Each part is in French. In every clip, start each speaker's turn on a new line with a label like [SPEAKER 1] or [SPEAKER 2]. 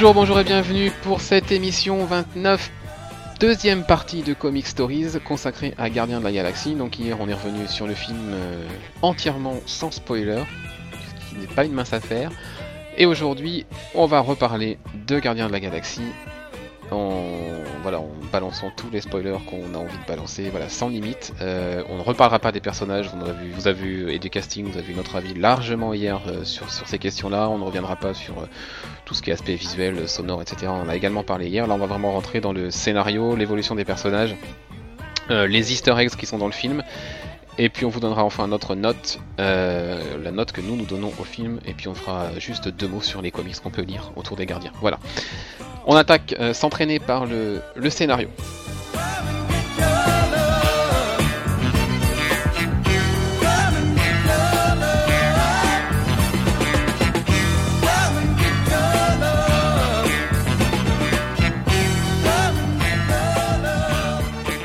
[SPEAKER 1] Bonjour, bonjour et bienvenue pour cette émission 29, deuxième partie de Comic Stories consacrée à Gardien de la Galaxie. Donc hier on est revenu sur le film euh, entièrement sans spoiler, ce qui n'est pas une mince affaire. Et aujourd'hui on va reparler de Gardien de la Galaxie balançant tous les spoilers qu'on a envie de balancer, voilà, sans limite. Euh, on ne reparlera pas des personnages, vous, avez vu, vous avez vu, et du casting, vous avez vu notre avis largement hier euh, sur, sur ces questions-là. On ne reviendra pas sur euh, tout ce qui est aspect visuel, sonore, etc. On a également parlé hier. Là, on va vraiment rentrer dans le scénario, l'évolution des personnages, euh, les easter eggs qui sont dans le film. Et puis on vous donnera enfin notre note, euh, la note que nous nous donnons au film, et puis on fera juste deux mots sur les comics qu'on peut lire autour des gardiens. Voilà. On attaque euh, s'entraîner par le, le scénario.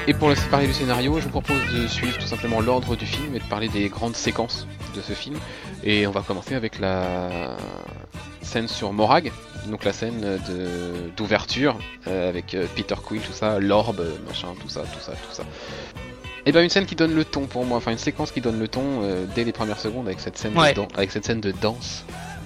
[SPEAKER 1] Et pour parler du scénario, je vous propose de suivre tout simplement l'ordre du film et de parler des grandes séquences de ce film. Et on va commencer avec la scène sur Morag, donc la scène de- d'ouverture euh, avec euh, Peter Quill, tout ça, l'orbe, machin, tout ça, tout ça, tout ça. Et ben une scène qui donne le ton pour moi, enfin une séquence qui donne le ton euh, dès les premières secondes avec cette scène,
[SPEAKER 2] Ouais.
[SPEAKER 1] de, dan- avec cette scène de danse.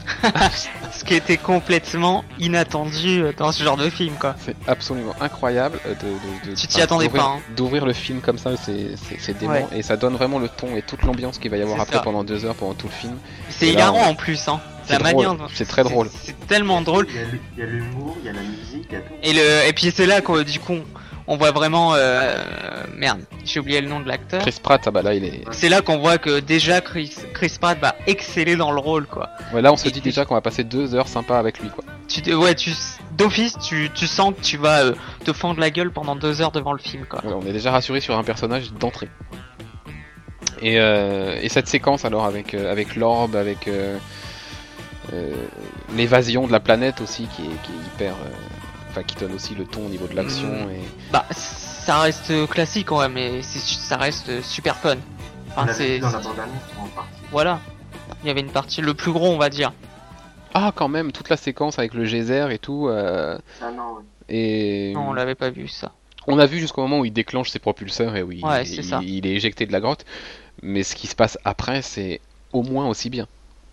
[SPEAKER 2] Ce qui était complètement inattendu dans ce genre de film, quoi.
[SPEAKER 1] C'est absolument incroyable de, de- de-
[SPEAKER 2] Tu t'y attendais
[SPEAKER 1] d'ouvrir-
[SPEAKER 2] pas, hein.
[SPEAKER 1] D'ouvrir le film comme ça, c'est dément.
[SPEAKER 2] Ouais.
[SPEAKER 1] Et ça donne vraiment le ton et toute l'ambiance qu'il va y avoir après
[SPEAKER 2] ça.
[SPEAKER 1] pendant deux heures, pendant tout le film.
[SPEAKER 2] C'est hilarant
[SPEAKER 1] on-
[SPEAKER 2] en plus, hein.
[SPEAKER 1] C'est
[SPEAKER 2] La
[SPEAKER 1] drôle,
[SPEAKER 2] manière dont-
[SPEAKER 1] c'est très drôle.
[SPEAKER 2] C'est tellement drôle.
[SPEAKER 3] Il y a l'humour, il y a la musique, il y a tout.
[SPEAKER 2] Et le, et puis c'est là qu'on, du coup, on voit vraiment, euh, merde, j'ai oublié le nom de l'acteur.
[SPEAKER 1] Chris Pratt, ah bah là, il est.
[SPEAKER 2] C'est là qu'on voit que déjà Chris, Chris Pratt va exceller dans le rôle, quoi.
[SPEAKER 1] Ouais, là, on se
[SPEAKER 2] Et
[SPEAKER 1] dit déjà qu'on va passer deux heures sympas avec lui, quoi.
[SPEAKER 2] Tu, te- ouais, tu, d'office, tu, tu sens que tu vas euh, te fendre la gueule pendant deux heures devant le film, quoi.
[SPEAKER 1] Voilà, on est déjà rassuré sur un personnage d'entrée. Et, euh, et cette séquence alors avec euh, avec l'orbe, avec euh, euh, l'évasion de la planète aussi qui est, qui est hyper, euh, enfin qui donne aussi le ton au niveau de l'action
[SPEAKER 2] Mm.
[SPEAKER 1] et
[SPEAKER 2] Bah, ça reste classique, ouais, mais c'est, ça reste super fun.
[SPEAKER 3] On
[SPEAKER 2] Enfin, c'est, voilà. Il y avait une partie, le plus gros, on va dire.
[SPEAKER 1] ah quand même toute la séquence avec le geyser et tout euh,
[SPEAKER 3] Ah non, ouais.
[SPEAKER 1] et
[SPEAKER 2] Non, on l'avait pas vu, ça.
[SPEAKER 1] on a vu jusqu'au moment où il déclenche ses propulseurs et où il,
[SPEAKER 2] Ouais, c'est
[SPEAKER 1] il-
[SPEAKER 2] ça.
[SPEAKER 1] il est éjecté de la grotte. Mais ce qui se passe après, c'est au moins aussi bien.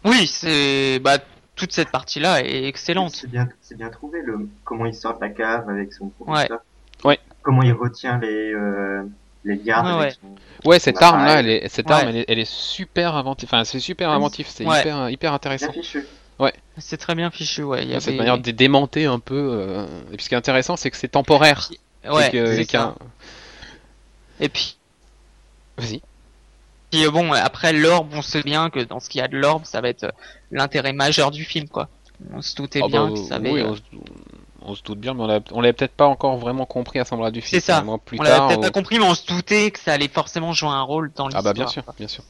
[SPEAKER 2] Oui, c'est, bah, toute cette partie-là est excellente.
[SPEAKER 3] C'est bien, c'est bien trouvé le comment il sort de la cave avec son professeur.
[SPEAKER 1] Ouais.
[SPEAKER 3] Comment il retient les euh, les gardes
[SPEAKER 2] Ouais,
[SPEAKER 3] avec
[SPEAKER 2] ouais.
[SPEAKER 3] son.
[SPEAKER 1] Ouais, cette arme là, elle est, cette
[SPEAKER 2] Ouais.
[SPEAKER 1] arme, elle est, elle est super inventive. Enfin, c'est super
[SPEAKER 3] Ouais.
[SPEAKER 1] inventif, c'est
[SPEAKER 2] Ouais.
[SPEAKER 1] hyper, hyper
[SPEAKER 3] Bien
[SPEAKER 1] intéressant.
[SPEAKER 3] fichu.
[SPEAKER 2] C'est très bien fichu, ouais. Il y
[SPEAKER 1] Cette
[SPEAKER 2] avait...
[SPEAKER 1] manière de démonter un peu. euh, Et puis ce qui est intéressant, c'est que c'est temporaire.
[SPEAKER 2] Ouais, c'est ça. Et puis,
[SPEAKER 1] Vas-y.
[SPEAKER 2] Puis, bon, après l'orbe, on sait bien que dans ce qu'il y a de l'orbe, ça va être euh, l'intérêt majeur du film, quoi. On se doutait
[SPEAKER 1] Ah
[SPEAKER 2] bien
[SPEAKER 1] bah,
[SPEAKER 2] que ça avait...
[SPEAKER 1] oui,
[SPEAKER 2] euh,
[SPEAKER 1] on, se- on se doute bien, mais on l'a- on l'avait peut-être pas encore vraiment compris à ce moment-là du film.
[SPEAKER 2] C'est ça.
[SPEAKER 1] plus
[SPEAKER 2] on l'avait peut-être
[SPEAKER 1] ou-
[SPEAKER 2] pas compris, mais on se doutait que ça allait forcément jouer un rôle dans
[SPEAKER 1] Ah
[SPEAKER 2] l'histoire.
[SPEAKER 1] bah bien sûr, bien sûr.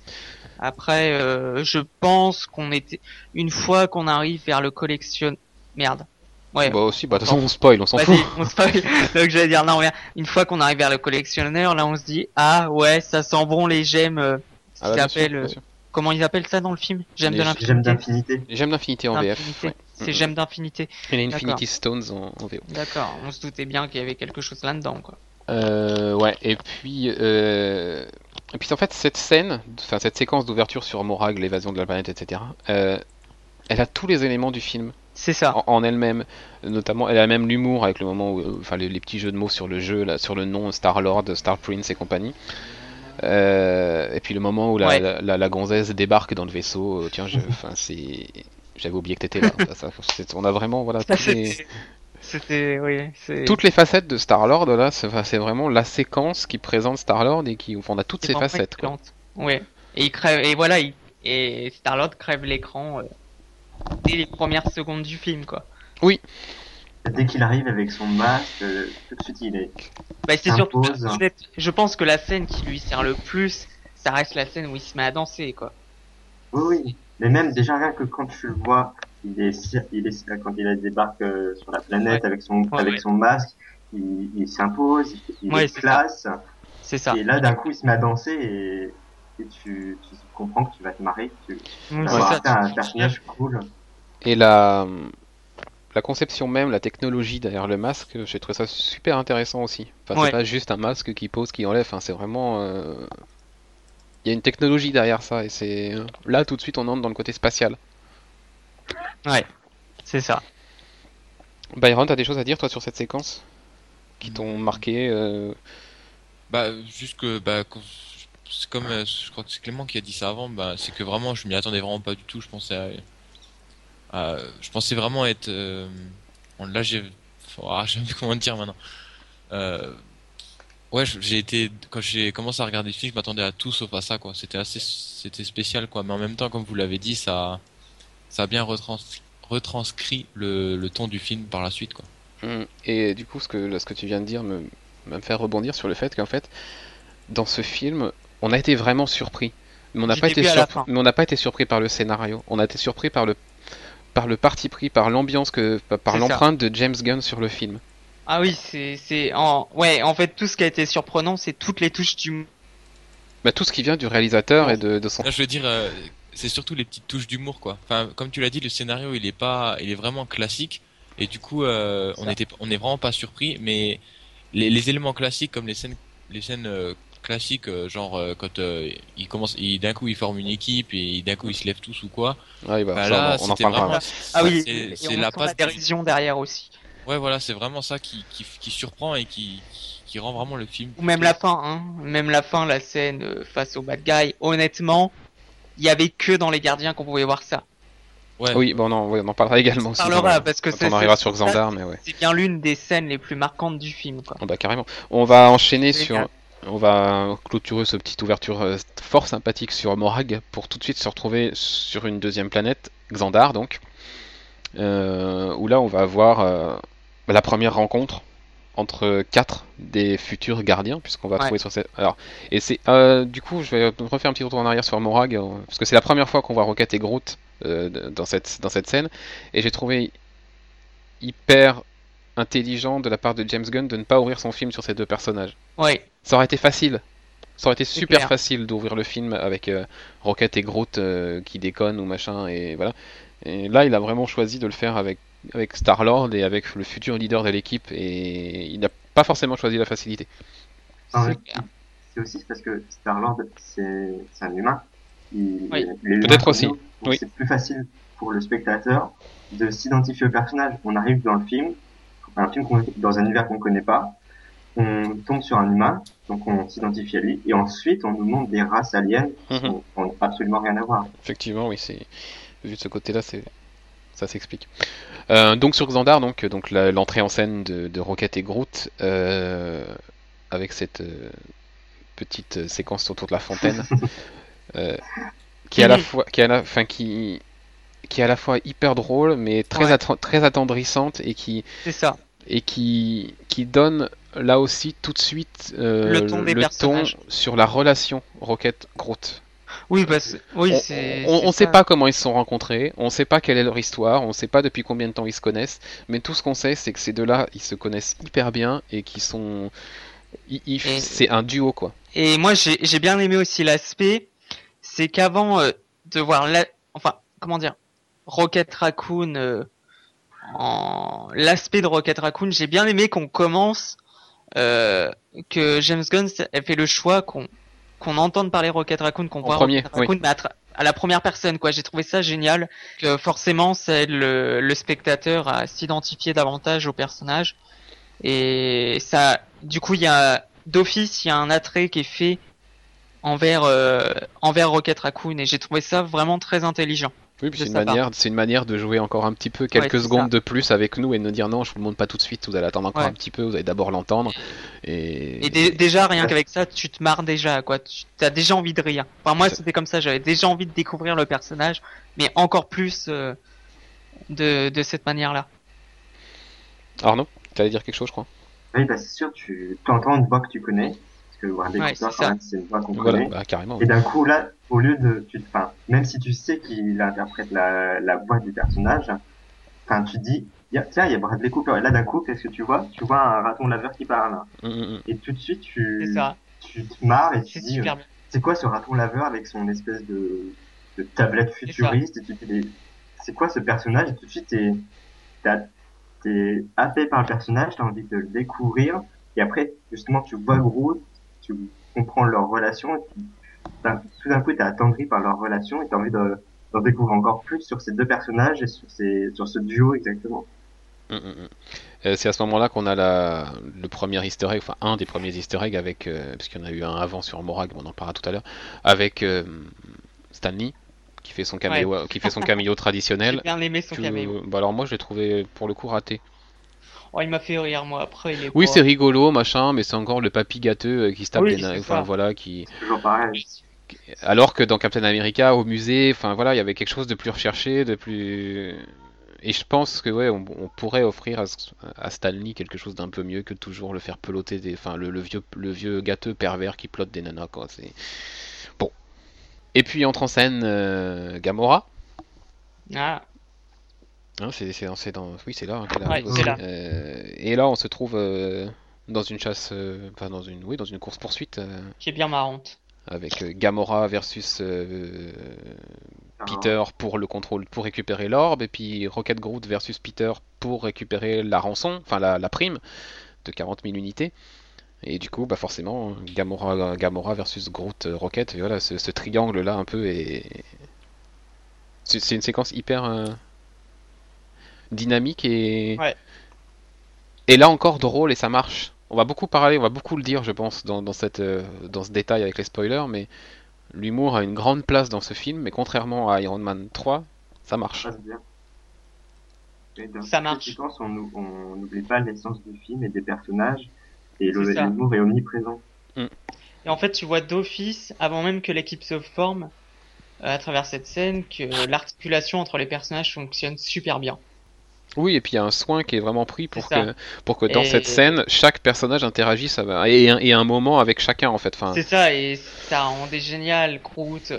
[SPEAKER 2] Après, euh, je pense qu'on était... Une fois qu'on arrive vers le collection... Merde. Ouais,
[SPEAKER 1] Bah aussi, bah de toute façon on spoil, on s'en fout.
[SPEAKER 2] on spoil. Donc je vais dire non, regarde, une fois qu'on arrive vers le collectionneur, là on se dit ah ouais, ça sent bon les gemmes.
[SPEAKER 1] Ah bah, sûr,
[SPEAKER 2] euh,
[SPEAKER 1] sûr.
[SPEAKER 2] comment ils appellent ça dans le film?
[SPEAKER 1] Les
[SPEAKER 2] de l'infinité.
[SPEAKER 3] J'aime d'infinité.
[SPEAKER 1] Gemmes d'infinité en VF. Ouais.
[SPEAKER 2] C'est
[SPEAKER 1] Mhm.
[SPEAKER 2] gemmes d'infinité.
[SPEAKER 1] Et les. Infinity Stones en, en VO.
[SPEAKER 2] D'accord. On se doutait bien qu'il y avait quelque chose là-dedans quoi.
[SPEAKER 1] Euh, ouais, et puis, euh, et puis en fait, cette scène, enfin cette séquence d'ouverture sur Morag, l'évasion de la planète, etc., euh, elle a tous les éléments du film
[SPEAKER 2] C'est ça.
[SPEAKER 1] en, en elle-même, notamment, elle a même l'humour avec le moment où, enfin les, les petits jeux de mots sur le jeu, là, sur le nom Star Lord, Star Prince et compagnie. Euh, et puis le moment où la,
[SPEAKER 2] Ouais.
[SPEAKER 1] la, la- la gonzesse débarque dans le vaisseau, euh, tiens, je, enfin c'est, j'avais oublié que t'étais là. Ça, ça, c'est- on a vraiment, voilà, toutes les-
[SPEAKER 2] c'était- C'était oui. C'est
[SPEAKER 1] toutes les facettes de Star Lord là, c'est vraiment la séquence qui présente Star Lord et qui, on a toutes
[SPEAKER 2] vraiment
[SPEAKER 1] facettes. Quoi.
[SPEAKER 2] Ouais. Et il crève. Et voilà. Il... Et Star Lord crève l'écran euh, dès les premières secondes du film quoi.
[SPEAKER 3] Dès qu'il arrive avec son masque, euh, tout de suite il est.
[SPEAKER 2] Bah, c'est surtout, je- je pense que la scène qui lui sert le plus, ça reste la scène où il se met à danser, quoi.
[SPEAKER 3] Oui, oui. Mais même déjà rien que quand tu le vois, il est, il est quand il débarque euh, sur la planète avec son
[SPEAKER 2] Ouais,
[SPEAKER 3] avec
[SPEAKER 2] ouais.
[SPEAKER 3] son masque, il, il s'impose, il, il
[SPEAKER 2] Ouais,
[SPEAKER 3] est classe.
[SPEAKER 2] C'est ça.
[SPEAKER 3] Et là d'un coup il se met à danser et, et tu, tu comprends que tu vas te marrer, que tu vas avoir
[SPEAKER 2] ça.
[SPEAKER 3] un personnage cool.
[SPEAKER 1] Et la, la conception même, la technologie derrière le masque, j'ai trouvé ça super intéressant aussi. Enfin,
[SPEAKER 2] Ouais.
[SPEAKER 1] c'est pas juste un masque qui pose, qui enlève, enfin, c'est vraiment. euh, Il y a une technologie derrière ça, et c'est. Là, tout de suite, on entre dans le côté spatial.
[SPEAKER 2] C'est ça.
[SPEAKER 1] Byron, t'as des choses à dire, toi, sur cette séquence Qui t'ont marqué euh,
[SPEAKER 4] Bah, juste que, bah, c'est comme, euh, je crois que c'est Clément qui a dit ça avant, bah, c'est que vraiment, je m'y attendais vraiment pas du tout. Je pensais à, à- je pensais vraiment être, euh, bon, là, j'ai, ah, je sais plus comment dire maintenant. Euh, ouais, j'ai été, quand j'ai commencé à regarder le film, je m'attendais à tout sauf à ça, quoi. C'était assez, c'était spécial, quoi. Mais en même temps, comme vous l'avez dit, ça, ça a bien retrans- retranscrit le, le ton du film par la suite, quoi.
[SPEAKER 1] hum, Et du coup, ce que, ce que tu viens de dire me, me fait rebondir sur le fait qu'en fait, dans ce film, on a été vraiment surpris. Mais on n'a pas, été surp- mais on n'a pas été surpris par le scénario. On a été surpris par le, par le parti pris, par l'ambiance, que, par l'empreinte de James Gunn sur le film.
[SPEAKER 2] Ah oui, c'est c'est en ouais, en fait tout ce qui a été surprenant, c'est toutes les touches du
[SPEAKER 1] Bah, tout ce qui vient du réalisateur et de, de son.
[SPEAKER 4] Là, je veux dire, euh, c'est surtout les petites touches d'humour, quoi. Enfin, comme tu l'as dit, le scénario, il est pas, il est vraiment classique, et du coup, euh, on était, on est vraiment pas surpris, mais les, les éléments classiques, comme les scènes, les scènes euh, classiques, euh, genre euh, quand euh, ils commencent, ils- d'un coup ils forment une équipe et d'un coup ils se lèvent tous ou quoi.
[SPEAKER 1] Ah oui, bah,
[SPEAKER 4] Bah
[SPEAKER 1] ça,
[SPEAKER 4] là,
[SPEAKER 1] on en parlera.
[SPEAKER 4] vraiment,
[SPEAKER 2] Ah oui,
[SPEAKER 4] c'est- la passe.
[SPEAKER 2] derrière aussi.
[SPEAKER 4] Ouais, voilà, c'est vraiment ça qui, qui, qui surprend et qui, qui rend vraiment le film.
[SPEAKER 2] Ou même la fin, hein. Même la fin, la scène euh, face au bad guy. Honnêtement, il y avait que dans les gardiens qu'on pouvait voir ça.
[SPEAKER 4] Ouais.
[SPEAKER 1] Oui, bon, non, ouais, on en parlera également
[SPEAKER 2] On
[SPEAKER 1] aussi.
[SPEAKER 2] parlera, parce que
[SPEAKER 1] on arrivera
[SPEAKER 2] c'est-
[SPEAKER 1] sur Xandar, mais ouais.
[SPEAKER 2] C'est bien l'une des scènes les plus marquantes du film, quoi.
[SPEAKER 1] Ah bah carrément. On va enchaîner sur. On va clôturer ce petite ouverture euh, fort sympathique sur Morag pour tout de suite se retrouver sur une deuxième planète, Xandar donc. Euh, où là on va avoir euh, la première rencontre entre quatre des futurs gardiens, puisqu'on va
[SPEAKER 2] Ouais.
[SPEAKER 1] trouver sur cette. Alors, et c'est. euh, du coup, je vais refaire un petit retour en arrière sur Morag, parce que c'est la première fois qu'on voit Rocket et Groot dans, cette, dans cette scène, et j'ai trouvé hyper intelligent de la part de James Gunn de ne pas ouvrir son film sur ces deux personnages.
[SPEAKER 2] Ouais.
[SPEAKER 1] Ça aurait été facile. Ça aurait été super
[SPEAKER 2] clair.
[SPEAKER 1] facile d'ouvrir le film avec euh, Rocket et Groot euh, qui déconnent ou machin et voilà. Et là, il a vraiment choisi de le faire avec avec Star Lord et avec le futur leader de l'équipe et il n'a pas forcément choisi la facilité.
[SPEAKER 2] C'est
[SPEAKER 3] aussi parce que Star-Lord, c'est c'est un humain.
[SPEAKER 2] Oui.
[SPEAKER 1] Peut-être aussi. Oui.
[SPEAKER 3] c'est plus facile pour le spectateur de s'identifier au personnage. On arrive dans le film, un film dans un univers qu'on connaît pas, on tombe sur un humain, donc on s'identifie à lui, et ensuite on nous montre des races aliens qui
[SPEAKER 1] Mhm.
[SPEAKER 3] ont- qui ont absolument rien à voir.
[SPEAKER 1] Effectivement, oui, c'est vu de ce côté-là, c'est ça s'explique. Euh, donc sur Xandar, donc donc la- l'entrée en scène de, de Rocket et Groot euh, avec cette euh, petite euh, séquence autour de la fontaine, euh, qui est à la fois, qui est à la, enfin qui qui est à la fois hyper drôle, mais très
[SPEAKER 2] Ouais.
[SPEAKER 1] très attendrissante et qui
[SPEAKER 2] C'est ça.
[SPEAKER 1] Et qui qui donne là aussi tout de suite euh,
[SPEAKER 2] Le ton des
[SPEAKER 1] sur la relation Rocket Groot.
[SPEAKER 2] Oui, parce oui,
[SPEAKER 1] On- ne sait pas comment ils se sont rencontrés, on ne sait pas quelle est leur histoire, on ne sait pas depuis combien de temps ils se connaissent, mais tout ce qu'on sait, c'est que ces deux-là, ils se connaissent hyper bien et qu'ils sont. ils- ils-
[SPEAKER 2] Et-
[SPEAKER 1] C'est un duo, quoi.
[SPEAKER 2] Et moi, j'ai j'ai bien aimé aussi l'aspect, c'est qu'avant euh, de voir la, enfin, comment dire, Rocket Raccoon, euh, en l'aspect de Rocket Raccoon, j'ai bien aimé qu'on commence, euh, que James Gunn ait fait le choix qu'on qu'on entende parler Rocket Raccoon, qu'on voit
[SPEAKER 1] premier,
[SPEAKER 2] Rocket Raccoon, mais à, la première personne, quoi. J'ai trouvé ça génial, que forcément, ça aide le, le spectateur à s'identifier davantage au personnage. Et ça, du coup, il y a d'office, il y a un attrait qui est fait envers euh, envers Rocket Raccoon et j'ai trouvé ça vraiment très intelligent.
[SPEAKER 1] Oui, puis
[SPEAKER 2] de
[SPEAKER 1] c'est une manière, c'est une manière de jouer encore un petit peu quelques secondes
[SPEAKER 2] ça.
[SPEAKER 1] de plus avec nous et de nous dire non, je vous le montre pas tout de suite, vous allez attendre encore
[SPEAKER 2] Ouais.
[SPEAKER 1] un petit peu, vous allez d'abord l'entendre. Et,
[SPEAKER 2] Et dé- déjà rien qu'avec ça, tu te marres déjà quoi. Tu as déjà envie de rire. Enfin moi c'était comme ça, j'avais déjà envie de découvrir le personnage, mais encore plus euh, de de cette manière-là.
[SPEAKER 1] Arnaud, tu allais dire quelque chose, je crois.
[SPEAKER 3] Oui, bah c'est sûr, tu entends une voix que tu connais, que
[SPEAKER 2] Ouais,
[SPEAKER 3] Cooper,
[SPEAKER 2] c'est
[SPEAKER 3] une voix qu'on
[SPEAKER 1] Voilà,
[SPEAKER 3] connaît.
[SPEAKER 1] bah, carrément.
[SPEAKER 3] Et d'un coup, là, au lieu de, tu, enfin, même si tu sais qu'il interprète la, la voix du personnage, enfin, tu te dis, y a- tiens, il y a Bradley Cooper. Et là, d'un coup, qu'est-ce que tu vois? Tu vois un raton laveur qui parle.
[SPEAKER 1] Mm, mm, mm.
[SPEAKER 3] Et tout de suite, tu,
[SPEAKER 2] ça.
[SPEAKER 3] tu te marres et tu dis, euh, c'est quoi ce raton laveur avec son espèce de, de tablette futuriste? Et tu te dis, c'est quoi ce personnage? Et tout de suite, t'es, t'es happé par le personnage, t'as envie de le découvrir, et après, justement, tu vois Groot, tu comprends leur relation, et puis, tout d'un coup, t'es attendri par leur relation, et t'as envie de, d'en découvrir encore plus sur ces deux personnages et sur ces, sur ce duo exactement.
[SPEAKER 1] Mm, mm, mm. Euh, c'est à ce moment-là qu'on a la, le premier easter egg, enfin un des premiers easter eggs avec, euh, parce qu'il y en a eu un avant sur Morag, on en parlera tout à l'heure, avec euh, Stanley qui fait son caméo, qui fait son caméo
[SPEAKER 2] J'ai
[SPEAKER 1] traditionnel.
[SPEAKER 2] bien aimé son
[SPEAKER 1] Tu-
[SPEAKER 2] caméo.
[SPEAKER 1] bah alors moi je l'ai trouvé pour le coup raté.
[SPEAKER 2] Oh, il m'a fait rire, moi. Après, il est
[SPEAKER 1] Oui c'est rigolo machin, mais c'est encore le papy gâteux euh, qui se tape
[SPEAKER 2] Oui,
[SPEAKER 1] des na-
[SPEAKER 2] c'est
[SPEAKER 1] enfin
[SPEAKER 2] ça.
[SPEAKER 1] voilà qui.
[SPEAKER 3] Toujours pareil.
[SPEAKER 1] Alors que dans Captain America au musée, enfin voilà il y avait quelque chose de plus recherché, de plus. Et je pense que ouais, on, on pourrait offrir à, à Stanley quelque chose d'un peu mieux que toujours le faire peloter des, enfin le, le vieux, le vieux gâteux pervers qui plotte des nanas quoi. C'est bon. Et puis entre en scène euh, Gamora.
[SPEAKER 2] Ah,
[SPEAKER 1] Hein, c'est, c'est, c'est dans... Oui, c'est là hein, qu'elle
[SPEAKER 2] Ouais,
[SPEAKER 1] arrive
[SPEAKER 2] c'est
[SPEAKER 1] aussi.
[SPEAKER 2] là.
[SPEAKER 1] Euh, et là, on se trouve euh, dans une chasse, euh, enfin dans une, oui, dans une course poursuite
[SPEAKER 2] qui est bien marrante.
[SPEAKER 1] avec euh, Gamora versus euh,
[SPEAKER 3] Alors,
[SPEAKER 1] Peter pour le contrôle, pour récupérer l'orbe, et puis Rocket Groot versus Peter pour récupérer la rançon, enfin la, la prime de 40 000 unités. Et du coup, bah forcément, Gamora, Gamora versus Groot, euh, Rocket, et voilà, ce, ce triangle là un peu est. C'est c'est une séquence hyper euh, dynamique et.
[SPEAKER 2] Ouais.
[SPEAKER 1] Et là encore drôle et ça marche. On va beaucoup parler, on va beaucoup le dire, je pense, dans, dans cette, euh, dans ce détail avec les spoilers, mais l'humour a une grande place dans ce film, mais contrairement à Iron Man 3, ça marche.
[SPEAKER 3] ça dans
[SPEAKER 2] marche.
[SPEAKER 3] on nou- on n'oublie pas l'essence du film et des personnages, et l'humour est omniprésent.
[SPEAKER 2] Et en fait, tu vois d'office, avant même que l'équipe se forme, euh, à travers cette scène, que l'articulation entre les personnages fonctionne super bien.
[SPEAKER 1] Oui, et puis il y a un soin qui est vraiment pris pour que, pour que dans
[SPEAKER 2] Et-
[SPEAKER 1] cette scène, chaque personnage interagisse à- et, et un moment avec chacun en fait. Enfin,
[SPEAKER 2] C'est ça, et ça rendait génial, Groot.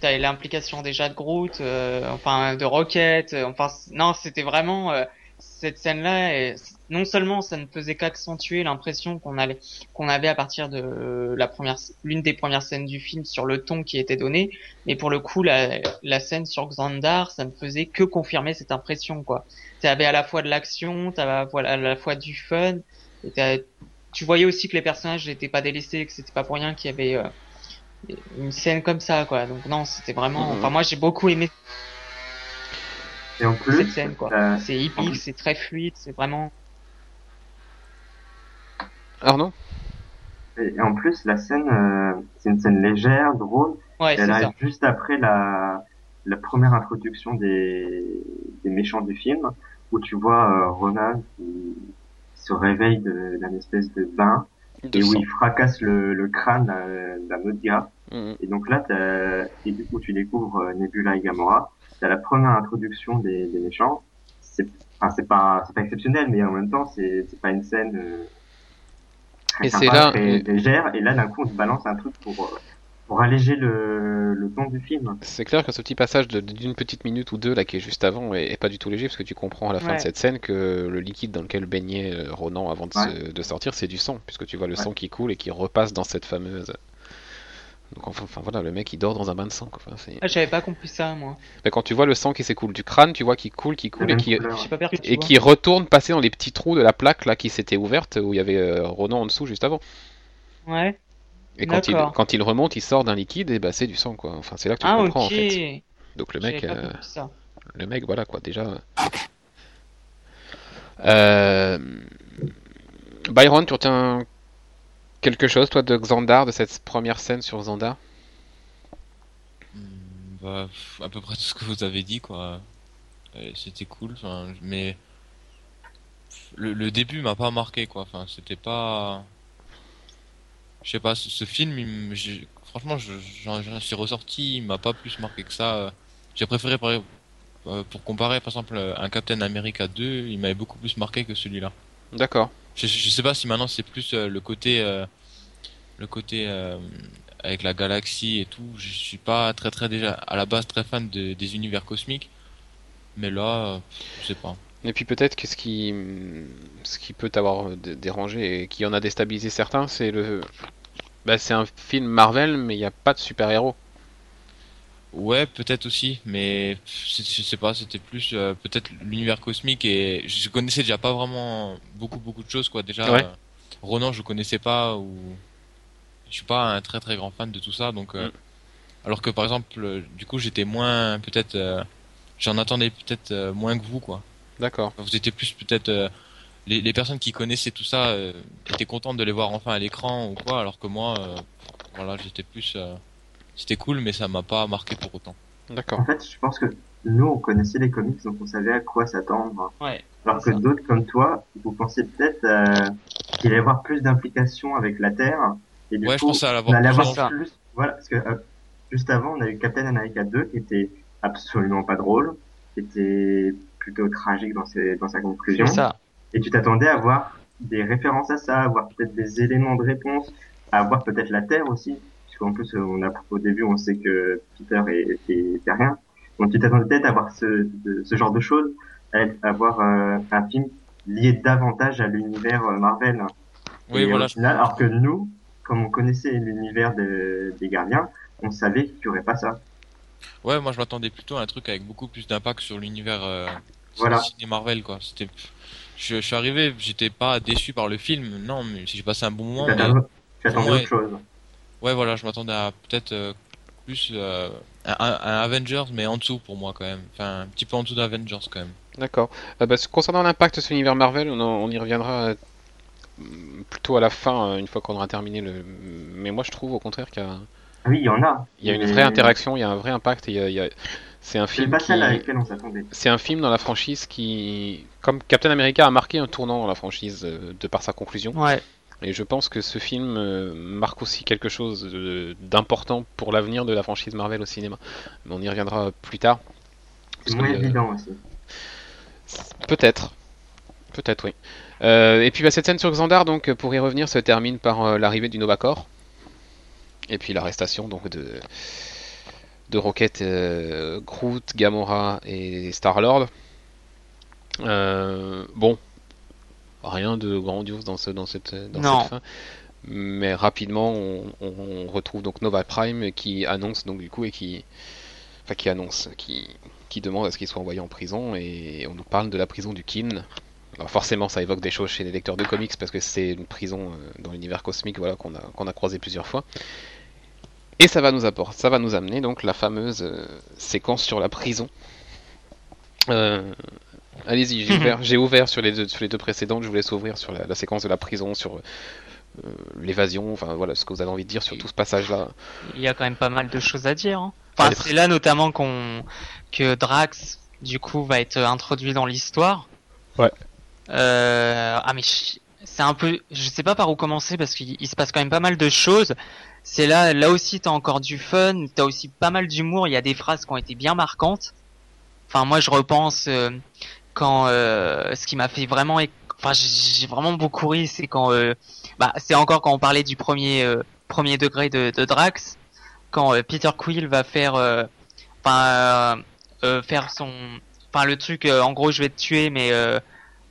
[SPEAKER 2] T'as l'implication déjà de Groot, euh, enfin de Rocket. euh, enfin, non, c'était vraiment euh, cette scène-là. Non seulement ça ne faisait qu'accentuer l'impression qu'on allait, qu'on avait à partir de la première, l'une des premières scènes du film sur le ton qui était donné, mais pour le coup, la, la scène sur Xandar, ça ne faisait que confirmer cette impression, quoi. T'avais à la fois de l'action, t'avais voilà, à la fois du fun, et tu voyais aussi que les personnages n'étaient pas délaissés, que c'était pas pour rien qu'il y avait euh, une scène comme ça, quoi. Donc non, c'était vraiment.
[SPEAKER 1] Mhm.
[SPEAKER 2] Enfin, moi, j'ai beaucoup aimé
[SPEAKER 3] Et en plus,
[SPEAKER 2] cette scène, quoi.
[SPEAKER 3] euh,
[SPEAKER 2] C'est hippique, c'est très fluide, c'est vraiment.
[SPEAKER 1] Arnaud?
[SPEAKER 3] Et en plus, la scène, euh, c'est une scène légère, drôle,
[SPEAKER 2] Ouais,
[SPEAKER 3] elle arrive
[SPEAKER 2] ça.
[SPEAKER 3] juste après la, la première introduction des, des méchants du film, où tu vois euh, Ronan qui se réveille d'un espèce de bain,
[SPEAKER 1] de
[SPEAKER 3] et où il fracasse le, le crâne d'un autre gars. Et donc là, et du coup, tu découvres euh, Nebula et Gamora. T'as la première introduction des, des méchants. C'est, enfin, c'est pas, c'est pas exceptionnel, mais en même temps, c'est, c'est pas une scène euh, très
[SPEAKER 1] Et c'est
[SPEAKER 3] sympa,
[SPEAKER 1] là-
[SPEAKER 3] très
[SPEAKER 1] et-
[SPEAKER 3] légère. Et là, d'un coup, on te balance un truc pour, euh, pour alléger le, le ton du film.
[SPEAKER 1] C'est clair que ce petit passage de- d'une petite minute ou deux là qui est juste avant est, est pas du tout léger parce que tu comprends à la fin
[SPEAKER 2] Ouais.
[SPEAKER 1] de cette scène que le liquide dans lequel baignait euh, Ronan avant de, se- de sortir c'est du sang puisque tu vois le
[SPEAKER 3] Ouais.
[SPEAKER 1] sang qui coule et qui repasse dans cette fameuse. Donc enfin, enfin, voilà le mec il dort dans un bain de sang quoi. Enfin, c'est-
[SPEAKER 2] Ah, j'avais pas compris ça, moi.
[SPEAKER 1] Mais quand tu vois le sang qui s'écoule du crâne tu vois qu'il coule qui
[SPEAKER 3] La
[SPEAKER 1] coule et
[SPEAKER 3] même
[SPEAKER 1] qui et qui retourne passer dans les petits trous de la plaque là qui s'était ouverte où il y avait euh, Ronan en dessous juste avant.
[SPEAKER 2] Ouais.
[SPEAKER 1] Et quand il, quand il remonte, il sort d'un liquide et bah c'est du sang quoi. Enfin c'est là que tu
[SPEAKER 2] Ah,
[SPEAKER 1] comprends en fait. Donc le mec, euh,
[SPEAKER 2] ça.
[SPEAKER 1] le mec voilà quoi déjà. Euh... Byron, tu retiens quelque chose toi de Xandar, de cette première scène sur Xandar?
[SPEAKER 4] Hmm, Bah, à peu près tout ce que vous avez dit, quoi. C'était cool, mais le, le début m'a pas marqué, quoi. Enfin, c'était pas. Je sais pas, ce, ce film, il franchement, je- j'en j'en suis ressorti, il m'a pas plus marqué que ça. J'ai préféré, par exemple, euh, pour comparer, par exemple, un Captain America 2, il m'avait beaucoup plus marqué que celui-là.
[SPEAKER 1] D'accord.
[SPEAKER 4] Je, sais pas si maintenant c'est plus euh, le côté euh, le côté euh, avec la galaxie et tout. Je suis pas très très déjà à la base très fan de- des univers cosmiques, mais là, je sais pas.
[SPEAKER 1] Et puis peut-être que ce qui, ce qui peut t'avoir dé- dérangé et qui en a déstabilisé certains, c'est le, bah, c'est un film Marvel, mais il n'y a pas de super-héros.
[SPEAKER 4] Ouais, peut-être aussi, mais je sais pas, c'était plus euh, peut-être l'univers cosmique et je connaissais déjà pas vraiment beaucoup beaucoup de choses quoi. Déjà,
[SPEAKER 1] Ouais.
[SPEAKER 4] euh, Ronan je connaissais pas ou je suis pas un très très grand fan de tout ça, donc euh,
[SPEAKER 1] Mm.
[SPEAKER 4] alors que par exemple, euh, du coup j'étais moins peut-être, euh, j'en attendais peut-être moins que vous quoi.
[SPEAKER 1] D'accord.
[SPEAKER 4] Vous étiez plus peut-être euh, les, les personnes qui connaissaient tout ça étaient contentes de les voir enfin à l'écran ou quoi, alors que moi, euh, voilà, j'étais plus, euh, c'était cool, mais ça m'a pas marqué pour autant.
[SPEAKER 1] D'accord.
[SPEAKER 3] En fait, je pense que nous, on connaissait les comics, donc on savait à quoi s'attendre.
[SPEAKER 2] Ouais.
[SPEAKER 3] Alors que d'autres comme toi, vous pensiez peut-être euh, qu'il allait y avoir plus d'implications avec la Terre. Et du
[SPEAKER 4] Ouais, je
[SPEAKER 3] coup,
[SPEAKER 4] pensais à
[SPEAKER 3] on
[SPEAKER 4] l'avoir
[SPEAKER 3] allait
[SPEAKER 4] plus
[SPEAKER 3] avoir plus. Voilà, parce que euh, juste avant, on a eu Captain America 2 qui était absolument pas drôle, qui était plutôt tragique dans, ses, dans sa conclusion.
[SPEAKER 2] C'est ça.
[SPEAKER 3] Et tu t'attendais à voir des références à ça, à voir peut-être des éléments de réponse, à voir peut-être la Terre aussi, puisqu'en plus on a au début on sait que Peter est, terrien. Donc tu t'attendais peut-être à voir ce, de- ce genre de choses, à, voir euh, un film lié davantage à l'univers euh, Marvel.
[SPEAKER 4] Oui,
[SPEAKER 3] Et
[SPEAKER 4] voilà.
[SPEAKER 3] Final, alors que nous, comme on connaissait l'univers de- des Gardiens, on savait qu'il y aurait pas ça.
[SPEAKER 4] Ouais, moi je m'attendais plutôt à un truc avec beaucoup plus d'impact sur l'univers euh,
[SPEAKER 3] Voilà.
[SPEAKER 4] ciné Marvel quoi. C'était, je, je suis arrivé, j'étais pas déçu par le film, non, mais j'ai passé un bon moment.
[SPEAKER 3] tu
[SPEAKER 4] Mais
[SPEAKER 3] attendais, tu attendais
[SPEAKER 4] Ouais.
[SPEAKER 3] autre chose.
[SPEAKER 4] Ouais, voilà, je m'attendais à peut-être euh, plus euh, un Avengers, mais en dessous pour moi quand même. Enfin, un petit peu en dessous d'Avengers quand même.
[SPEAKER 1] D'accord. Euh, bah, concernant l'impact sur l'univers Marvel, on, en- on y reviendra euh, plutôt à la fin, euh, une fois qu'on aura terminé le. Mais moi, je trouve au contraire qu'il y a,
[SPEAKER 3] oui, il y en a.
[SPEAKER 1] il y a une
[SPEAKER 3] Mais
[SPEAKER 1] vraie interaction, il y a un vrai impact. Et il y a- il y a- C'est un
[SPEAKER 3] C'est
[SPEAKER 1] film
[SPEAKER 3] pas
[SPEAKER 1] qui.
[SPEAKER 3] celle à laquelle on s'attendait.
[SPEAKER 1] C'est un film dans la franchise qui, comme Captain America, a marqué un tournant dans la franchise euh, de par sa conclusion.
[SPEAKER 2] Ouais.
[SPEAKER 1] Et je pense que ce film euh, marque aussi quelque chose d'important pour l'avenir de la franchise Marvel au cinéma. Mais on y reviendra plus tard.
[SPEAKER 3] C'est moins
[SPEAKER 1] euh,
[SPEAKER 3] évident aussi.
[SPEAKER 1] Peut-être. Peut-être, oui. Euh, et puis bah, cette scène sur Xandar, donc, pour y revenir, se termine par euh, l'arrivée du Nova Corps. Et puis l'arrestation donc de, de Rocket, euh, Groot, Gamora et Star-Lord. Bon, rien de grandiose dans, ce, dans, cette, dans
[SPEAKER 2] Non.
[SPEAKER 1] cette fin. Mais rapidement, on, on retrouve donc Nova Prime qui annonce donc du coup et qui, enfin qui annonce, qui, qui demande à ce qu'il soit envoyé en prison et on nous parle de la prison du Kin. Alors forcément, ça évoque des choses chez les lecteurs de comics parce que c'est une prison euh, dans l'univers cosmique, voilà qu'on a qu'on a croisé plusieurs fois. Et ça va nous apporter, ça va nous amener donc la fameuse euh, séquence sur la prison. Euh, Allez-y, j'ai ouvert, j'ai ouvert sur les deux sur les deux précédentes. Je vous laisse ouvrir sur la, la séquence de la prison, sur euh, l'évasion, enfin voilà ce que vous avez envie de dire sur tout ce passage-là.
[SPEAKER 2] Il y a quand même pas mal de choses à dire. hein. Enfin, c'est là notamment qu'on que Drax, du coup, va être introduit dans l'histoire.
[SPEAKER 1] Ouais.
[SPEAKER 2] Euh... Ah mais c'est un peu, je sais pas par où commencer parce qu'il il se passe quand même pas mal de choses. C'est là, là aussi, t'as encore du fun, t'as aussi pas mal d'humour. Il y a des phrases qui ont été bien marquantes. Enfin, moi, je repense euh, quand euh, ce qui m'a fait vraiment, enfin, j'ai vraiment beaucoup ri, c'est quand, euh, bah, c'est encore quand on parlait du premier euh, premier degré de, de Drax, quand Peter Quill va faire, enfin, faire son, enfin, le truc, en gros, je vais te tuer, mais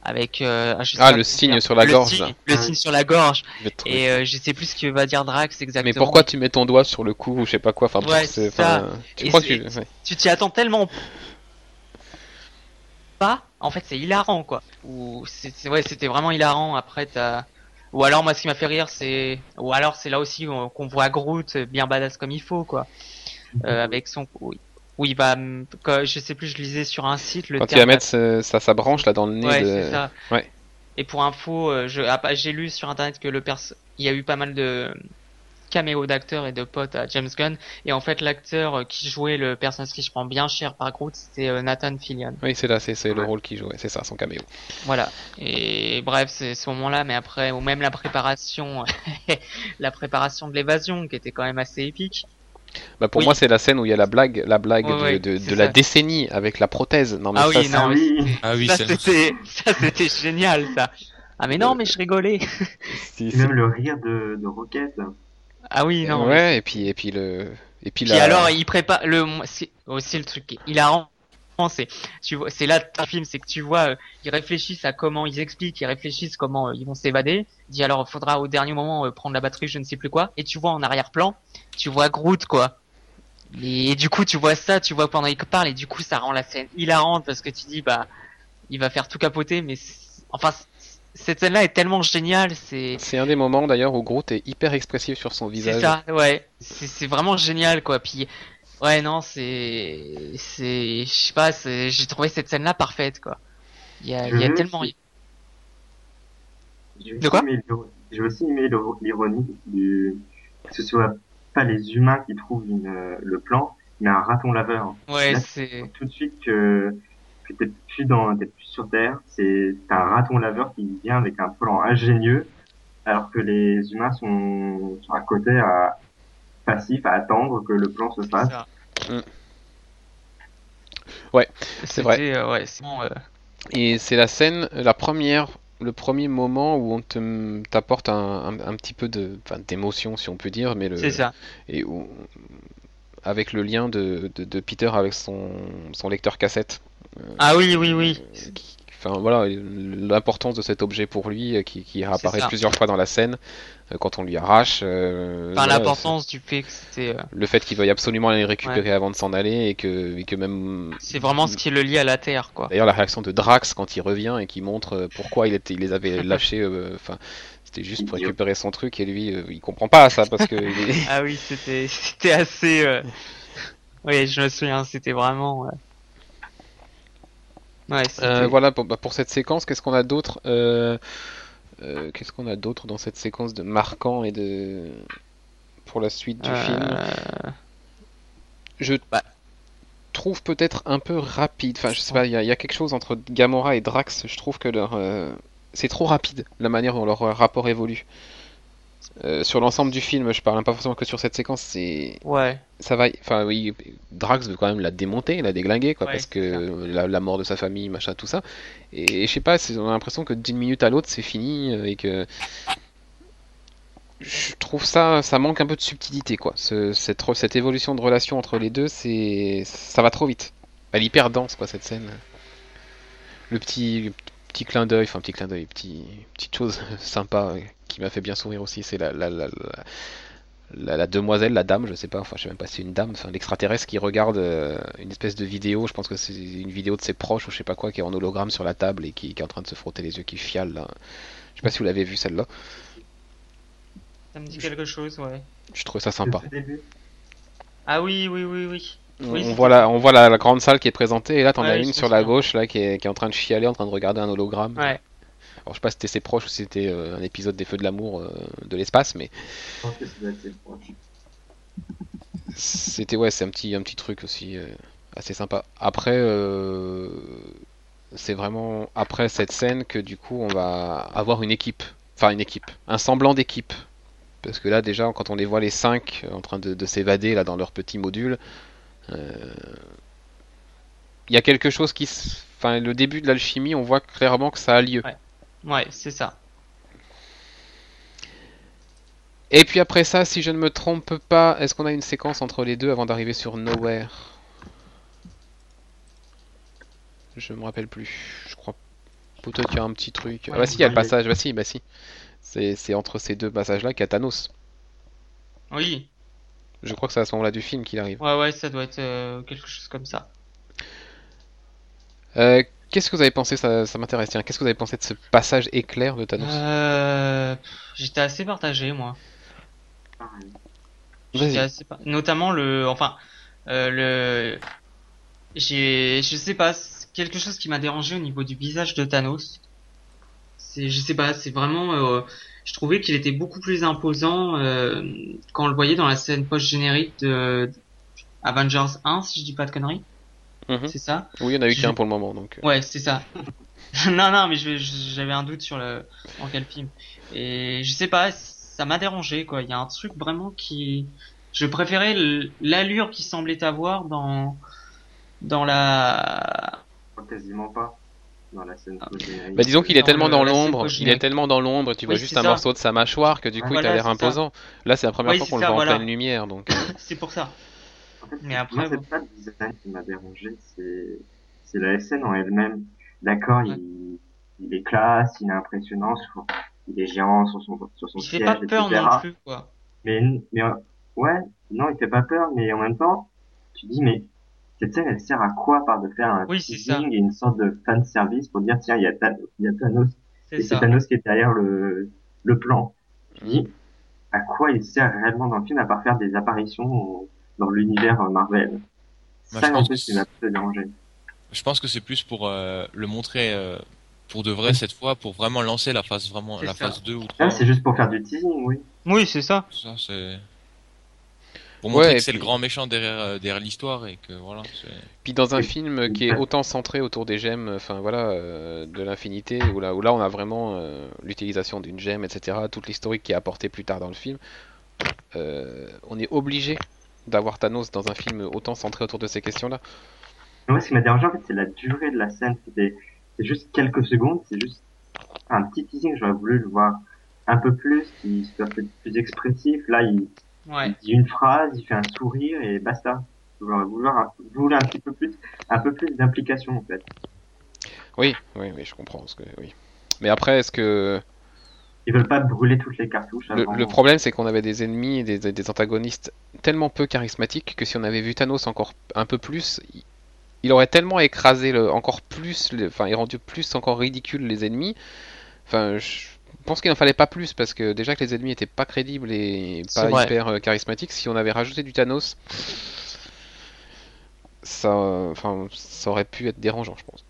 [SPEAKER 2] avec, je sais
[SPEAKER 1] Ah,
[SPEAKER 2] pas
[SPEAKER 1] le signe
[SPEAKER 2] dire.
[SPEAKER 1] sur la
[SPEAKER 2] Le
[SPEAKER 1] gorge,
[SPEAKER 2] signe- le
[SPEAKER 3] Ah
[SPEAKER 2] signe sur la gorge. Et je sais plus ce que va dire Drax exactement.
[SPEAKER 1] Mais pourquoi tu mets ton doigt sur le cou ou je sais pas quoi Enfin,
[SPEAKER 2] Ouais,
[SPEAKER 1] tu crois que tu
[SPEAKER 2] t'y attends tellement pas en fait c'est hilarant quoi ou c'est ouais c'était vraiment hilarant après t'as ou alors moi ce qui m'a fait rire c'est ou alors c'est là aussi qu'on voit Groot bien badass comme il faut quoi Euh, avec son où il va je sais plus je lisais sur un site le
[SPEAKER 1] Quand il
[SPEAKER 2] terme
[SPEAKER 1] va mettre sa, sa branche là dans le nez
[SPEAKER 2] Ouais,
[SPEAKER 1] de...
[SPEAKER 2] c'est ça.
[SPEAKER 1] Ouais.
[SPEAKER 2] Et pour info, euh, ah, bah, j'ai lu sur internet que le perso, il y a eu pas mal de caméos d'acteurs et de potes à James Gunn. Et en fait, l'acteur euh, qui jouait le personnage qui je prends bien cher par Groot, c'était euh, Nathan Fillion.
[SPEAKER 1] Oui, c'est là, c'est c'est le
[SPEAKER 3] Ouais.
[SPEAKER 1] rôle qu'il joue, ouais, c'est ça, son caméo.
[SPEAKER 2] Voilà. Et bref, c'est ce moment-là, mais après, ou même la préparation, la préparation de l'évasion, qui était quand même assez épique.
[SPEAKER 1] Bah pour
[SPEAKER 2] Oui.
[SPEAKER 1] moi, c'est la scène où il y a la blague, la blague
[SPEAKER 2] Ouais,
[SPEAKER 1] de,
[SPEAKER 2] ouais,
[SPEAKER 1] de,
[SPEAKER 2] c'est
[SPEAKER 1] de la décennie avec la prothèse. Non mais
[SPEAKER 2] Ah
[SPEAKER 1] ça,
[SPEAKER 2] oui,
[SPEAKER 1] c'est-
[SPEAKER 2] non, mais-.
[SPEAKER 4] Ah oui,
[SPEAKER 2] ça c'était, ça c'était génial, ça. Ah mais non, mais je rigolais.
[SPEAKER 1] si,
[SPEAKER 3] Et
[SPEAKER 1] si.
[SPEAKER 3] même le rire de, de Rocket.
[SPEAKER 2] Ah oui, non. mais
[SPEAKER 1] ouais, et puis et puis le et puis,
[SPEAKER 2] Puis
[SPEAKER 1] la...
[SPEAKER 2] alors, il prépare le. C'est aussi le truc est hilarant. C'est tu vois, c'est là un film, c'est que tu vois, euh, ils réfléchissent à comment ils expliquent, ils réfléchissent comment euh, ils vont s'évader. Il Dit alors, il faudra au dernier moment euh, prendre la batterie, je ne sais plus quoi. Et tu vois en arrière-plan, tu vois Groot quoi. Et, du coup, tu vois ça, tu vois pendant qu'il parle, et du coup, ça rend la scène hilarante parce que tu dis, bah, il va faire tout capoter, mais enfin, cette scène-là est tellement géniale, c'est.
[SPEAKER 1] C'est un des moments d'ailleurs où Groot est hyper expressif sur son
[SPEAKER 2] C'est
[SPEAKER 1] visage.
[SPEAKER 2] ça, ouais. C'est c'est vraiment génial, quoi. Puis, ouais, non, c'est, c'est, je sais pas, c'est- j'ai trouvé cette scène-là parfaite, quoi. Il y a, il y a tellement.
[SPEAKER 3] J'ai
[SPEAKER 2] De quoi
[SPEAKER 3] aussi aimé l'iro- J'ai aussi aimé l'iro- l'ironie du que ce soit pas les humains qui trouvent une, euh, le plan, mais un raton laveur.
[SPEAKER 2] Ouais, c'est.
[SPEAKER 3] Tout de suite que, que t'es plus dans, t'es plus sur Terre, c'est t'as un raton laveur qui vient avec un plan ingénieux, alors que les humains sont, sont à côté à passifs à attendre que le plan se fasse.
[SPEAKER 1] Mm. Ouais, c'est vrai.
[SPEAKER 2] C'était, euh, ouais, c'est bon, euh,
[SPEAKER 1] Et c'est la scène, la première, le premier moment où on te t'apporte un, un, un petit peu de, d'émotion si on peut dire, mais le
[SPEAKER 2] c'est ça.
[SPEAKER 1] et où, avec le lien de, de, de Peter avec son, son lecteur cassette.
[SPEAKER 2] Ah oui, oui, oui.
[SPEAKER 1] Euh, qui- Enfin voilà, l'importance de cet objet pour lui euh, qui, qui apparaît plusieurs fois dans la scène euh, quand on lui arrache. euh,
[SPEAKER 2] Enfin,
[SPEAKER 1] voilà,
[SPEAKER 2] l'importance du fait que c'était, euh,
[SPEAKER 1] c'est- le fait qu'il veuille absolument aller le récupérer avant de s'en aller et que, et que même
[SPEAKER 2] c'est vraiment ce qui le lie à la Terre, quoi.
[SPEAKER 1] D'ailleurs, la réaction de Drax quand il revient et qui montre pourquoi il, était, il les avait lâchés, euh, enfin, c'était juste pour récupérer son truc et lui, euh, il comprend pas ça parce que
[SPEAKER 2] Ah oui, c'était, c'était assez. euh, Oui, je me souviens, c'était vraiment. Euh, Ouais.
[SPEAKER 1] Euh, voilà pour, bah, pour cette séquence. Qu'est-ce qu'on a d'autre Euh, euh, Qu'est-ce qu'on a d'autre dans cette séquence de marquant et de pour la suite du film? Je
[SPEAKER 2] Bah.
[SPEAKER 1] trouve peut-être un peu rapide. Enfin, je sais pas. Il y, y a quelque chose entre Gamora et Drax. Je trouve que leur c'est trop rapide la manière dont leur rapport évolue. Euh, sur l'ensemble du film, je parle pas forcément que sur cette séquence, c'est
[SPEAKER 2] Ouais.
[SPEAKER 1] ça va, enfin oui, Drax veut quand même la démonter, la déglinguer, quoi,
[SPEAKER 2] Ouais,
[SPEAKER 1] parce que la, la mort de sa famille, machin, tout ça. Et, je sais pas, c'est- on a l'impression que d'une minute à l'autre, c'est fini euh, et que je trouve ça, ça manque un peu de subtilité, quoi. Ce- cette, cette évolution de relation entre les deux, c'est, ça va trop vite. Elle est hyper dense, quoi, cette scène. Le petit, petit clin d'œil, enfin petit clin d'œil, petit, petite chose sympa qui m'a fait bien sourire aussi, c'est la, la, la, la- la, la demoiselle, la dame, je sais pas, enfin je sais même pas si c'est une dame, enfin l'extraterrestre qui regarde euh, une espèce de vidéo, je pense que c'est une vidéo de ses proches ou je sais pas quoi, qui est en hologramme sur la table et qui, qui est en train de se frotter les yeux, qui fiale là. Je sais pas si vous l'avez vu celle-là,
[SPEAKER 2] Ça me dit quelque chose, ouais.
[SPEAKER 1] je trouve ça sympa.
[SPEAKER 2] Ah oui, oui, oui, oui.
[SPEAKER 1] On,
[SPEAKER 2] Oui,
[SPEAKER 1] on
[SPEAKER 2] c'est
[SPEAKER 1] voit la, on voit la, la grande salle qui est présentée et là t'en
[SPEAKER 2] Ouais,
[SPEAKER 1] as une sur la gauche là qui est, qui est en train de chialer, en train de regarder un hologramme.
[SPEAKER 2] Ouais.
[SPEAKER 1] Alors je sais pas si c'était ses proches ou si c'était euh, un épisode des Feux de l'amour euh, de l'espace, mais. C'était ouais, c'est un petit un petit truc aussi euh, assez sympa. Après c'est vraiment après cette scène que du coup on va avoir une équipe, enfin une équipe, un semblant d'équipe. Parce que là déjà quand on les voit les cinq en train de, de s'évader là dans leur petit module, il y a quelque chose qui, enfin le début de l'alchimie, on voit clairement que ça a lieu.
[SPEAKER 2] Ouais. Ouais, c'est ça.
[SPEAKER 1] Et puis après ça, si je ne me trompe pas, est-ce qu'on a une séquence entre les deux avant d'arriver sur Nowhere? Je me rappelle plus. Je crois peut-être qu'il y a un petit truc. Ah bah si, il y a le passage. Bah si, bah si. C'est c'est entre ces deux passages-là qu'il y a Thanos.
[SPEAKER 2] Oui.
[SPEAKER 1] Je crois que c'est à ce moment-là du film qu'il arrive.
[SPEAKER 2] Ouais, ouais, ça doit être euh, quelque chose comme ça.
[SPEAKER 1] Euh, Qu'est-ce que vous avez pensé Ça, ça m'intéresse. Tiens, qu'est-ce que vous avez pensé de ce passage éclair de Thanos
[SPEAKER 2] Euh... J'étais assez partagé, moi. Assez Notamment le... Enfin, euh, le... J'ai... Je sais pas, quelque chose qui m'a dérangé au niveau du visage de Thanos. C'est... Je sais pas, c'est vraiment... euh, Je trouvais qu'il était beaucoup plus imposant quand on le voyait dans la scène post-générique de Avengers 1, si je dis pas de conneries.
[SPEAKER 1] Mhm.
[SPEAKER 2] C'est ça
[SPEAKER 1] Oui, il y en a eu
[SPEAKER 2] Je-
[SPEAKER 1] qu'un pour le moment, donc. euh,
[SPEAKER 2] Ouais, c'est ça. non, non, mais je- je- j'avais un doute sur le en quel film. Et je sais pas, ça m'a dérangé quoi. Il y a un truc vraiment qui, je préférais l- l'allure qu'il semblait avoir dans dans la.
[SPEAKER 3] Quasiment pas dans la scène post-générique.
[SPEAKER 1] Bah disons qu'il est
[SPEAKER 2] Dans
[SPEAKER 1] tellement
[SPEAKER 2] le-
[SPEAKER 1] dans l'ombre, il est tellement dans l'ombre, tu vois
[SPEAKER 2] Oui,
[SPEAKER 1] juste un
[SPEAKER 2] ça.
[SPEAKER 1] morceau de sa mâchoire que du coup il a l'air
[SPEAKER 2] ça.
[SPEAKER 1] imposant. Là c'est la première
[SPEAKER 2] Oui,
[SPEAKER 1] fois qu'on le voit
[SPEAKER 2] voilà.
[SPEAKER 1] en pleine lumière, donc. euh,
[SPEAKER 2] C'est pour ça.
[SPEAKER 3] En fait,
[SPEAKER 2] Mais après, bon.
[SPEAKER 3] c'est pas le design qui m'a dérangé, c'est, c'est la scène en elle-même. D'accord,
[SPEAKER 2] Ouais.
[SPEAKER 3] il, il est classe, il est impressionnant, sur- il est géant sur son, sur son
[SPEAKER 2] Il fait
[SPEAKER 3] siège,
[SPEAKER 2] pas peur
[SPEAKER 3] etc.
[SPEAKER 2] non plus quoi.
[SPEAKER 3] Mais, mais, euh, ouais, non, il fait pas peur, mais en même temps, tu dis mais cette scène elle sert à quoi par de faire un
[SPEAKER 2] Oui,
[SPEAKER 3] teasing et une sorte de fan service pour dire tiens il y a, Ta- il y a Thanos et c'est. Thanos qui est derrière le, le plan. Tu
[SPEAKER 1] Mm.
[SPEAKER 3] dis à quoi il sert réellement dans le film à part faire des apparitions dans l'univers euh, Marvel. Ça
[SPEAKER 4] je
[SPEAKER 3] en
[SPEAKER 4] pense
[SPEAKER 3] plus
[SPEAKER 4] que
[SPEAKER 3] qui m'a dérangé.
[SPEAKER 4] Je pense que c'est plus pour euh, le montrer euh, pour de vrai cette fois, pour vraiment lancer la phase vraiment la
[SPEAKER 2] ça.
[SPEAKER 4] phase 2 ou 3.
[SPEAKER 3] Là c'est juste pour faire du teasing, oui.
[SPEAKER 2] Oui, c'est ça.
[SPEAKER 4] Ça c'est pour montrer
[SPEAKER 1] Ouais,
[SPEAKER 4] que c'est le grand méchant derrière euh, derrière l'histoire et que voilà.
[SPEAKER 1] Puis dans un film qui est autant centré autour des gemmes, enfin voilà, euh, de l'infinité, où là, où là on a vraiment euh, l'utilisation d'une gemme, etc., toute l'historique qui est apportée plus tard dans le film, euh, on est obligé d'avoir Thanos dans un film autant centré autour de ces questions-là.
[SPEAKER 3] Mais Moi ce qui m'a dérangé en fait c'est la durée de la scène. C'était c'est juste quelques secondes, c'est juste un petit teasing. J'aurais voulu le voir un peu plus, qui soit peut-être plus expressif. Là il,
[SPEAKER 2] Ouais.
[SPEAKER 3] il dit une phrase, il fait un sourire et basta. J'aurais voulu un, voulu un petit peu plus, un peu plus d'implication en fait.
[SPEAKER 1] Oui, oui, oui, je comprends. Parce que, oui. Mais après, est-ce que
[SPEAKER 3] Ils veulent pas brûler toutes les cartouches
[SPEAKER 1] le,
[SPEAKER 3] avant.
[SPEAKER 1] le problème, c'est qu'on avait des ennemis, et des, des antagonistes tellement peu charismatiques que si on avait vu Thanos encore un peu plus, il, il aurait tellement écrasé le, encore plus, le- enfin, il rendu plus encore ridicule les ennemis. Enfin, je pense qu'il n'en fallait pas plus parce que déjà que les ennemis étaient pas crédibles et pas hyper euh, charismatiques, si on avait rajouté du Thanos, ça, enfin, ça aurait pu être dérangeant, je pense.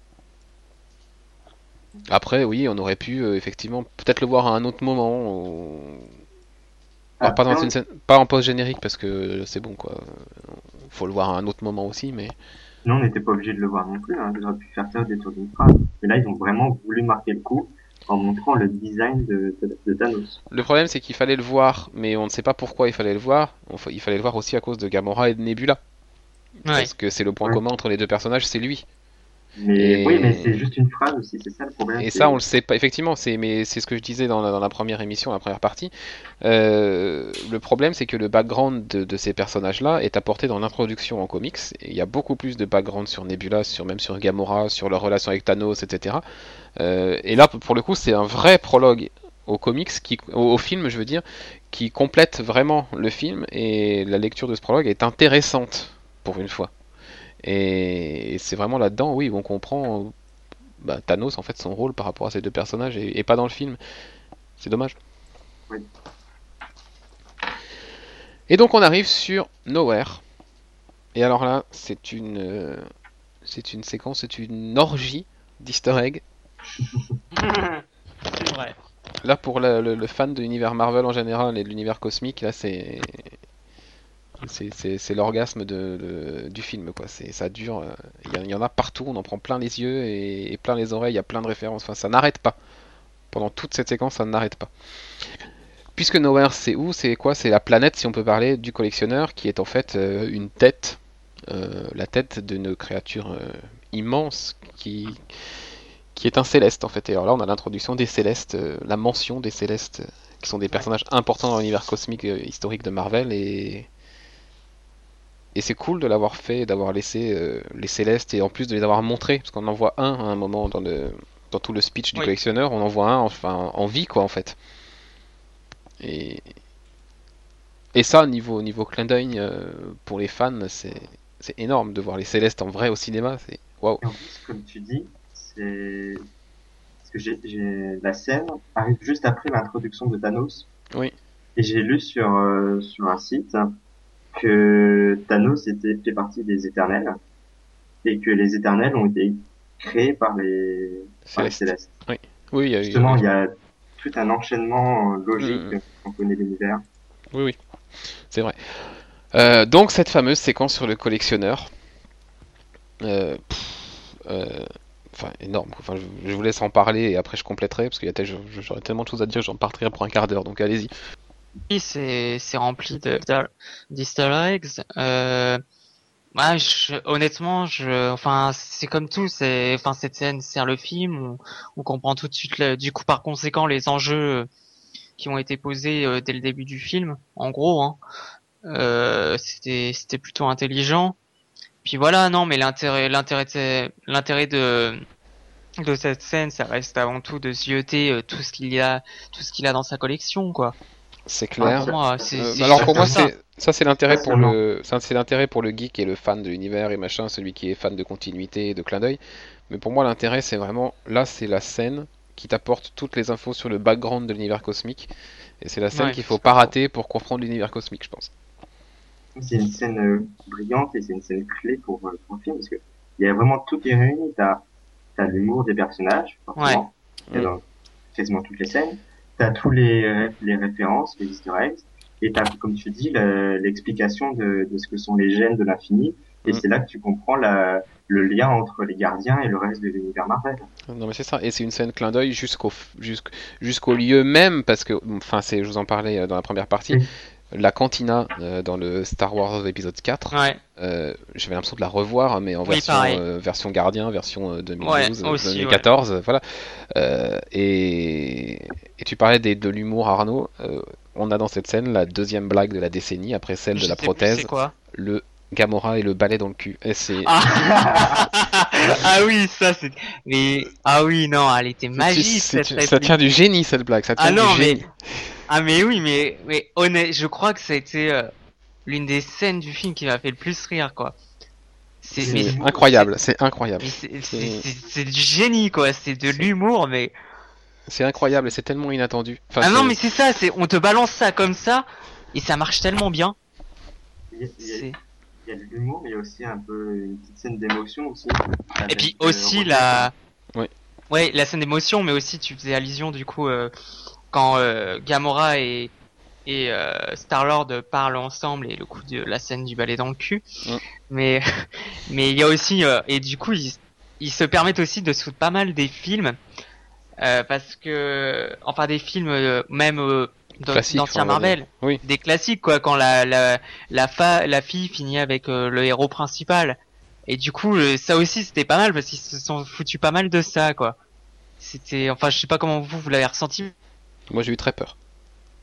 [SPEAKER 1] Après, oui, on aurait pu euh, effectivement peut-être le voir à un autre moment. ou- alors, pas, dans
[SPEAKER 3] Après,
[SPEAKER 1] une scène- pas en post générique parce que c'est bon quoi. Faut le voir à un autre moment aussi, mais
[SPEAKER 3] Sinon, on n'était pas obligé de le voir non plus. Hein. J'aurais pu faire ça au détour d'une phrase. Mais là, ils ont vraiment voulu marquer le coup en montrant le design de, de, de Thanos.
[SPEAKER 1] le problème c'est qu'il fallait le voir, mais on ne sait pas pourquoi il fallait le voir. On fa- Il fallait le voir aussi à cause de Gamora et de Nebula.
[SPEAKER 2] Ouais.
[SPEAKER 1] Parce que c'est le point
[SPEAKER 3] Ouais.
[SPEAKER 1] commun entre les deux personnages, c'est lui.
[SPEAKER 3] Mais
[SPEAKER 1] Et-
[SPEAKER 3] oui, mais c'est juste une phrase aussi. C'est ça le problème.
[SPEAKER 1] Et ça, on le sait pas. Effectivement, c'est mais c'est ce que je disais dans la, dans la première émission, la première partie. Euh, le problème, c'est que le background de, de ces personnages-là est apporté dans l'introduction en comics. Il y a beaucoup plus de background sur Nebula, sur même sur Gamora, sur leur relation avec Thanos, etc. Euh, et là, pour le coup, c'est un vrai prologue au comics, qui, au, au film, je veux dire, qui complète vraiment le film. Et la lecture de ce prologue est intéressante pour une fois. Et c'est vraiment là-dedans, oui, où on comprend bah, Thanos en fait son rôle par rapport à ces deux personnages et, et pas dans le film. C'est dommage.
[SPEAKER 3] Oui.
[SPEAKER 1] Et donc on arrive sur Nowhere. Et alors là, c'est une euh, c'est une séquence, c'est une orgie d'easter egg.
[SPEAKER 2] c'est vrai.
[SPEAKER 1] Là pour le, le- le fan de l'univers Marvel en général et de l'univers cosmique, là c'est c'est- l'orgasme de, de- du film quoi. Ça dure. euh, Il y, en- il y en a partout, on en prend plein les yeux et, et plein les oreilles. Il y a plein de références. Enfin, ça n'arrête pas. Pendant toute cette séquence, ça n'arrête pas. Puisque Nowhere, c'est où? C'est quoi? C'est la planète, si on peut parler, du collectionneur, qui est en fait euh, une tête, euh, la tête d'une créature euh, immense qui qui est un céleste en fait. Et alors là, on a l'introduction des célestes, la mention des célestes, qui sont des personnages importants dans l'univers cosmique historique de Marvel et et c'est cool de l'avoir fait, d'avoir laissé euh, les célestes et en plus de les avoir montrés, parce qu'on en voit un à un moment dans le dans tout le speech du
[SPEAKER 2] Oui.
[SPEAKER 1] collectionneur, on en voit un enfin en vie quoi en fait. Et et ça niveau niveau clin d'œil euh, pour les fans, c'est énorme de voir les célestes en vrai au cinéma, c'est waouh.
[SPEAKER 3] Et en plus, comme tu dis, c'est parce que j'ai... la scène arrive juste après l'introduction de Thanos.
[SPEAKER 1] Oui.
[SPEAKER 3] Et j'ai lu sur euh, sur un site que Thanos était fait partie des Éternels et que les Éternels ont été créés par les, par les
[SPEAKER 1] Céleste.
[SPEAKER 3] Célestes.
[SPEAKER 1] Oui, il y a eu-
[SPEAKER 3] Justement, il y a tout un enchaînement euh, logique
[SPEAKER 1] Mm.
[SPEAKER 3] quand on connaît l'univers.
[SPEAKER 1] Oui, oui, c'est vrai. Euh, donc cette fameuse séquence sur le collectionneur, euh, pff, euh, enfin énorme. Enfin, je, je vous laisse en parler et après je compléterai parce qu'il y a j'aurais tellement de choses à dire, j'en partirai pour un quart d'heure. Donc allez-y.
[SPEAKER 2] Oui, c'est rempli de d'easter eggs. Euh, ouais, je, honnêtement, je, enfin, c'est comme tout. C'est, enfin, cette scène sert le film. On, comprend tout de suite, du coup, par conséquent, les enjeux qui ont été posés euh, dès le début du film. En gros, hein. Euh, c'était c'était plutôt intelligent. Puis voilà, non, mais l'intérêt l'intérêt l'intérêt de de cette scène, ça reste avant tout de zioter euh, tout ce qu'il y a tout ce qu'il a dans sa collection, quoi.
[SPEAKER 1] C'est clair.
[SPEAKER 2] Moi,
[SPEAKER 1] Euh, alors pour moi,
[SPEAKER 2] ça.
[SPEAKER 1] c'est ça c'est l'intérêt pour le ça, c'est l'intérêt pour le geek et le fan de l'univers et machin, celui qui est fan de continuité et de clin d'œil. Mais pour moi, l'intérêt c'est vraiment là, c'est la scène qui t'apporte toutes les infos sur le background de l'univers cosmique. Et c'est la scène
[SPEAKER 2] Ouais,
[SPEAKER 1] qu'il faut pas rater pour comprendre l'univers cosmique, je pense.
[SPEAKER 3] C'est une scène euh, brillante et c'est une scène clé pour, euh, pour le film parce que il y a vraiment tout qui est réuni. T'as, t'as l'humour des personnages, forcément.
[SPEAKER 1] Ouais.
[SPEAKER 3] dans quasiment toutes les scènes. T'as tous les, ré- les références, les easter eggs. Et t'as, comme tu dis, le- l'explication de, de ce que sont les gènes de l'infini. Et
[SPEAKER 1] Mm.
[SPEAKER 3] c'est là que tu comprends la, le lien entre les gardiens et le reste de l'univers Marvel.
[SPEAKER 1] Non mais c'est ça, et c'est une scène clin d'œil jusqu'au jusqu'- jusqu'au lieu même, parce que, enfin c'est, je vous en parlais euh, dans la première partie. La cantina euh, dans le Star Wars épisode 4,
[SPEAKER 2] Ouais,
[SPEAKER 1] euh, j'avais l'impression de la revoir, mais en
[SPEAKER 2] Oui,
[SPEAKER 1] version, euh, version gardien, version euh, 2012,
[SPEAKER 2] Ouais,
[SPEAKER 1] euh,
[SPEAKER 2] aussi,
[SPEAKER 1] 2014, euh, voilà. Et, et tu parlais des, de l'humour Arnaud, on a dans cette scène la deuxième blague de la décennie, après celle
[SPEAKER 2] je
[SPEAKER 1] de la
[SPEAKER 2] plus
[SPEAKER 1] prothèse,
[SPEAKER 2] quoi.
[SPEAKER 1] Le Gamora et le balai dans le cul. Et c'est...
[SPEAKER 2] ah... ah oui, ça c'est. Mais ah oui, non, elle était magique
[SPEAKER 1] c'est-
[SPEAKER 2] cette
[SPEAKER 1] c'est- ça
[SPEAKER 2] réplique.
[SPEAKER 1] tient du génie cette blague, ça tient
[SPEAKER 2] Ah non,
[SPEAKER 1] du
[SPEAKER 2] mais
[SPEAKER 1] génie.
[SPEAKER 2] ah mais oui, mais mais honnête, je crois que ça a été euh, l'une des scènes du film qui m'a fait le plus rire, quoi. C'est mais
[SPEAKER 1] incroyable, c'est incroyable.
[SPEAKER 2] mais c'est-
[SPEAKER 1] C'est-
[SPEAKER 2] c'est c'est- c'est du génie, quoi. C'est de l'humour, mais
[SPEAKER 1] C'est incroyable et c'est tellement inattendu. Enfin,
[SPEAKER 2] ah non, mais c'est ça. C'est on te balance ça comme ça et ça marche tellement bien. C'est
[SPEAKER 3] y a de l'humour, mais il y a aussi un peu une petite scène d'émotion aussi.
[SPEAKER 2] Et puis
[SPEAKER 3] euh,
[SPEAKER 2] aussi la,
[SPEAKER 1] Ouais.
[SPEAKER 2] ouais, la scène d'émotion, mais aussi tu faisais allusion du coup euh, quand euh, Gamora et et Star Lord parlent ensemble et le coup de la scène du balai dans le cul.
[SPEAKER 1] Mm.
[SPEAKER 2] Mais mais il y a aussi euh, et du coup ils ils se permettent aussi de se foutre pas mal des films euh, parce que enfin des films euh, même euh, d'anciens. Marvel,
[SPEAKER 1] Oui.
[SPEAKER 2] des classiques quoi quand la la la, fa, la fille finit avec euh, le héros principal et du coup euh, ça aussi c'était pas mal parce qu'ils se sont foutus pas mal de ça quoi c'était enfin je sais pas comment vous vous l'avez ressenti
[SPEAKER 1] Moi j'ai eu très peur.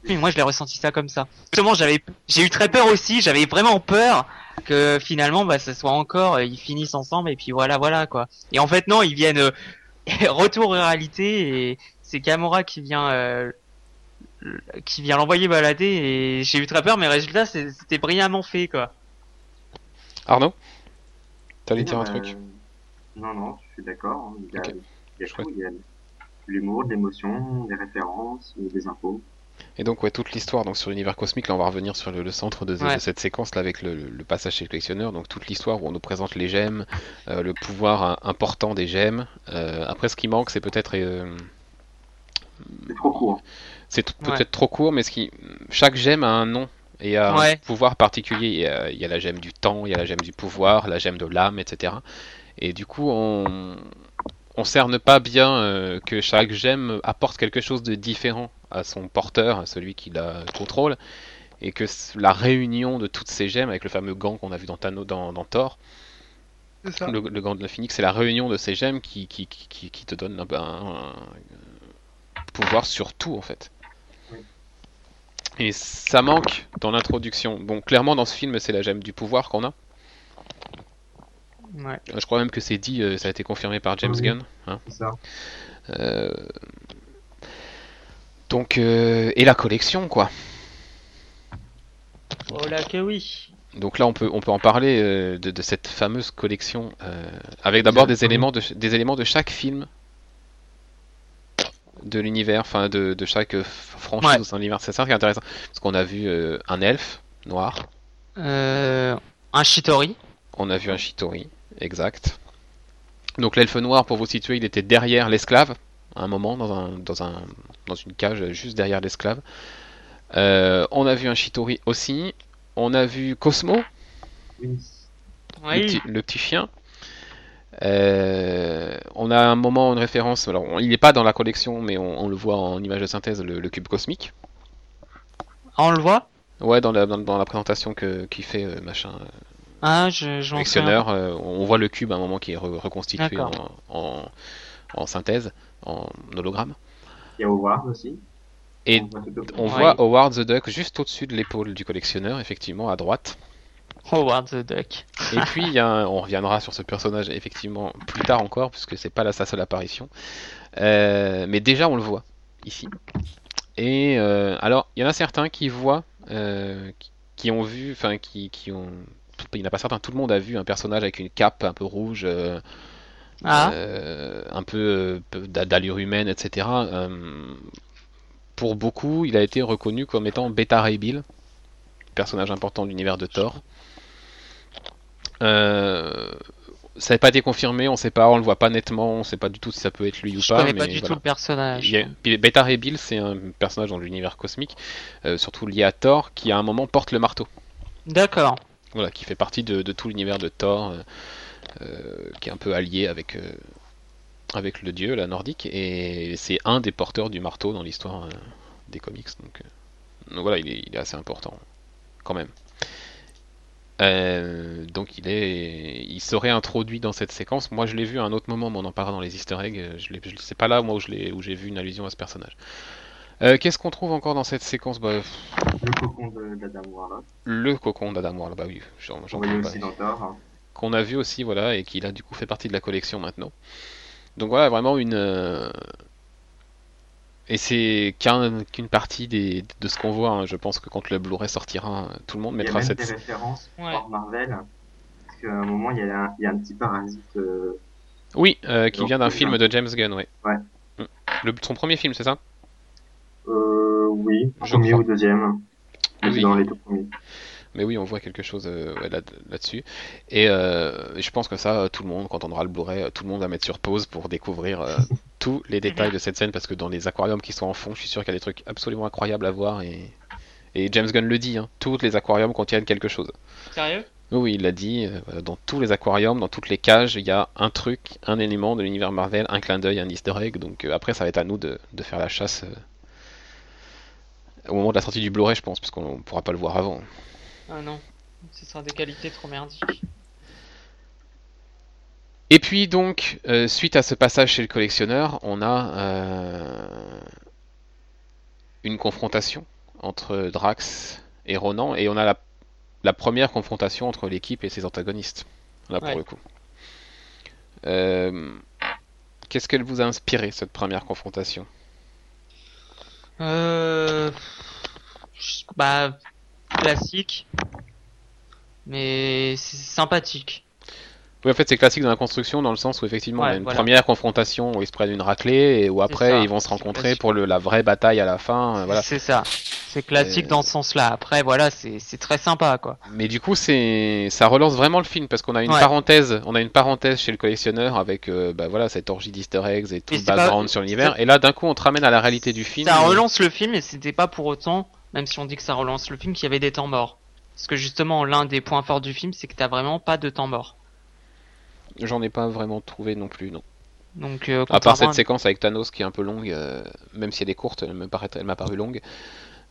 [SPEAKER 2] mais moi je l'ai ressenti ça comme ça justement j'avais j'ai eu très peur aussi j'avais vraiment peur que finalement bah ce soit encore euh, ils finissent ensemble et puis voilà voilà quoi et en fait non ils viennent euh, retour réalité et c'est Gamora qui vient euh, qui vient l'envoyer balader et j'ai eu très peur mais résultat c'était brillamment fait quoi
[SPEAKER 1] Arnaud? T'allais dire un
[SPEAKER 3] euh,
[SPEAKER 1] truc?
[SPEAKER 3] Non, non, je suis d'accord. Il y a,
[SPEAKER 1] Ok.
[SPEAKER 3] il y a
[SPEAKER 1] Chouette.
[SPEAKER 3] tout. Il y a l'humour, de l'émotion, des références, des infos.
[SPEAKER 1] Et donc ouais, toute l'histoire donc sur l'univers cosmique, là on va revenir sur le, le centre de, cette séquence là avec le, le passage chez le collectionneur, donc toute l'histoire où on nous présente les gemmes, euh, le pouvoir important des gemmes. Euh, après ce qui manque c'est peut-être euh,
[SPEAKER 3] C'est trop court.
[SPEAKER 1] C'est
[SPEAKER 2] Ouais.
[SPEAKER 1] peut-être trop court, mais ce qui chaque gemme a un nom et a
[SPEAKER 2] Ouais.
[SPEAKER 1] un pouvoir particulier. Il y, a, il y a la gemme du temps, il y a la gemme du pouvoir, la gemme de l'âme, etc. Et du coup on on cerne pas bien euh, que chaque gemme apporte quelque chose de différent à son porteur, à celui qui la contrôle, et que la réunion de toutes ces gemmes avec le fameux gant qu'on a vu dans, Thanos, dans, dans Thor, le, le gant de l'infini, c'est la réunion de ces gemmes qui, qui, qui, qui- qui te donne un, un- un pouvoir sur tout en fait. Et ça manque dans l'introduction. Bon, clairement dans ce film, c'est la gemme du pouvoir qu'on a.
[SPEAKER 2] ouais
[SPEAKER 1] Je crois même que c'est dit, euh, ça a été confirmé par James
[SPEAKER 3] Oui.
[SPEAKER 1] Gunn. hein.
[SPEAKER 3] C'est ça.
[SPEAKER 1] Euh, Donc, euh, et la collection, quoi.
[SPEAKER 2] oh là que oui
[SPEAKER 1] Donc là, on peut, on peut en parler euh, de, de cette fameuse collection, euh, avec d'abord des éléments de, des éléments de chaque film de l'univers, enfin de, de chaque franchise
[SPEAKER 2] Ouais.
[SPEAKER 1] de l'univers. C'est ça qui est intéressant. Parce qu'on a vu euh, un elfe noir,
[SPEAKER 2] euh, un Shitori
[SPEAKER 1] on a vu un Shitori, exact. Donc l'elfe noir, pour vous situer, il était derrière l'esclave, à un moment, dans, un, dans, un, dans une cage juste derrière l'esclave. Euh, on a vu un Shitori aussi. On a vu Cosmo,
[SPEAKER 3] Oui.
[SPEAKER 1] le,
[SPEAKER 2] oui
[SPEAKER 1] petit, le petit chien. Euh, on a un moment une référence, alors on- il n'est pas dans la collection, mais on, on le voit en image de synthèse, le, le cube cosmique.
[SPEAKER 2] Ah, on le voit?
[SPEAKER 1] Ouais, dans la, dans, dans la présentation que, qu'il fait euh, machin, euh,
[SPEAKER 2] ah je un
[SPEAKER 1] collectionneur, euh, on voit le cube à un moment qui est re- reconstitué en,
[SPEAKER 2] D'accord.
[SPEAKER 1] en, en synthèse, en hologramme.
[SPEAKER 3] Il y a Howard aussi.
[SPEAKER 1] Et
[SPEAKER 3] voit
[SPEAKER 1] on
[SPEAKER 2] Ouais.
[SPEAKER 1] voit Howard the Duck juste au-dessus de l'épaule du collectionneur, effectivement, à droite.
[SPEAKER 2] Howard the Duck
[SPEAKER 1] Et puis, il y a un- on reviendra sur ce personnage effectivement plus tard encore, puisque c'est pas là sa seule apparition. Euh, mais déjà, on le voit ici. Et euh, alors, il y en a certains qui voient, euh, qui, qui ont vu, enfin, qui, qui ont. Il n'y en a pas certains, tout le monde a vu un personnage avec une cape un peu rouge,
[SPEAKER 2] Ah,
[SPEAKER 1] un peu peu d'a- d'allure humaine, etc. Pour beaucoup, il a été reconnu comme étant Beta Ray Bill, personnage important de l'univers de Thor. Euh, ça n'a pas été confirmé, on sait pas, on le voit pas nettement, on sait pas du tout si ça peut être lui ou
[SPEAKER 2] je
[SPEAKER 1] pas.
[SPEAKER 2] connais
[SPEAKER 1] mais
[SPEAKER 2] pas du
[SPEAKER 1] voilà.
[SPEAKER 2] tout le personnage.
[SPEAKER 1] A- Beta Ray Bill, c'est un personnage dans l'univers cosmique, euh, surtout lié à Thor, qui à un moment porte le marteau.
[SPEAKER 2] D'accord.
[SPEAKER 1] Voilà, qui fait partie de, de tout l'univers de Thor, euh, qui est un peu allié avec, euh, avec le dieu, la nordique, et c'est un des porteurs du marteau dans l'histoire des comics. Donc, donc voilà, il est, il est assez important, quand même. Euh, donc il est, il serait introduit dans cette séquence. Moi, je l'ai vu à un autre moment, mais on en parlera dans les Easter eggs. euh, Je je- c'est pas là moi où je l'ai, où j'ai vu une allusion à ce personnage. Euh, qu'est-ce qu'on trouve encore dans cette séquence? Bah,
[SPEAKER 3] Le cocon d'Adam Warlock,
[SPEAKER 1] Le cocon d'Adam Warlock, bah oui, j'en,
[SPEAKER 3] hein.
[SPEAKER 1] qu'on a vu aussi, voilà, et qui là du coup fait partie de la collection maintenant. Donc voilà, vraiment une. Et c'est qu'un- qu'une partie des, de ce qu'on voit. hein. Je pense que quand le Blu-ray sortira, tout le monde
[SPEAKER 3] Il y a
[SPEAKER 1] mettra
[SPEAKER 3] même
[SPEAKER 1] cette.
[SPEAKER 3] des références
[SPEAKER 2] Ouais.
[SPEAKER 3] hors Marvel. Parce qu'à un moment, il y a un, il y a un petit parasite. euh,
[SPEAKER 1] Oui, euh, qui
[SPEAKER 3] Donc,
[SPEAKER 1] vient d'un film de James Gunn, ouais.
[SPEAKER 3] Ouais.
[SPEAKER 1] Mm. Le, son premier film, c'est ça?
[SPEAKER 3] Euh, oui,
[SPEAKER 1] Je
[SPEAKER 3] premier
[SPEAKER 1] crois.
[SPEAKER 3] ou deuxième. Mais
[SPEAKER 1] Oui.
[SPEAKER 3] dans les tout premiers.
[SPEAKER 1] Mais oui, on voit quelque chose euh, là, là-dessus. Et euh, je pense que ça, tout le monde, quand on aura le Blu-ray, tout le monde va mettre sur pause pour découvrir euh, tous les détails de cette scène, parce que dans les aquariums qui sont en fond, je suis sûr qu'il y a des trucs absolument incroyables à voir. Et, et James Gunn le dit, hein, tous les aquariums contiennent quelque chose.
[SPEAKER 2] Sérieux?
[SPEAKER 1] Oui, il l'a dit, euh, dans tous les aquariums, dans toutes les cages, il y a un truc, un élément de l'univers Marvel, un clin d'œil, un easter egg. Donc euh, après, ça va être à nous de, de faire la chasse euh, au moment de la sortie du Blu-ray, je pense, parce qu'on pourra pas le voir avant.
[SPEAKER 2] Ah non. Ce sera des qualités trop merdiques.
[SPEAKER 1] Et puis donc, euh, suite à ce passage chez le collectionneur, on a euh, une confrontation entre Drax et Ronan, et on a la, la première confrontation entre l'équipe et ses antagonistes, là pour
[SPEAKER 2] Ouais.
[SPEAKER 1] le coup. Euh, Qu'est-ce qu'elle vous a inspiré, cette première confrontation?
[SPEAKER 2] Euh... Bah... Classique. Mais c'est sympathique.
[SPEAKER 1] Oui, en fait, c'est classique dans la construction, dans le sens où effectivement,
[SPEAKER 2] Ouais,
[SPEAKER 1] on a une
[SPEAKER 2] voilà.
[SPEAKER 1] première confrontation où ils se prennent une raclée, et où après, ils vont se rencontrer pour le, la vraie bataille à la fin. euh, voilà.
[SPEAKER 2] C'est ça. C'est classique dans ce sens-là. Après, voilà, c'est très sympa, quoi.
[SPEAKER 1] Mais du coup, c'est ça relance vraiment le film parce qu'on a une
[SPEAKER 2] Ouais.
[SPEAKER 1] parenthèse, on a une parenthèse chez le collectionneur avec euh, bah voilà cette orgie d'easter eggs et tout
[SPEAKER 2] Et
[SPEAKER 1] le
[SPEAKER 2] pas-
[SPEAKER 1] background sur l'univers. Et là, d'un coup, on te ramène à la réalité du film.
[SPEAKER 2] Ça relance le film et c'était pas pour autant, même si on dit que ça relance le film, qu'il y avait des temps morts. Parce que justement, l'un des points forts du film, c'est que t'as vraiment pas de temps mort.
[SPEAKER 1] J'en ai pas vraiment trouvé non plus, non.
[SPEAKER 2] Donc, euh,
[SPEAKER 1] À part cette
[SPEAKER 2] à-
[SPEAKER 1] séquence avec Thanos qui est un peu longue, euh, même si elle est courte, elle me paraît, elle m'a paru longue.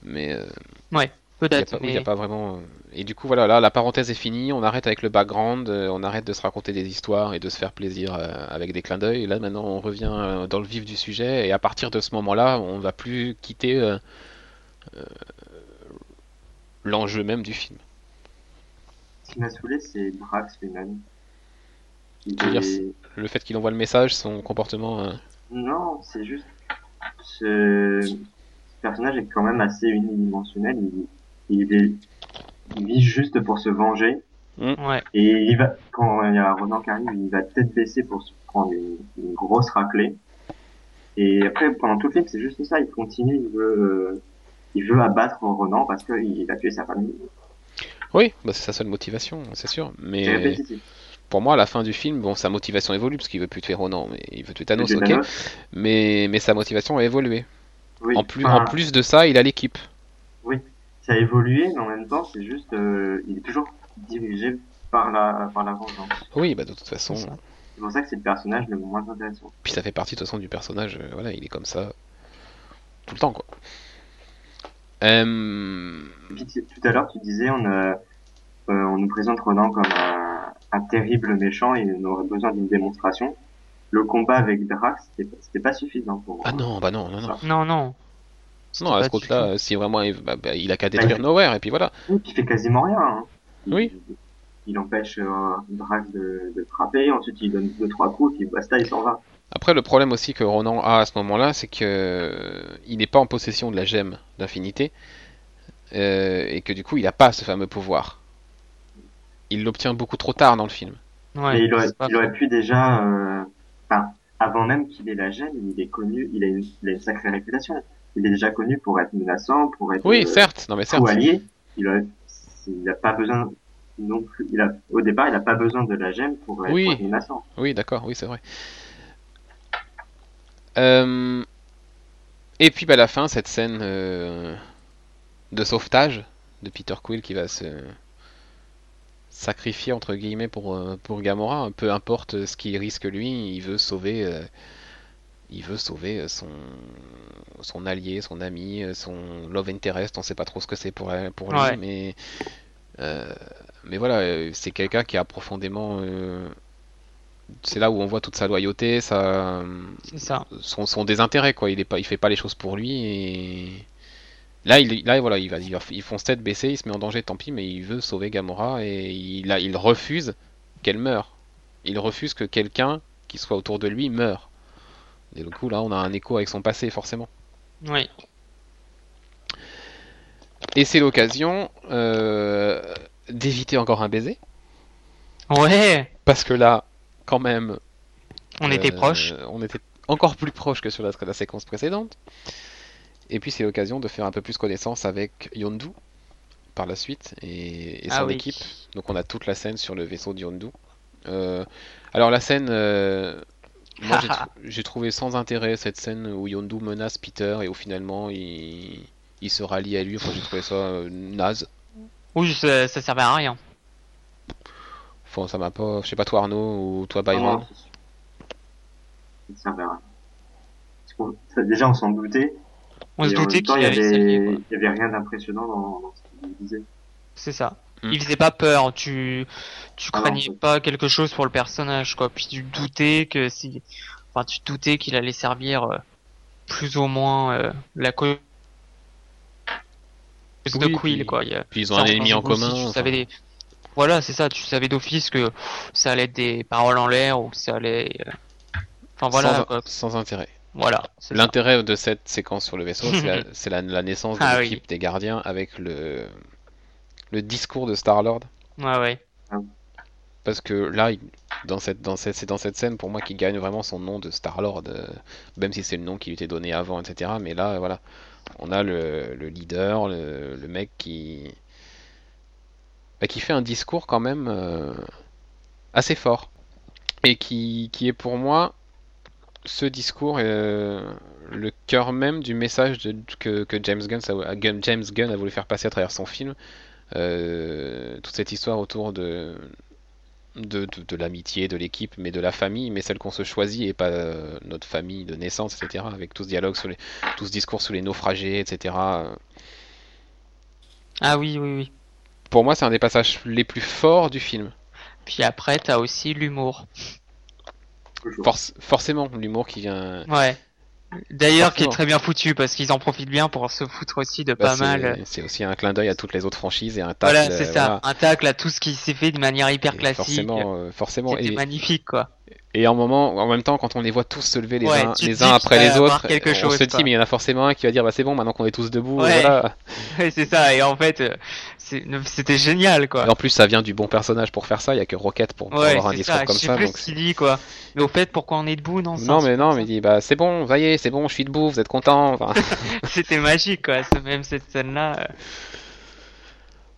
[SPEAKER 1] Mais euh, il a
[SPEAKER 2] peut-être,
[SPEAKER 1] oui, il a pas vraiment. Et du coup, voilà, là, la parenthèse est finie. On arrête avec le background, on arrête de se raconter des histoires et de se faire plaisir euh, avec des clins d'œil. Et là, maintenant, on revient euh, dans le vif du sujet. Et à partir de ce moment-là, on va plus quitter euh, euh, l'enjeu même du film.
[SPEAKER 3] Ce qui m'a saoulé, c'est Drax lui-même.
[SPEAKER 1] Dire, Le fait qu'il envoie le message, son comportement. euh,
[SPEAKER 3] Non, c'est juste. Ce... ce personnage est quand même assez unidimensionnel. Il, il, est... il vit juste pour se venger.
[SPEAKER 2] ouais.
[SPEAKER 3] Et il va, quand il y a Ronan qui arrive, il va tête baissée pour se prendre une, une grosse raclée. Et après, pendant tout le film, c'est juste ça. Il continue, il veut, euh, il veut abattre Ronan parce qu'il a tué sa famille.
[SPEAKER 1] Oui, bah, c'est sa seule motivation, c'est sûr.
[SPEAKER 3] C'est
[SPEAKER 1] Mais
[SPEAKER 3] répétitif.
[SPEAKER 1] Pour moi, à la fin du film, bon, sa motivation évolue parce qu'il veut plus tuer Ronan, mais il veut tuer Thanos, ok. Mais, mais sa motivation a évolué.
[SPEAKER 3] oui.
[SPEAKER 1] En plus,
[SPEAKER 3] Enfin,
[SPEAKER 1] en plus de ça, il a l'équipe.
[SPEAKER 3] ça a évolué, mais en même temps, c'est juste, euh, il est toujours dirigé par la, par la vengeance.
[SPEAKER 1] Oui, bah de toute façon.
[SPEAKER 2] C'est
[SPEAKER 3] pour ça que c'est le personnage le moins intéressant.
[SPEAKER 1] Puis ça fait partie de toute façon du personnage. euh, voilà, il est comme ça tout le temps, quoi. Euh,
[SPEAKER 3] puis, tout à l'heure, tu disais, on, euh, on nous présente Ronan comme un, un terrible méchant et on aurait besoin d'une démonstration. Le combat avec Drax, c'était pas- suffisant pour
[SPEAKER 1] Ah non, bah non, non, non.
[SPEAKER 2] Non, non.
[SPEAKER 1] Non, à ce compte-là, si vraiment, il, bah, bah, il a qu'à
[SPEAKER 3] Bah,
[SPEAKER 1] détruire Nowhere, et puis voilà.
[SPEAKER 3] Oui, il fait quasiment rien. Hein. Il,
[SPEAKER 1] Oui.
[SPEAKER 3] Il empêche euh, Drax de, de frapper, ensuite il donne deux trois coups, puis basta, il s'en va.
[SPEAKER 1] Après, le problème aussi que Ronan a à ce moment-là, c'est que euh, il n'est pas en possession de la gemme d'infinité euh, et que du coup, il n'a pas ce fameux pouvoir. Il l'obtient beaucoup trop tard dans le film.
[SPEAKER 2] Ouais,
[SPEAKER 3] il aurait,
[SPEAKER 2] c'est pas
[SPEAKER 3] il aurait pu déjà, euh, enfin, avant même qu'il ait la gemme, il est connu, il a une, il a une sacrée réputation. Il est déjà connu pour être menaçant, pour être
[SPEAKER 1] Oui,
[SPEAKER 3] euh,
[SPEAKER 1] certes. Non, mais certes.
[SPEAKER 3] ou allié. Il a, il a pas besoin non plus. Il a, au départ, il a pas besoin de la gemme pour être,
[SPEAKER 1] Oui.
[SPEAKER 3] pour être menaçant.
[SPEAKER 1] Oui, d'accord, oui, c'est vrai. Euh, Et puis, bah, la fin, cette scène euh, de sauvetage de Peter Quill qui va se sacrifier, entre guillemets, pour, euh, pour Gamora. Peu importe ce qu'il risque lui, il veut sauver, euh, il veut sauver son, son allié, son ami, euh, son love interest. On sait pas trop ce que c'est pour, lui,
[SPEAKER 2] Ouais.
[SPEAKER 1] mais, euh, mais voilà, euh, c'est quelqu'un qui a profondément. euh, c'est là où on voit toute sa loyauté, sa,
[SPEAKER 2] ça.
[SPEAKER 1] son, son désintérêt quoi. Il est pas, il fait pas les choses pour lui et là il, là voilà, il va, il va- il fonce tête baissée, il se met en danger, tant pis, mais il veut sauver Gamora et il, a, il refuse qu'elle meure. Il refuse que quelqu'un qui soit autour de lui meure. Et du coup là, on a un écho avec son passé forcément.
[SPEAKER 2] Oui.
[SPEAKER 1] Et c'est l'occasion euh, d'éviter encore un baiser
[SPEAKER 2] Ouais,
[SPEAKER 1] parce que là, quand même,
[SPEAKER 2] on était
[SPEAKER 1] Euh,
[SPEAKER 2] proches.
[SPEAKER 1] On était encore plus proche que sur la, la séquence précédente. Et puis c'est l'occasion de faire un peu plus connaissance avec Yondu par la suite et, et son
[SPEAKER 2] ah oui.
[SPEAKER 1] équipe. Donc on a toute la scène sur le vaisseau de Yondu. Euh, alors la scène, euh, moi j'ai, tr- j'ai trouvé sans intérêt cette scène où Yondu menace Peter et où finalement il, il se rallie à lui. Enfin j'ai trouvé ça euh, naze.
[SPEAKER 2] Oui, ça, ça servait à rien.
[SPEAKER 1] Enfin ça m'a pas, je sais pas toi Arnaud ou toi Byron.
[SPEAKER 3] non, Ça servait à rien. Déjà, on s'en doutait.
[SPEAKER 2] On se
[SPEAKER 3] et
[SPEAKER 2] doutait qu'il
[SPEAKER 3] il y avait, y avait rien d'impressionnant dans, dans ce qu'il disait.
[SPEAKER 2] C'est ça.
[SPEAKER 1] Hmm.
[SPEAKER 2] Il faisait pas peur, tu, tu
[SPEAKER 3] Ah non,
[SPEAKER 2] craignais pas quelque chose pour le personnage, quoi. Puis tu doutais que si, enfin, tu doutais qu'il allait servir euh, plus ou moins euh, la cause de
[SPEAKER 1] Oui,
[SPEAKER 2] Quill,
[SPEAKER 1] puis-
[SPEAKER 2] quoi. Il y a-
[SPEAKER 1] Puis ils ont un ennemi en commun.
[SPEAKER 2] Tu
[SPEAKER 1] enfin.
[SPEAKER 2] savais des... Voilà, c'est ça. Tu savais d'office que ça allait être des paroles en l'air ou que ça allait. euh, Enfin voilà,
[SPEAKER 1] sans,
[SPEAKER 2] quoi.
[SPEAKER 1] sans intérêt.
[SPEAKER 2] Voilà.
[SPEAKER 1] L'intérêt de cette séquence sur le vaisseau, c'est la, c'est la- la naissance de
[SPEAKER 2] Ah
[SPEAKER 1] l'équipe
[SPEAKER 2] oui.
[SPEAKER 1] des gardiens avec le, le discours de Star-Lord.
[SPEAKER 2] Ouais, ouais.
[SPEAKER 1] Parce que là, il- dans cette, dans cette, c'est dans cette scène pour moi qu'il gagne vraiment son nom de Star-Lord, euh, même si c'est le nom qui lui était donné avant, etc. Mais là, voilà, on a le, le leader, le, le mec qui, bah, qui fait un discours quand même euh, assez fort. Et qui, qui est pour moi ce discours est euh, le cœur même du message de- que, que James, Gunn, a- Gun- James Gunn a voulu faire passer à travers son film. Euh, toute cette histoire autour de, de, de, de l'amitié, de l'équipe, mais de la famille, mais celle qu'on se choisit et pas euh, notre famille de naissance, etc. Avec tout ce dialogue, sur les, tout ce discours sur les naufragés, etc.
[SPEAKER 2] Ah oui, oui, oui.
[SPEAKER 1] Pour moi, c'est un des passages les plus forts du film.
[SPEAKER 2] Puis après, t'as aussi l'humour.
[SPEAKER 1] Forcément, l'humour qui vient.
[SPEAKER 2] Ouais. D'ailleurs, qui est très bien foutu parce qu'ils en profitent bien pour se foutre aussi de
[SPEAKER 1] bah,
[SPEAKER 2] pas mal.
[SPEAKER 1] C'est aussi un clin d'œil à toutes les autres franchises et un tacle.
[SPEAKER 2] Voilà, c'est ça.
[SPEAKER 1] voilà.
[SPEAKER 2] Un tacle à tout ce qui s'est fait de manière hyper
[SPEAKER 1] Et
[SPEAKER 2] classique.
[SPEAKER 1] Forcément, euh, forcément.
[SPEAKER 2] C'était
[SPEAKER 1] Et,
[SPEAKER 2] magnifique, quoi.
[SPEAKER 1] Et en, moment, en même temps, quand on les voit tous se lever les
[SPEAKER 2] Ouais,
[SPEAKER 1] uns, les après les autres, on
[SPEAKER 2] chose,
[SPEAKER 1] se dit,
[SPEAKER 2] quoi.
[SPEAKER 1] mais il y en a forcément un qui va dire, bah c'est bon, maintenant qu'on est tous debout,
[SPEAKER 2] Ouais.
[SPEAKER 1] voilà.
[SPEAKER 2] Ouais, c'est ça. Et en fait, euh, c'était génial, quoi.
[SPEAKER 1] Et en plus, ça vient du bon personnage pour faire ça. Il y a que Rocket pour, avoir un discours
[SPEAKER 2] ça.
[SPEAKER 1] comme ça.
[SPEAKER 2] plus
[SPEAKER 1] donc
[SPEAKER 2] ce qu'il dit, quoi. Mais au fait, pourquoi on est debout, non
[SPEAKER 1] Non, mais non, mais il dit, bah c'est bon, ça y est, c'est bon, je suis debout, vous êtes content. Enfin,
[SPEAKER 2] ça. C'était magique, quoi. Même cette scène-là. euh,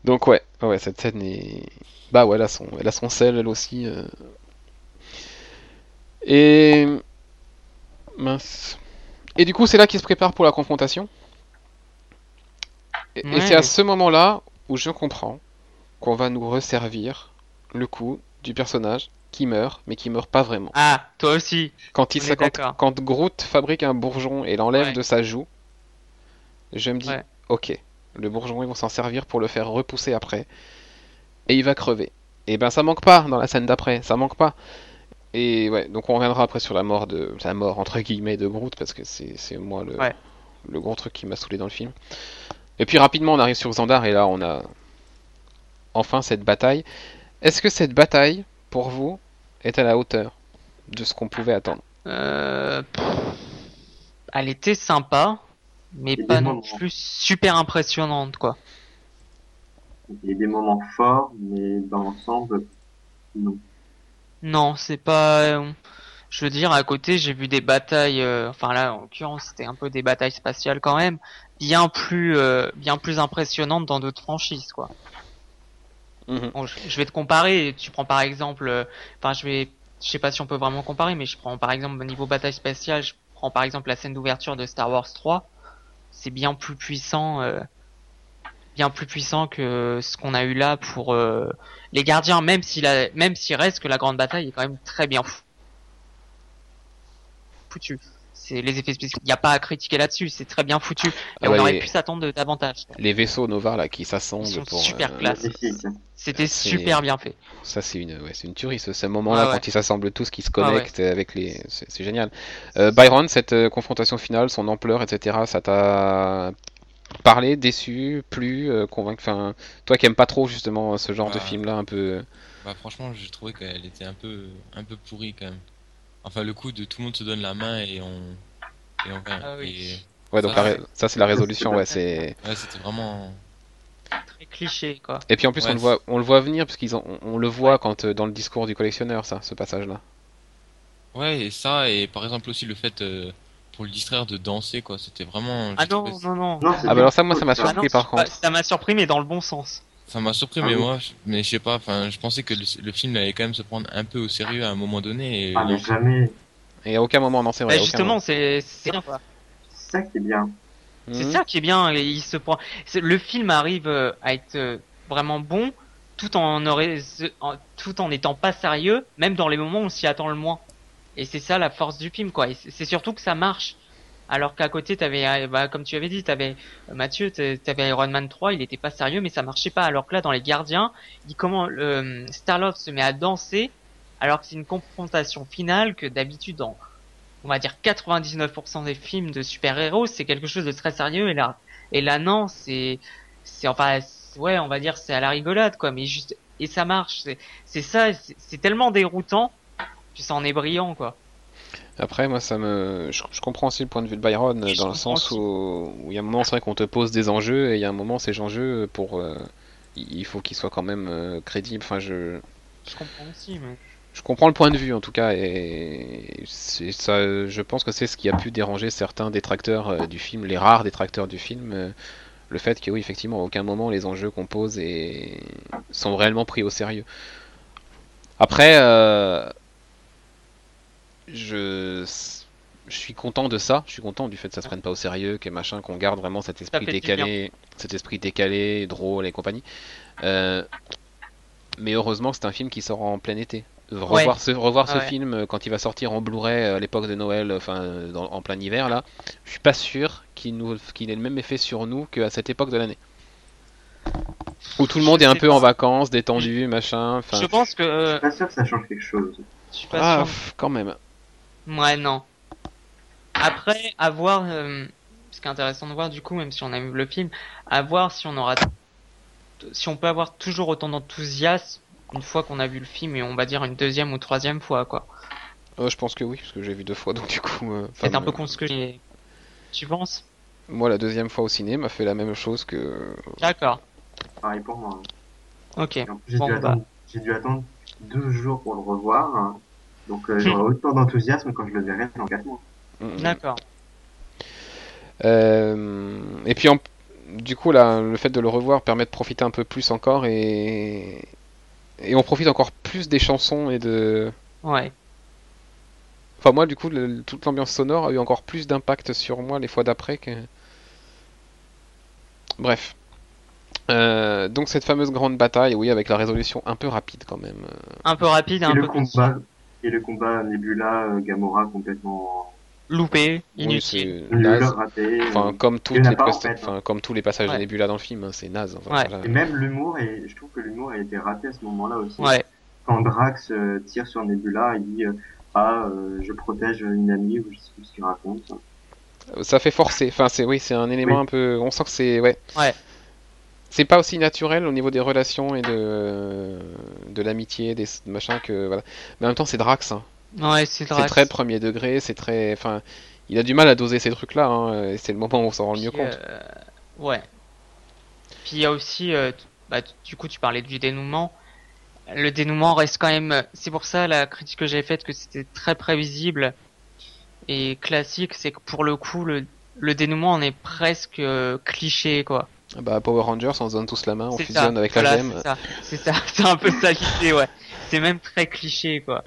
[SPEAKER 1] donc ouais, ouais, cette scène est, bah ouais, elle a son, elle a son sel, elle aussi. euh. Et mince. Et du coup, c'est là qu'il se prépare pour la confrontation. Et, c'est à ce moment-là où je comprends qu'on va nous resservir le coup du personnage qui meurt, mais qui meurt pas vraiment.
[SPEAKER 2] Ah, toi aussi.
[SPEAKER 1] Quand, il, quand, quand Groot fabrique un bourgeon et l'enlève
[SPEAKER 2] Ouais.
[SPEAKER 1] de sa joue, je me dis,
[SPEAKER 2] Ouais.
[SPEAKER 1] ok, le bourgeon, ils vont s'en servir pour le faire repousser après, et il va crever. Et ben ça manque pas dans la scène d'après, ça manque pas. Et ouais, donc on reviendra après sur la mort de, la mort entre guillemets de Groot, parce que c'est c'est moi le,
[SPEAKER 2] Ouais.
[SPEAKER 1] le gros truc qui m'a saoulé dans le film. Et puis rapidement on arrive sur Xandar, et là on a enfin cette bataille. Est-ce que cette bataille, pour vous, est à la hauteur de ce qu'on pouvait attendre?
[SPEAKER 2] Euh, elle était sympa, mais pas non
[SPEAKER 3] moments.
[SPEAKER 2] plus super impressionnante, quoi.
[SPEAKER 3] Il y a des moments forts, mais dans l'ensemble, non.
[SPEAKER 2] Non, c'est pas. euh, Je veux dire, à côté, j'ai vu des batailles. euh, Enfin là, en l'occurrence, c'était un peu des batailles spatiales quand même, bien plus, euh, bien plus impressionnantes dans d'autres franchises, quoi.
[SPEAKER 1] Mhm.
[SPEAKER 2] Bon, je, je vais te comparer. Tu prends par exemple, euh, enfin, je vais, je sais pas si on peut vraiment comparer, mais je prends par exemple au niveau bataille spatiale, je prends par exemple la scène d'ouverture de Star Wars 3. C'est bien plus puissant, euh, bien plus puissant que ce qu'on a eu là pour euh, les gardiens, même s'il a, même s'il reste que la grande bataille est quand même très bien fou- foutu. C'est les effets spéciaux. Il n'y a pas à critiquer là-dessus. C'est très bien foutu. Et
[SPEAKER 1] Ah
[SPEAKER 2] on aurait pu s'attendre davantage.
[SPEAKER 1] Les vaisseaux Nova là qui s'assemblent
[SPEAKER 2] sont
[SPEAKER 1] pour.
[SPEAKER 2] super
[SPEAKER 1] euh,
[SPEAKER 2] classe.
[SPEAKER 3] Magnifique.
[SPEAKER 2] C'était super bien fait.
[SPEAKER 1] Ça c'est une, ouais, c'est une tuerie ce, ce moment-là
[SPEAKER 2] Ah ouais.
[SPEAKER 1] quand ils s'assemblent tous, qui se
[SPEAKER 2] Ah ouais.
[SPEAKER 1] connectent avec les, c'est c'est génial. Euh, Byron, cette euh, confrontation finale, son ampleur, etc. Ça t'a parlé, déçu, plu, euh, convaincu. Enfin, toi qui aimes pas trop justement ce genre de
[SPEAKER 4] Ouais.
[SPEAKER 1] film-là, un peu.
[SPEAKER 4] Bah franchement, j'ai trouvé qu'elle était un peu, un peu pourrie quand même. Enfin, le coup de tout le monde se donne la main et on, et on vient.
[SPEAKER 2] Ah oui.
[SPEAKER 1] Ouais, donc
[SPEAKER 4] Ça,
[SPEAKER 1] la ré- ça c'est la résolution, ouais, c'est.
[SPEAKER 4] Ouais, c'était vraiment.
[SPEAKER 2] Très cliché, quoi.
[SPEAKER 1] Et puis en plus
[SPEAKER 4] Ouais,
[SPEAKER 1] on le voit, on le voit venir parce qu'ils ont, on, on le voit quand euh, dans le discours du collectionneur, ça, ce passage-là.
[SPEAKER 4] Ouais, et ça, et par exemple aussi le fait euh, pour le distraire de danser, quoi. C'était vraiment.
[SPEAKER 2] Ah non, non, non.
[SPEAKER 1] Ah bah alors ça, moi, ça m'a
[SPEAKER 3] Ah
[SPEAKER 1] surpris
[SPEAKER 2] Ah non,
[SPEAKER 1] par contre.
[SPEAKER 2] ça m'a surpris, mais dans le bon sens.
[SPEAKER 4] Ça m'a surpris,
[SPEAKER 3] Ah
[SPEAKER 4] mais
[SPEAKER 3] oui.
[SPEAKER 4] moi, je- mais je sais pas. Enfin, je pensais que le, le film allait quand même se prendre un peu au sérieux à un moment donné. Et
[SPEAKER 3] Ah, mais jamais.
[SPEAKER 1] Et à aucun moment, non, c'est vrai.
[SPEAKER 2] Bah, justement, c'est c'est bien, quoi.
[SPEAKER 3] C'est ça qui est bien.
[SPEAKER 1] moment.
[SPEAKER 2] C'est ça qui est bien. Il se prend. Le film arrive euh, à être euh, vraiment bon, tout en, aurait- en- tout en étant pas sérieux, même dans les moments où on s'y attend le moins. Et c'est ça la force du film, quoi. C'est surtout que ça marche. Alors qu'à côté, t'avais, bah, comme tu avais dit, t'avais euh, Mathieu, t'a- t'avais Iron Man 3, il était pas sérieux, mais ça marchait pas. Alors que là, dans les Gardiens, il comment euh, Star-Lord se met à danser, alors que c'est une confrontation finale que d'habitude dans, on va dire 99% des films de super-héros, c'est quelque chose de très sérieux. Et là, et là non, c'est, c'est enfin, ouais, on va dire c'est à la rigolade, quoi. Mais juste, et ça marche. C'est, ça. C'est tellement déroutant, puis ça en est brillant, quoi.
[SPEAKER 1] Après, moi, ça me, je, je comprends aussi le point de vue de Byron
[SPEAKER 2] je
[SPEAKER 1] dans le sens où, où il y a un moment, c'est vrai qu'on te pose des enjeux et il y a un moment, ces enjeux pour, euh, il faut qu'ils soient quand même euh, crédibles. Enfin, je,
[SPEAKER 2] Je comprends aussi, mais.
[SPEAKER 1] je comprends le point de vue en tout cas et ça. Je pense que c'est ce qui a pu déranger certains détracteurs euh, du film, les rares détracteurs du film. le fait que oui, effectivement, à aucun moment les enjeux qu'on pose et sont réellement pris au sérieux. Après, euh, je, je suis content de ça. Je suis content du fait que ça se prenne pas au sérieux, que machin, qu'on garde vraiment cet esprit décalé, cet esprit décalé, drôle et compagnie. Euh, mais heureusement que c'est un film qui sort en plein été. Revoir
[SPEAKER 2] Ouais.
[SPEAKER 1] ce, revoir
[SPEAKER 2] Ah
[SPEAKER 1] ce
[SPEAKER 2] ouais.
[SPEAKER 1] film euh, quand il va sortir en Blu-ray euh, à l'époque de Noël, enfin dans- en plein hiver là, je suis pas sûr qu'il nous, qu'il ait le même effet sur nous qu'à cette époque de l'année. Où tout le monde est un peu
[SPEAKER 2] pas.
[SPEAKER 1] en vacances, détendu, machin.
[SPEAKER 2] Je pense que.
[SPEAKER 3] Je suis pas sûr que ça change quelque chose.
[SPEAKER 2] je suis pas
[SPEAKER 1] ah,
[SPEAKER 2] sûr.
[SPEAKER 1] pff, quand même.
[SPEAKER 2] Ouais, non. Après, à voir, euh, ce qui est intéressant de voir du coup, même si on a vu le film, à voir si on aura, si on peut avoir toujours autant d'enthousiasme une fois qu'on a vu le film et on va dire une deuxième ou troisième fois, quoi.
[SPEAKER 1] Euh, je pense que oui, parce que j'ai vu deux fois, donc du coup. euh,
[SPEAKER 2] C'est un peu
[SPEAKER 1] euh,
[SPEAKER 2] con ce que j'ai. Tu penses?
[SPEAKER 1] Moi, la deuxième fois au ciné m'a fait la même chose que.
[SPEAKER 2] D'accord.
[SPEAKER 3] Pareil pour moi.
[SPEAKER 2] Ok.
[SPEAKER 3] J'ai
[SPEAKER 2] Bon,
[SPEAKER 3] dû,
[SPEAKER 2] bah.
[SPEAKER 3] j'ai dû attendre deux jours pour le revoir. Donc euh,
[SPEAKER 2] Hmm.
[SPEAKER 3] j'aurai autant d'enthousiasme quand je le verrai dans quatre mois.
[SPEAKER 1] Mm, mm.
[SPEAKER 2] D'accord.
[SPEAKER 1] Euh, et puis, en- du coup, là, le fait de le revoir permet de profiter un peu plus encore et. Et on profite encore plus des chansons et de.
[SPEAKER 2] Ouais.
[SPEAKER 1] Enfin, moi, du coup, le- toute l'ambiance sonore a eu encore plus d'impact sur moi les fois d'après que. Bref. Euh, donc, cette fameuse grande bataille, oui, avec la résolution un peu rapide quand même.
[SPEAKER 2] Un peu rapide,
[SPEAKER 3] Et
[SPEAKER 2] un
[SPEAKER 3] le
[SPEAKER 2] peu
[SPEAKER 3] combat et le combat Nebula euh, Gamora complètement
[SPEAKER 2] loupé, inutile.
[SPEAKER 1] naze.
[SPEAKER 3] raté.
[SPEAKER 1] Enfin, comme, toutes
[SPEAKER 3] Il y en a
[SPEAKER 1] les
[SPEAKER 3] pas, en
[SPEAKER 1] presta-
[SPEAKER 3] fait,
[SPEAKER 1] enfin, comme tous les passages de
[SPEAKER 2] Ouais.
[SPEAKER 1] Nebula dans le film, hein, c'est naze. enfin,
[SPEAKER 2] Ouais.
[SPEAKER 1] voilà.
[SPEAKER 3] Et même l'humour, et je trouve que l'humour a été raté à ce moment-là aussi.
[SPEAKER 2] Ouais.
[SPEAKER 3] Quand Drax euh, tire sur Nebula, il dit euh, Ah, euh, je protège une amie, ou je sais plus ce qu'il raconte.
[SPEAKER 1] Ça fait forcer. Enfin, c'est oui, c'est un élément
[SPEAKER 3] Oui.
[SPEAKER 1] un peu. On sent que c'est ouais.
[SPEAKER 2] Ouais.
[SPEAKER 1] C'est pas aussi naturel au niveau des relations et de de l'amitié, des machins que voilà. Mais en même temps, c'est Drax. hein.
[SPEAKER 2] Ouais, c'est
[SPEAKER 1] très premier degré, c'est très. Enfin, il a du mal à doser ces trucs-là, hein, et c'est le moment où on s'en rend le mieux compte.
[SPEAKER 2] euh, ouais. Puis il y a aussi, euh, bah, du coup, tu parlais du dénouement. Le dénouement reste quand même. C'est pour ça la critique que j'ai faite que c'était très prévisible et classique, c'est que pour le coup, le, le dénouement en est presque euh, cliché, quoi.
[SPEAKER 1] Bah, Power Rangers, on se donne tous la main, on fusionne
[SPEAKER 2] ça,
[SPEAKER 1] avec
[SPEAKER 2] voilà,
[SPEAKER 1] la gemme.
[SPEAKER 2] C'est ça, c'est ça, c'est un peu ça l'idée, ouais. C'est même très cliché, quoi.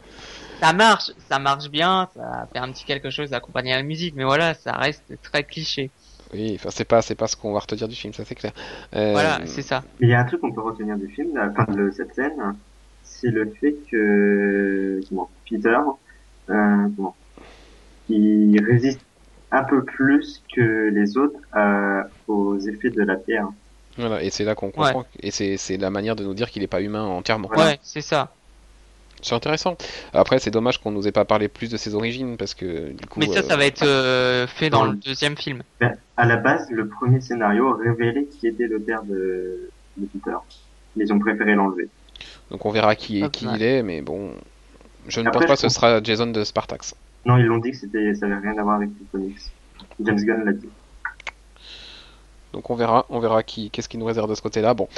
[SPEAKER 2] Ça marche, ça marche bien, ça fait un petit quelque chose d'accompagner la musique, mais voilà, ça reste très cliché.
[SPEAKER 1] Oui, enfin, c'est pas, c'est pas ce qu'on va retenir du film, ça c'est clair. Euh,
[SPEAKER 2] Voilà, c'est ça.
[SPEAKER 3] Il y a un truc qu'on peut retenir du film, la fin de cette scène, c'est le fait que comment, Peter, euh, comment, il résiste un peu plus que les autres euh, aux effets de la Terre.
[SPEAKER 1] Voilà, et c'est là qu'on comprend, et c'est, c'est la manière de nous dire qu'il est pas humain entièrement.
[SPEAKER 3] Voilà.
[SPEAKER 2] Ouais, c'est ça.
[SPEAKER 1] C'est intéressant. Après, c'est dommage qu'on nous ait pas parlé plus de ses origines, parce que du coup.
[SPEAKER 2] Mais ça,
[SPEAKER 1] euh,
[SPEAKER 2] ça va être euh, fait dans
[SPEAKER 3] dans
[SPEAKER 2] le deuxième film.
[SPEAKER 3] Ben, à la base, le premier scénario révélait qui était le père de, de Peter. Mais ils ont préféré l'enlever.
[SPEAKER 1] Donc on verra qui, est, qui
[SPEAKER 2] ouais.
[SPEAKER 1] il est, mais bon. Je ne
[SPEAKER 3] Après,
[SPEAKER 1] pense pas que ce sera Jason de Spartax.
[SPEAKER 3] Non, ils l'ont dit que c'était, ça avait rien à voir avec les comics. James Gunn l'a dit.
[SPEAKER 1] Donc on verra, on verra qui, qu'est-ce qu'il nous réserve de ce côté-là. Bon,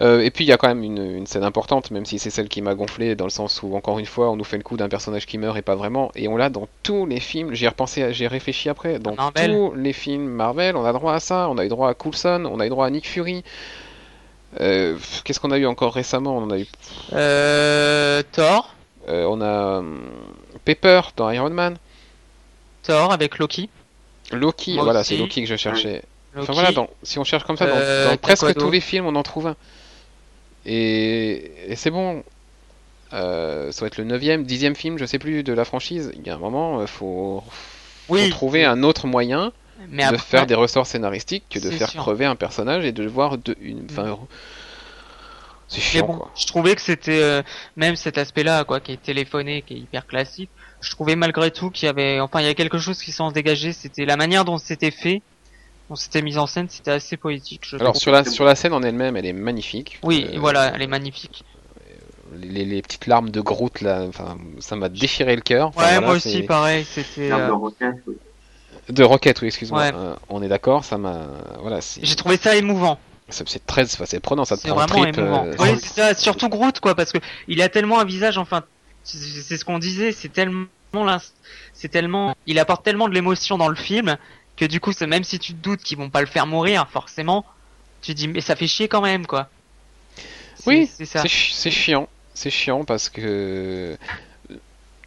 [SPEAKER 1] Euh, et puis il y a quand même une, une scène importante, même si c'est celle qui m'a gonflé, dans le sens où encore une fois on nous fait le coup d'un personnage qui meurt et pas vraiment, et on l'a dans tous les films. J'y ai repensé, j'ai réfléchi après. Dans
[SPEAKER 2] Marvel.
[SPEAKER 1] tous les films Marvel, on a droit à ça. On a eu droit à Coulson, on a eu droit à Nick Fury. Euh, qu'est-ce qu'on a eu encore récemment? On en a eu,
[SPEAKER 2] Euh, Thor,
[SPEAKER 1] euh, on a hum, Pepper dans Iron Man,
[SPEAKER 2] Thor avec Loki.
[SPEAKER 1] Loki.
[SPEAKER 2] Moi
[SPEAKER 1] voilà, c'est Loki que je cherchais.
[SPEAKER 2] Loki.
[SPEAKER 1] Enfin voilà, dans- si on cherche comme ça, dans,
[SPEAKER 2] Euh,
[SPEAKER 1] dans presque tous les films, on en trouve un. Et, et c'est bon. Euh, ça va être le 9e, 10e film, je sais plus, de la franchise. Il y a un moment, il faut, faut
[SPEAKER 2] Oui,
[SPEAKER 1] trouver un autre moyen
[SPEAKER 2] mais
[SPEAKER 1] de
[SPEAKER 2] après,
[SPEAKER 1] faire des ressorts scénaristiques que de faire
[SPEAKER 2] sûr.
[SPEAKER 1] crever un personnage et de le voir de une.
[SPEAKER 2] Mais bon,
[SPEAKER 1] quoi.
[SPEAKER 2] je trouvais que c'était euh, même cet aspect-là, quoi, qui est téléphoné, qui est hyper classique. Je trouvais malgré tout qu'il y avait, enfin, il y a quelque chose qui s'en dégageait. C'était la manière dont c'était fait, dont c'était mis en scène, c'était assez poétique. Je
[SPEAKER 1] Alors sur la, sur la scène en elle-même, elle est magnifique.
[SPEAKER 2] oui,
[SPEAKER 1] Euh,
[SPEAKER 2] voilà, elle est magnifique.
[SPEAKER 1] Les, les petites larmes de Groot là, enfin, ça m'a déchiré le cœur. Enfin,
[SPEAKER 2] ouais,
[SPEAKER 1] voilà,
[SPEAKER 2] moi aussi, pareil. C'était. Euh,
[SPEAKER 3] de roquette, oui.
[SPEAKER 1] De Rocket, oui, excuse-moi.
[SPEAKER 2] Ouais.
[SPEAKER 1] Euh, on est d'accord, ça m'a. Voilà, c'est.
[SPEAKER 2] J'ai trouvé ça émouvant.
[SPEAKER 1] C'est très, c'est prenant, ça te prend
[SPEAKER 2] vraiment
[SPEAKER 1] trip.
[SPEAKER 2] émouvant.
[SPEAKER 1] euh,
[SPEAKER 2] ça. Surtout Groot, quoi, parce que il a tellement un visage. Enfin, c'est ce qu'on disait. C'est tellement c'est tellement. Il apporte tellement de l'émotion dans le film que du coup, même si tu te doutes qu'ils vont pas le faire mourir, forcément, tu dis mais ça fait chier quand même, quoi.
[SPEAKER 1] Oui,
[SPEAKER 2] c'est
[SPEAKER 1] chiant. C'est chiant parce que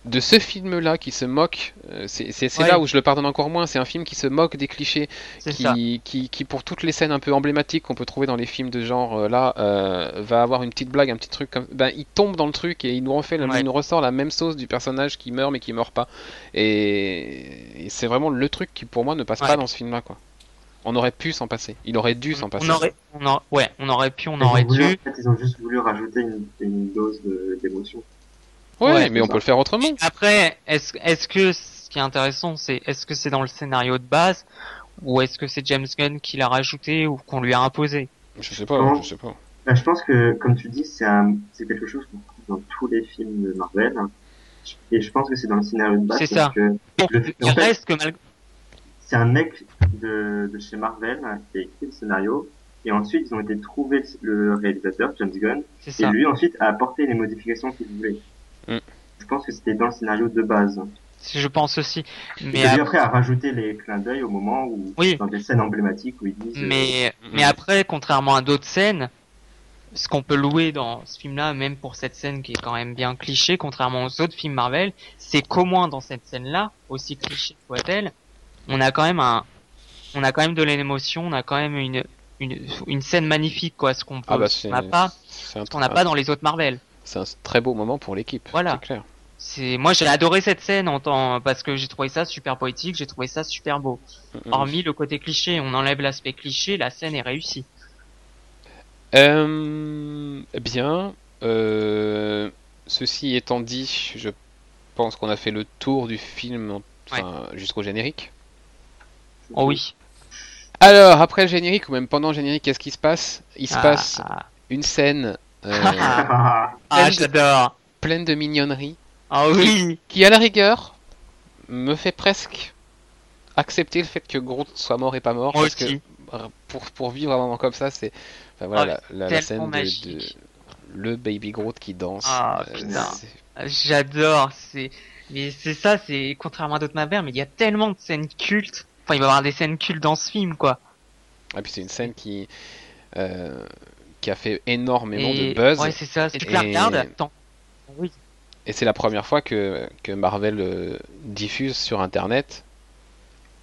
[SPEAKER 1] de ce film-là qui se moque, euh, c'est
[SPEAKER 2] Ouais.
[SPEAKER 1] là où je le pardonne encore moins. C'est un film qui se moque des clichés, qui, qui, qui pour toutes les scènes un peu emblématiques qu'on peut trouver dans les films de genre euh, là, euh, va avoir une petite blague, un petit truc comme, ben il tombe dans le truc et il nous refait,
[SPEAKER 2] Ouais.
[SPEAKER 1] il nous ressort la même sauce du personnage qui meurt mais qui meurt pas. Et, et c'est vraiment le truc qui pour moi ne passe
[SPEAKER 2] Ouais.
[SPEAKER 1] pas dans ce film-là quoi. On aurait pu s'en passer. Il aurait dû s'en passer.
[SPEAKER 2] on aurait, on aurait, ouais, on aurait pu, on
[SPEAKER 3] Ils
[SPEAKER 2] aurait
[SPEAKER 3] voulu-
[SPEAKER 2] dû.
[SPEAKER 3] En fait, ils ont juste voulu rajouter une, une dose de- d'émotion.
[SPEAKER 1] Ouais,
[SPEAKER 2] Ouais,
[SPEAKER 1] mais on
[SPEAKER 3] ça.
[SPEAKER 1] peut le faire autrement.
[SPEAKER 2] Après, est-ce est-ce que ce qui est intéressant, c'est est-ce que c'est dans le scénario de base ou est-ce que c'est James Gunn qui l'a rajouté ou qu'on lui a imposé?
[SPEAKER 1] Je sais pas, je sais pas.
[SPEAKER 3] Bah, je pense que, comme tu dis, c'est quelque chose qu'on trouve dans tous les films de Marvel. Et je pense que c'est dans le scénario de base.
[SPEAKER 2] C'est
[SPEAKER 3] parce
[SPEAKER 2] ça.
[SPEAKER 3] que
[SPEAKER 2] Bon,
[SPEAKER 3] Le-
[SPEAKER 2] il
[SPEAKER 3] en fait-
[SPEAKER 2] reste que malgré
[SPEAKER 3] c'est un mec de, de chez Marvel qui a écrit le scénario. Et ensuite, ils ont été trouver le réalisateur, James Gunn. Et
[SPEAKER 2] ça.
[SPEAKER 3] lui, ensuite, a apporté les modifications qu'il voulait.
[SPEAKER 1] Mm.
[SPEAKER 3] Je pense que c'était dans le scénario de base.
[SPEAKER 2] Je pense aussi. Mais
[SPEAKER 3] après, a rajouté les clins d'œil au moment où,
[SPEAKER 2] Oui.
[SPEAKER 3] dans des scènes emblématiques où ils disent, euh,
[SPEAKER 2] mais
[SPEAKER 1] Mhm.
[SPEAKER 2] mais après, contrairement à d'autres scènes, ce qu'on peut louer dans ce film-là, même pour cette scène qui est quand même bien cliché, contrairement aux autres films Marvel, c'est qu'au moins dans cette scène-là, aussi cliché soit-elle, on a quand même un, on a quand même de l'émotion, on a quand même une une, une scène magnifique quoi, ce qu'on peut,
[SPEAKER 1] Ah bah,
[SPEAKER 2] ce
[SPEAKER 1] c'est
[SPEAKER 2] qu'on n'a pas, ce qu'on n'a pas dans les autres Marvel.
[SPEAKER 1] C'est un très beau moment pour l'équipe.
[SPEAKER 2] Voilà.
[SPEAKER 1] C'est clair.
[SPEAKER 2] C'est moi j'ai adoré cette scène en tant parce que j'ai trouvé ça super poétique, j'ai trouvé ça super beau. Hormis le côté cliché, on enlève l'aspect cliché, la scène est réussie.
[SPEAKER 1] Euh, bien. euh, ceci étant dit, je pense qu'on a fait le tour du film, enfin, jusqu'au générique.
[SPEAKER 2] Oh oui.
[SPEAKER 1] Alors, après le générique, ou même pendant le générique, qu'est-ce qui se passe? Il se
[SPEAKER 2] Ah,
[SPEAKER 1] passe une scène
[SPEAKER 3] Ah,
[SPEAKER 2] ah, j'adore.
[SPEAKER 1] pleine de mignonnerie.
[SPEAKER 2] Ah oui.
[SPEAKER 1] qui à la rigueur me fait presque accepter le fait que Groot soit mort et pas mort
[SPEAKER 2] Moi
[SPEAKER 1] parce
[SPEAKER 2] aussi.
[SPEAKER 1] que pour, pour vivre un moment comme ça c'est enfin, voilà
[SPEAKER 2] Ah,
[SPEAKER 1] la, la- la
[SPEAKER 2] tellement
[SPEAKER 1] scène de, le baby Groot qui danse
[SPEAKER 2] Ah,
[SPEAKER 1] euh,
[SPEAKER 2] putain. J'adore. C'est, mais c'est ça. C'est contrairement à d'autres Marvel, mais il y a tellement de scènes cultes. Enfin, il va y avoir des scènes cultes dans ce film, quoi.
[SPEAKER 1] et puis c'est une scène qui euh, qui a fait énormément
[SPEAKER 2] Et-
[SPEAKER 1] de buzz
[SPEAKER 2] Ouais, c'est ça. La
[SPEAKER 1] Et-
[SPEAKER 2] regardes, attends. Oui.
[SPEAKER 1] Et c'est la première fois que, que Marvel euh, diffuse sur Internet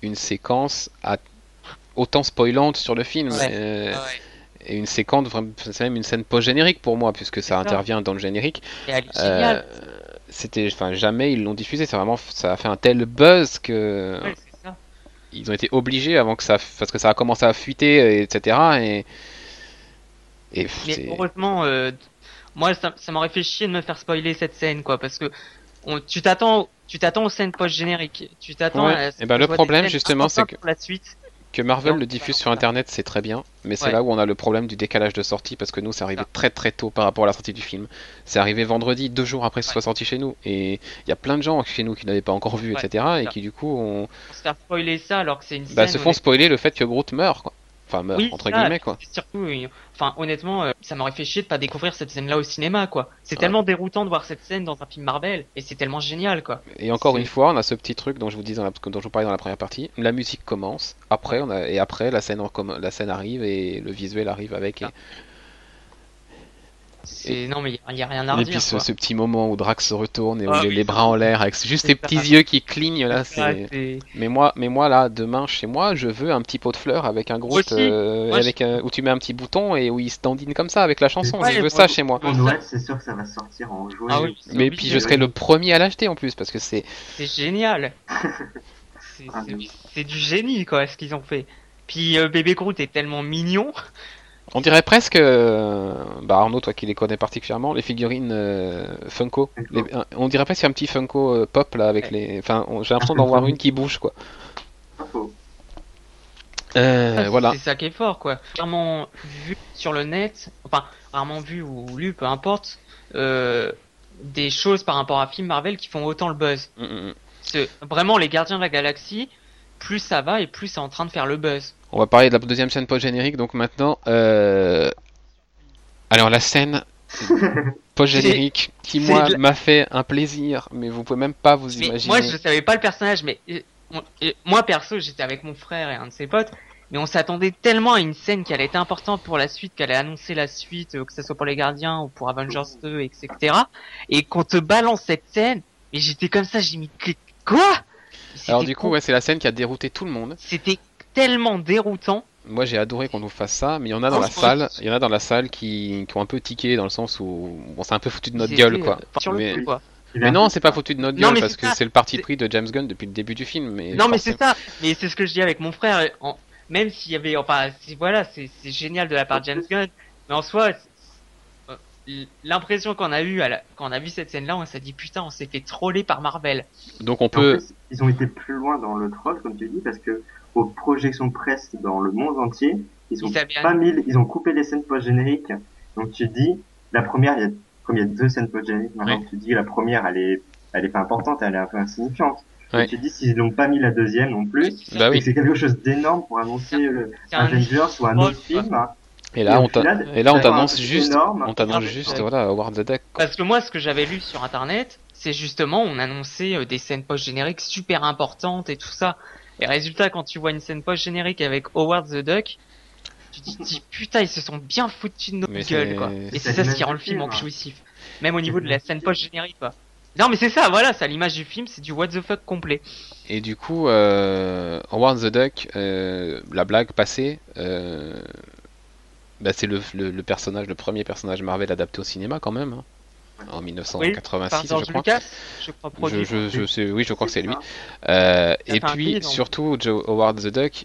[SPEAKER 1] une séquence à- autant spoilante sur le film.
[SPEAKER 2] Ouais.
[SPEAKER 1] euh, Et une séquence, c'est même une scène post-générique pour moi, puisque ça intervient dans le générique. Euh, C'était, enfin, jamais ils l'ont diffusé. C'est vraiment, ça a fait un tel buzz que
[SPEAKER 2] Ouais, c'est ça.
[SPEAKER 1] ils ont été obligés avant que ça, parce que ça a commencé à fuiter, etc. Et, et pff,
[SPEAKER 2] Mais heureusement, euh, moi, ça, ça m'aurait fait chier de me faire spoiler cette scène, quoi, parce que on- tu t'attends, tu t'attends aux scènes post-génériques. Tu t'attends.
[SPEAKER 1] Ouais.
[SPEAKER 2] à ce
[SPEAKER 1] Eh ben, le problème, justement, c'est que-
[SPEAKER 2] la suite.
[SPEAKER 1] Que Marvel
[SPEAKER 2] Non,
[SPEAKER 1] le diffuse sur internet, c'est très bien, mais c'est
[SPEAKER 2] Ouais.
[SPEAKER 1] là où on a le problème du décalage de sortie parce que nous, c'est arrivé
[SPEAKER 2] Ça.
[SPEAKER 1] très très tôt par rapport à la sortie du film. C'est arrivé vendredi, deux jours après que ce soit sorti chez nous, et il y a plein de gens chez nous qui l'avaient pas encore vu,
[SPEAKER 2] Ouais,
[SPEAKER 1] etc. Et qui du coup, on...
[SPEAKER 2] Se faire spoiler ça alors que c'est une
[SPEAKER 1] bah,
[SPEAKER 2] scène.
[SPEAKER 1] se font spoiler le fait que Groot meurt, quoi. Enfin, meurt
[SPEAKER 2] Oui,
[SPEAKER 1] entre guillemets, quoi.
[SPEAKER 2] c'est Surtout, enfin, honnêtement, euh, ça m'aurait fait chier de pas découvrir cette scène-là au cinéma, quoi. C'est
[SPEAKER 1] Ouais.
[SPEAKER 2] tellement déroutant de voir cette scène dans un film Marvel, et c'est tellement génial, quoi.
[SPEAKER 1] Et encore une fois, on a ce petit truc dont je vous dis dans la... dont je vous parlais dans la première partie. La musique commence, après on a et après la scène recomm- la scène arrive et le visuel arrive avec. Et,
[SPEAKER 2] Ah. C'est non, mais il y, a rien à
[SPEAKER 1] et
[SPEAKER 2] redire.
[SPEAKER 1] puis ce,
[SPEAKER 2] quoi.
[SPEAKER 1] ce petit moment où Drax se retourne et où
[SPEAKER 2] Ah
[SPEAKER 1] il a
[SPEAKER 2] oui,
[SPEAKER 1] les bras en l'air avec juste
[SPEAKER 2] ça.
[SPEAKER 1] petits yeux qui clignent là,
[SPEAKER 2] Ah,
[SPEAKER 1] c'est. Mais moi, mais moi là, demain chez moi, je veux un petit pot de fleurs avec un gros.
[SPEAKER 2] Moi,
[SPEAKER 1] avec un- où tu mets un petit bouton et où il se dandine comme ça avec la chanson.
[SPEAKER 2] Ouais,
[SPEAKER 1] je veux ça chez moi.
[SPEAKER 3] Pour Noël, c'est sûr que ça va sortir en jouet.
[SPEAKER 2] Ah oui,
[SPEAKER 1] Mais puis je serai le premier à l'acheter en plus parce que c'est.
[SPEAKER 2] C'est génial. C'est
[SPEAKER 3] Ah,
[SPEAKER 2] c'est du génie, quoi, ce qu'ils ont fait. Puis euh, bébé Groot est tellement mignon.
[SPEAKER 1] On dirait presque, euh, bah Arnaud, toi qui les connais particulièrement, les figurines euh, Funko. Les- on dirait presque un petit Funko euh, pop là avec les. Enfin, j'ai l'impression d'en voir une qui bouge quoi.
[SPEAKER 2] Ah,
[SPEAKER 1] voilà.
[SPEAKER 2] C'est ça qui est fort, quoi. Rarement vu sur le net, enfin, rarement vu ou lu, peu importe, euh, des choses par rapport à film Marvel qui font autant le buzz.
[SPEAKER 1] Mm, mm, mm.
[SPEAKER 2] Vraiment les Gardiens de la Galaxie, plus ça va et plus c'est en train de faire le buzz.
[SPEAKER 1] On va parler de la deuxième scène post-générique, donc maintenant. Euh... Alors la scène post-générique qui moi
[SPEAKER 2] la-
[SPEAKER 1] m'a fait un plaisir, mais vous pouvez même pas vous
[SPEAKER 2] Mais
[SPEAKER 1] imaginer.
[SPEAKER 2] moi, je savais pas le personnage, mais euh, et moi perso, j'étais avec mon frère et un de ses potes, mais on s'attendait tellement à une scène qui allait être importante pour la suite, qu'elle allait annoncer la suite, euh, que ce soit pour les Gardiens ou pour Avengers 2, etc. Et qu'on te balance cette scène, et j'étais comme ça, j'ai mis quoi?
[SPEAKER 1] Alors du coup, ouais, c'est la scène qui a dérouté tout le monde.
[SPEAKER 2] c'était tellement déroutant.
[SPEAKER 1] Moi, j'ai adoré qu'on nous fasse ça, mais il y en a dans la salle, il y en a dans la salle qui, qui ont un peu tiqué dans le sens où on s'est un peu foutu de notre gueule, quoi.
[SPEAKER 2] euh, sur le
[SPEAKER 1] Mais-
[SPEAKER 2] coup, quoi.
[SPEAKER 1] Mais non, c'est pas foutu de notre gueule parce que c'est le parti pris de James Gunn depuis le début du film. Mais
[SPEAKER 2] Non, mais c'est ça. Mais c'est ce que je dis avec mon frère. en- Même s'il y avait, enfin, si- voilà, c'est c'est génial de la part de James Gunn. Mais en soi, euh, l'impression qu'on a eu la- quand on a vu cette scène-là, on s'est dit putain, on s'est fait troller par Marvel.
[SPEAKER 1] Donc on
[SPEAKER 3] En
[SPEAKER 1] peut.
[SPEAKER 3] plus, ils ont été plus loin dans le troll, comme tu dis, parce que aux projections presse dans le monde entier, ils ont
[SPEAKER 2] Ils
[SPEAKER 3] pas mis, ils ont coupé les scènes post-génériques. Donc tu dis, la première, il y a, comme il y a deux scènes post-génériques, maintenant
[SPEAKER 1] Ouais.
[SPEAKER 3] tu dis la première, elle est, elle est pas importante, elle est un peu insignifiante.
[SPEAKER 1] Ouais.
[SPEAKER 3] Et tu dis s'ils n'ont pas mis la deuxième non plus.
[SPEAKER 1] Bah oui.
[SPEAKER 3] que c'est quelque chose d'énorme pour annoncer le
[SPEAKER 2] un
[SPEAKER 3] Avengers ou un autre film. hein.
[SPEAKER 1] Et là, on t'a-
[SPEAKER 3] final,
[SPEAKER 1] et là, on
[SPEAKER 3] ça va
[SPEAKER 1] t'annonce juste,
[SPEAKER 3] énorme.
[SPEAKER 1] on t'annonce
[SPEAKER 2] Ah,
[SPEAKER 1] juste,
[SPEAKER 2] ouais.
[SPEAKER 1] voilà, Howard the Duck. quoi.
[SPEAKER 2] Parce que moi, ce que j'avais lu sur internet, c'est justement, on annonçait euh, des scènes post-génériques super importantes et tout ça. Et résultat, quand tu vois une scène post-générique avec Howard the Duck, tu te dis putain, ils se sont bien foutus de nos
[SPEAKER 1] Mais
[SPEAKER 2] gueules, quoi. Et c'est ça ce qui rend le film
[SPEAKER 3] hein.
[SPEAKER 2] jouissif. Même au niveau de la scène post-générique, quoi. Non, mais c'est ça, voilà, c'est à l'image du film, c'est du what the fuck complet.
[SPEAKER 1] Et du coup, euh, Howard the Duck, euh, la blague passée, euh, bah, c'est le, le, le personnage, le premier personnage Marvel adapté au cinéma quand même, hein, en
[SPEAKER 2] Par
[SPEAKER 1] 1986,
[SPEAKER 2] George
[SPEAKER 1] je crois.
[SPEAKER 2] Lucas, je crois
[SPEAKER 1] Je,
[SPEAKER 2] produit.
[SPEAKER 1] je, je sais, oui, je crois que c'est lui. Euh, et puis, surtout, Joe Howard the Duck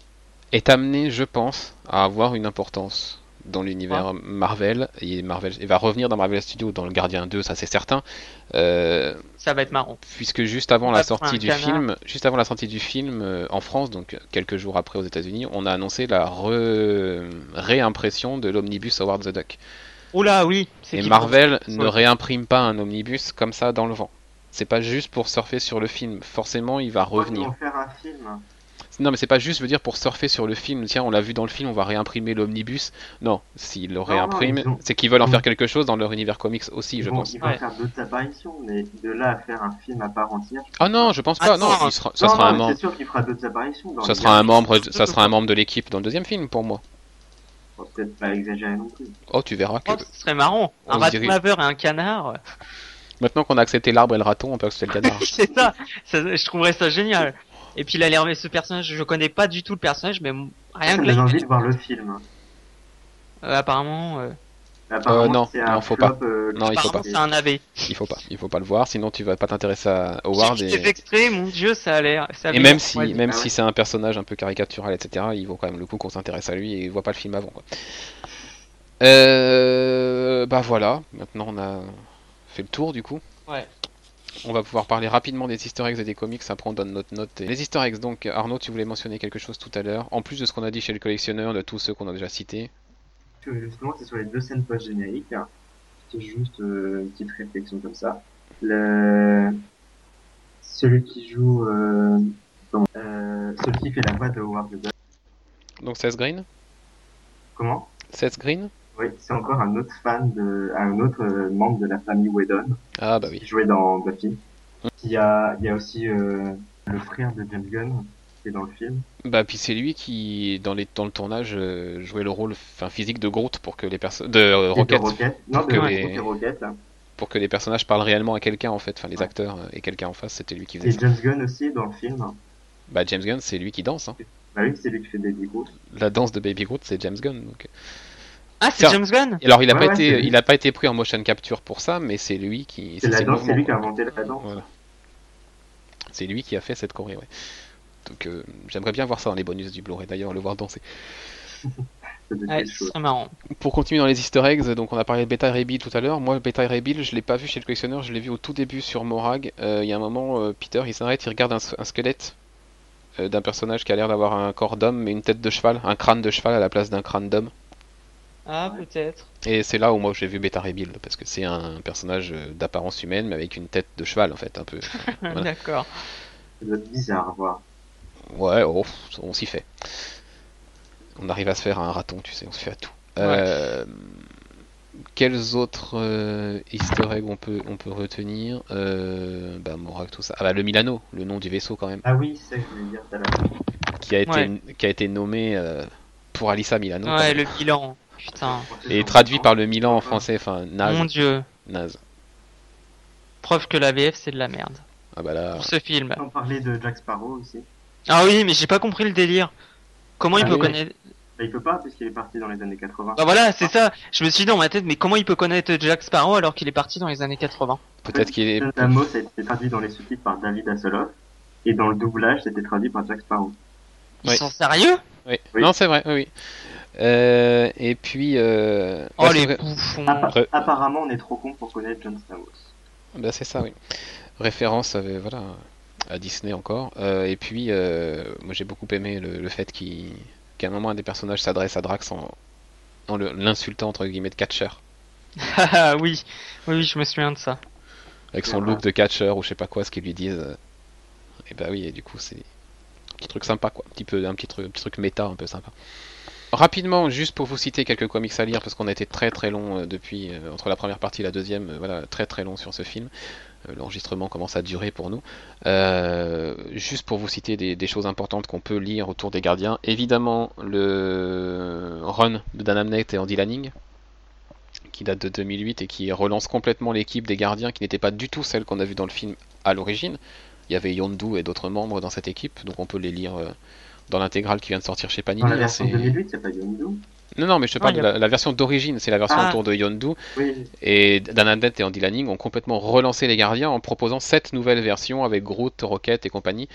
[SPEAKER 1] est amené, je pense, à avoir une importance dans l'univers Marvel. Et Marvel, il va revenir dans Marvel Studios dans le Gardien 2, ça c'est certain. Euh,
[SPEAKER 2] Ça va être marrant.
[SPEAKER 1] puisque juste avant
[SPEAKER 2] On
[SPEAKER 1] la sortie du
[SPEAKER 2] canard.
[SPEAKER 1] film, juste avant la sortie du film euh, en France, donc quelques jours après aux États-Unis, on a annoncé la re- réimpression de l'omnibus Howard the Duck.
[SPEAKER 2] Oula, oui. c'est
[SPEAKER 1] Et Marvel ne réimprime pas un omnibus comme ça dans le vent. C'est pas juste pour surfer sur le film. Forcément, il va revenir.
[SPEAKER 3] vont faire un film
[SPEAKER 1] Non, mais c'est pas juste, je veux dire, pour surfer sur le film. Tiens, on l'a vu dans le film, on va réimprimer l'omnibus. Non, s'ils le réimpriment,
[SPEAKER 3] ont-
[SPEAKER 1] c'est qu'ils veulent en faire quelque chose dans leur univers comics aussi, je pense.
[SPEAKER 3] ils vont
[SPEAKER 2] Ouais.
[SPEAKER 3] faire d'autres apparitions, mais de là à faire un film à part entière.
[SPEAKER 1] Ah non, je pense pas. Non, sera- ça
[SPEAKER 3] non,
[SPEAKER 1] sera
[SPEAKER 3] non,
[SPEAKER 1] un membre.
[SPEAKER 3] C'est sûr qu'il fera d'autres apparitions. Dans
[SPEAKER 1] Ça
[SPEAKER 3] les
[SPEAKER 1] sera un
[SPEAKER 3] gars.
[SPEAKER 1] membre, ça sera un membre de l'équipe dans le deuxième film pour moi.
[SPEAKER 3] Peut-être pas exagérer non plus.
[SPEAKER 1] Oh, tu verras que
[SPEAKER 2] Oh, ce serait marrant.
[SPEAKER 1] On
[SPEAKER 2] Un raton laveur et un canard.
[SPEAKER 1] maintenant qu'on a accepté l'arbre et le raton, on peut accepter le canard.
[SPEAKER 2] c'est ça. ça. Je trouverais ça génial. Et puis il a l'air, mais ce personnage, je connais pas du tout le personnage, mais rien que là,
[SPEAKER 3] donne envie de voir le film.
[SPEAKER 2] euh, apparemment, euh,
[SPEAKER 3] Apparemment,
[SPEAKER 1] non,
[SPEAKER 3] un
[SPEAKER 1] non, faut
[SPEAKER 3] flop,
[SPEAKER 1] pas.
[SPEAKER 3] euh,
[SPEAKER 1] Non, il faut pas.
[SPEAKER 2] c'est un AV.
[SPEAKER 1] Il faut pas, il faut pas le voir, sinon tu vas pas t'intéresser à Howard et,
[SPEAKER 2] des extraits, mon dieu, ça a l'air.
[SPEAKER 1] et même si,
[SPEAKER 2] ouais,
[SPEAKER 1] même
[SPEAKER 3] ah ouais.
[SPEAKER 1] si c'est un personnage un peu caricatural, etc. Il vaut quand même le coup qu'on s'intéresse à lui et voit pas le film avant. Quoi. Euh, bah voilà, maintenant on a fait le tour du coup.
[SPEAKER 2] Ouais.
[SPEAKER 1] On va pouvoir parler rapidement des easter eggs et des comics, après on donne notre note. et- Les easter eggs, donc Arnaud, tu voulais mentionner quelque chose tout à l'heure, en plus de ce qu'on a dit chez le collectionneur, de tous ceux qu'on a déjà cités.
[SPEAKER 3] Que justement c'est sur les deux scènes post-génériques. C'est juste euh, une petite réflexion comme ça. Le... Celui qui joue... Euh... euh, celui qui fait la voix de Howard the Duck.
[SPEAKER 1] Donc Seth Green?
[SPEAKER 3] Comment?
[SPEAKER 1] Seth Green?
[SPEAKER 3] Oui, c'est encore un autre fan de... un autre euh, membre de la famille Whedon
[SPEAKER 1] Ah bah oui.
[SPEAKER 3] qui jouait dans Buffy. Il y a, il y a aussi euh, le frère de James Gunn qui est dans le film.
[SPEAKER 1] Bah puis c'est lui qui dans les dans le tournage euh, jouait le rôle enfin physique de Groot pour que les personnes de euh,
[SPEAKER 3] de
[SPEAKER 1] Rocket.
[SPEAKER 3] Non,
[SPEAKER 1] Pour
[SPEAKER 3] de
[SPEAKER 1] que les-
[SPEAKER 3] c'est Rocket.
[SPEAKER 1] pour que les personnages parlent réellement à quelqu'un en fait enfin les
[SPEAKER 3] Ouais.
[SPEAKER 1] acteurs euh, et quelqu'un en face c'était lui qui
[SPEAKER 3] Et
[SPEAKER 1] faisait ça.
[SPEAKER 3] James Gunn aussi dans le film.
[SPEAKER 1] Bah James Gunn c'est lui qui danse hein.
[SPEAKER 3] Bah oui, c'est lui qui fait des Groot.
[SPEAKER 1] La danse de Baby Groot c'est James Gunn donc.
[SPEAKER 2] Ah, c'est. James Gunn?
[SPEAKER 1] Et Alors il a
[SPEAKER 3] Ouais,
[SPEAKER 1] pas
[SPEAKER 3] ouais,
[SPEAKER 1] été
[SPEAKER 3] c'est
[SPEAKER 1] il a pas été pris en motion capture pour ça mais c'est lui qui
[SPEAKER 3] C'est c'est lui qui a inventé la danse.
[SPEAKER 1] Voilà. C'est lui qui a fait cette choré, ouais. Donc euh, j'aimerais bien voir ça dans les bonus du Blu-ray d'ailleurs, le voir danser.
[SPEAKER 2] Ouais, c'est marrant.
[SPEAKER 1] Pour continuer dans les easter eggs, donc on a parlé de Beta Bill tout à l'heure. Moi, Beta Bill, je l'ai pas vu chez le collectionneur, je l'ai vu au tout début sur Morag. Euh, Il y a un moment, euh, Peter, il s'arrête, il regarde un, un squelette euh, d'un personnage qui a l'air d'avoir un corps d'homme mais une tête de cheval, un crâne de cheval à la place d'un crâne d'homme.
[SPEAKER 2] Ah, peut-être.
[SPEAKER 1] Et c'est là où moi j'ai vu Beta Bill, parce que c'est un personnage d'apparence humaine mais avec une tête de cheval en fait, un peu. Voilà.
[SPEAKER 2] D'accord.
[SPEAKER 3] Ça doit être bizarre à voir.
[SPEAKER 1] Ouais, oh, on s'y fait. On arrive à se faire un raton, tu sais, on se fait à tout. Euh, quels autres euh, easter eggs on peut, on peut retenir? Euh, Bah, Morag, tout ça. Ah bah, le Milano, le nom du vaisseau quand même,
[SPEAKER 3] Ah oui, c'est ça que je voulais dire tout à l'heure.
[SPEAKER 1] qui a été,
[SPEAKER 2] Ouais.
[SPEAKER 1] qui a été nommé euh, pour Alissa Milano. quand
[SPEAKER 2] Ouais,
[SPEAKER 1] même.
[SPEAKER 2] le bilan. Putain.
[SPEAKER 1] Et traduit par le Milan en français, enfin, naze.
[SPEAKER 2] Mon dieu.
[SPEAKER 1] naze.
[SPEAKER 2] Preuve que la VF c'est de la merde.
[SPEAKER 1] Ah bah là.
[SPEAKER 2] Pour ce film.
[SPEAKER 3] On parlait de Jack Sparrow aussi.
[SPEAKER 2] Ah oui, mais j'ai pas compris le délire. Comment il
[SPEAKER 3] Ah
[SPEAKER 2] peut
[SPEAKER 3] oui.
[SPEAKER 2] connaître.
[SPEAKER 3] Bah, il peut pas puisqu'il est parti dans les années 80.
[SPEAKER 2] Bah voilà, c'est ça. Je me suis dit dans ma tête, mais comment il peut connaître Jack Sparrow alors qu'il est parti dans les années 80
[SPEAKER 1] Peut-être qu'il est.
[SPEAKER 3] Le mot ça a été traduit dans les sous-titres par David Hasselhoff et dans le doublage c'était traduit par Jack Sparrow.
[SPEAKER 2] Ils
[SPEAKER 1] Oui.
[SPEAKER 2] sont sérieux?
[SPEAKER 1] Oui.
[SPEAKER 3] Oui.
[SPEAKER 1] Non, c'est vrai, oui. Euh, et puis. Euh...
[SPEAKER 2] Oh
[SPEAKER 1] ouais, c'est
[SPEAKER 2] les bouffons.
[SPEAKER 3] Appa- Apparemment on est trop con pour connaître John Stamos.
[SPEAKER 1] Bah c'est ça, oui. Référence euh, voilà, à Disney encore. Euh, et puis, euh, moi j'ai beaucoup aimé le, le fait qu'à un moment un des personnages s'adresse à Drax en, l'insultant entre guillemets de catcher.
[SPEAKER 2] Ah oui. oui, oui, je me souviens de ça.
[SPEAKER 1] Avec son
[SPEAKER 3] Ouais.
[SPEAKER 1] look de catcher ou je sais pas quoi, ce qu'ils lui disent. euh, Et bah oui, et du coup c'est un petit truc sympa quoi. Un petit, peu, un petit, truc, un petit truc méta un peu sympa. Rapidement, juste pour vous citer quelques comics à lire, parce qu'on a été très très long depuis, entre la première partie et la deuxième, voilà, très très long sur ce film. Euh, L'enregistrement commence à durer pour nous. Euh, juste pour vous citer des, des choses importantes qu'on peut lire autour des gardiens. Évidemment, le run de Dan Abnett et Andy Lanning, qui date de 2008 et qui relance complètement l'équipe des gardiens, qui n'était pas du tout celle qu'on a vue dans le film à l'origine. Il y avait Yondu et d'autres membres dans cette équipe, donc on peut les lire euh, dans l'intégrale qui vient de sortir chez Panini.
[SPEAKER 3] Dans la
[SPEAKER 1] hein,
[SPEAKER 3] version
[SPEAKER 1] c'est-
[SPEAKER 3] 2008 c'est pas Yondu?
[SPEAKER 1] Non, non, mais je te parle
[SPEAKER 2] Ah,
[SPEAKER 1] de la, la version d'origine, c'est la version
[SPEAKER 2] Ah.
[SPEAKER 1] autour de Yondu.
[SPEAKER 3] Oui,
[SPEAKER 1] Et Dan Abnett et Andy Lanning ont complètement relancé les gardiens en proposant sept nouvelles versions avec Groot, Rocket et compagnie.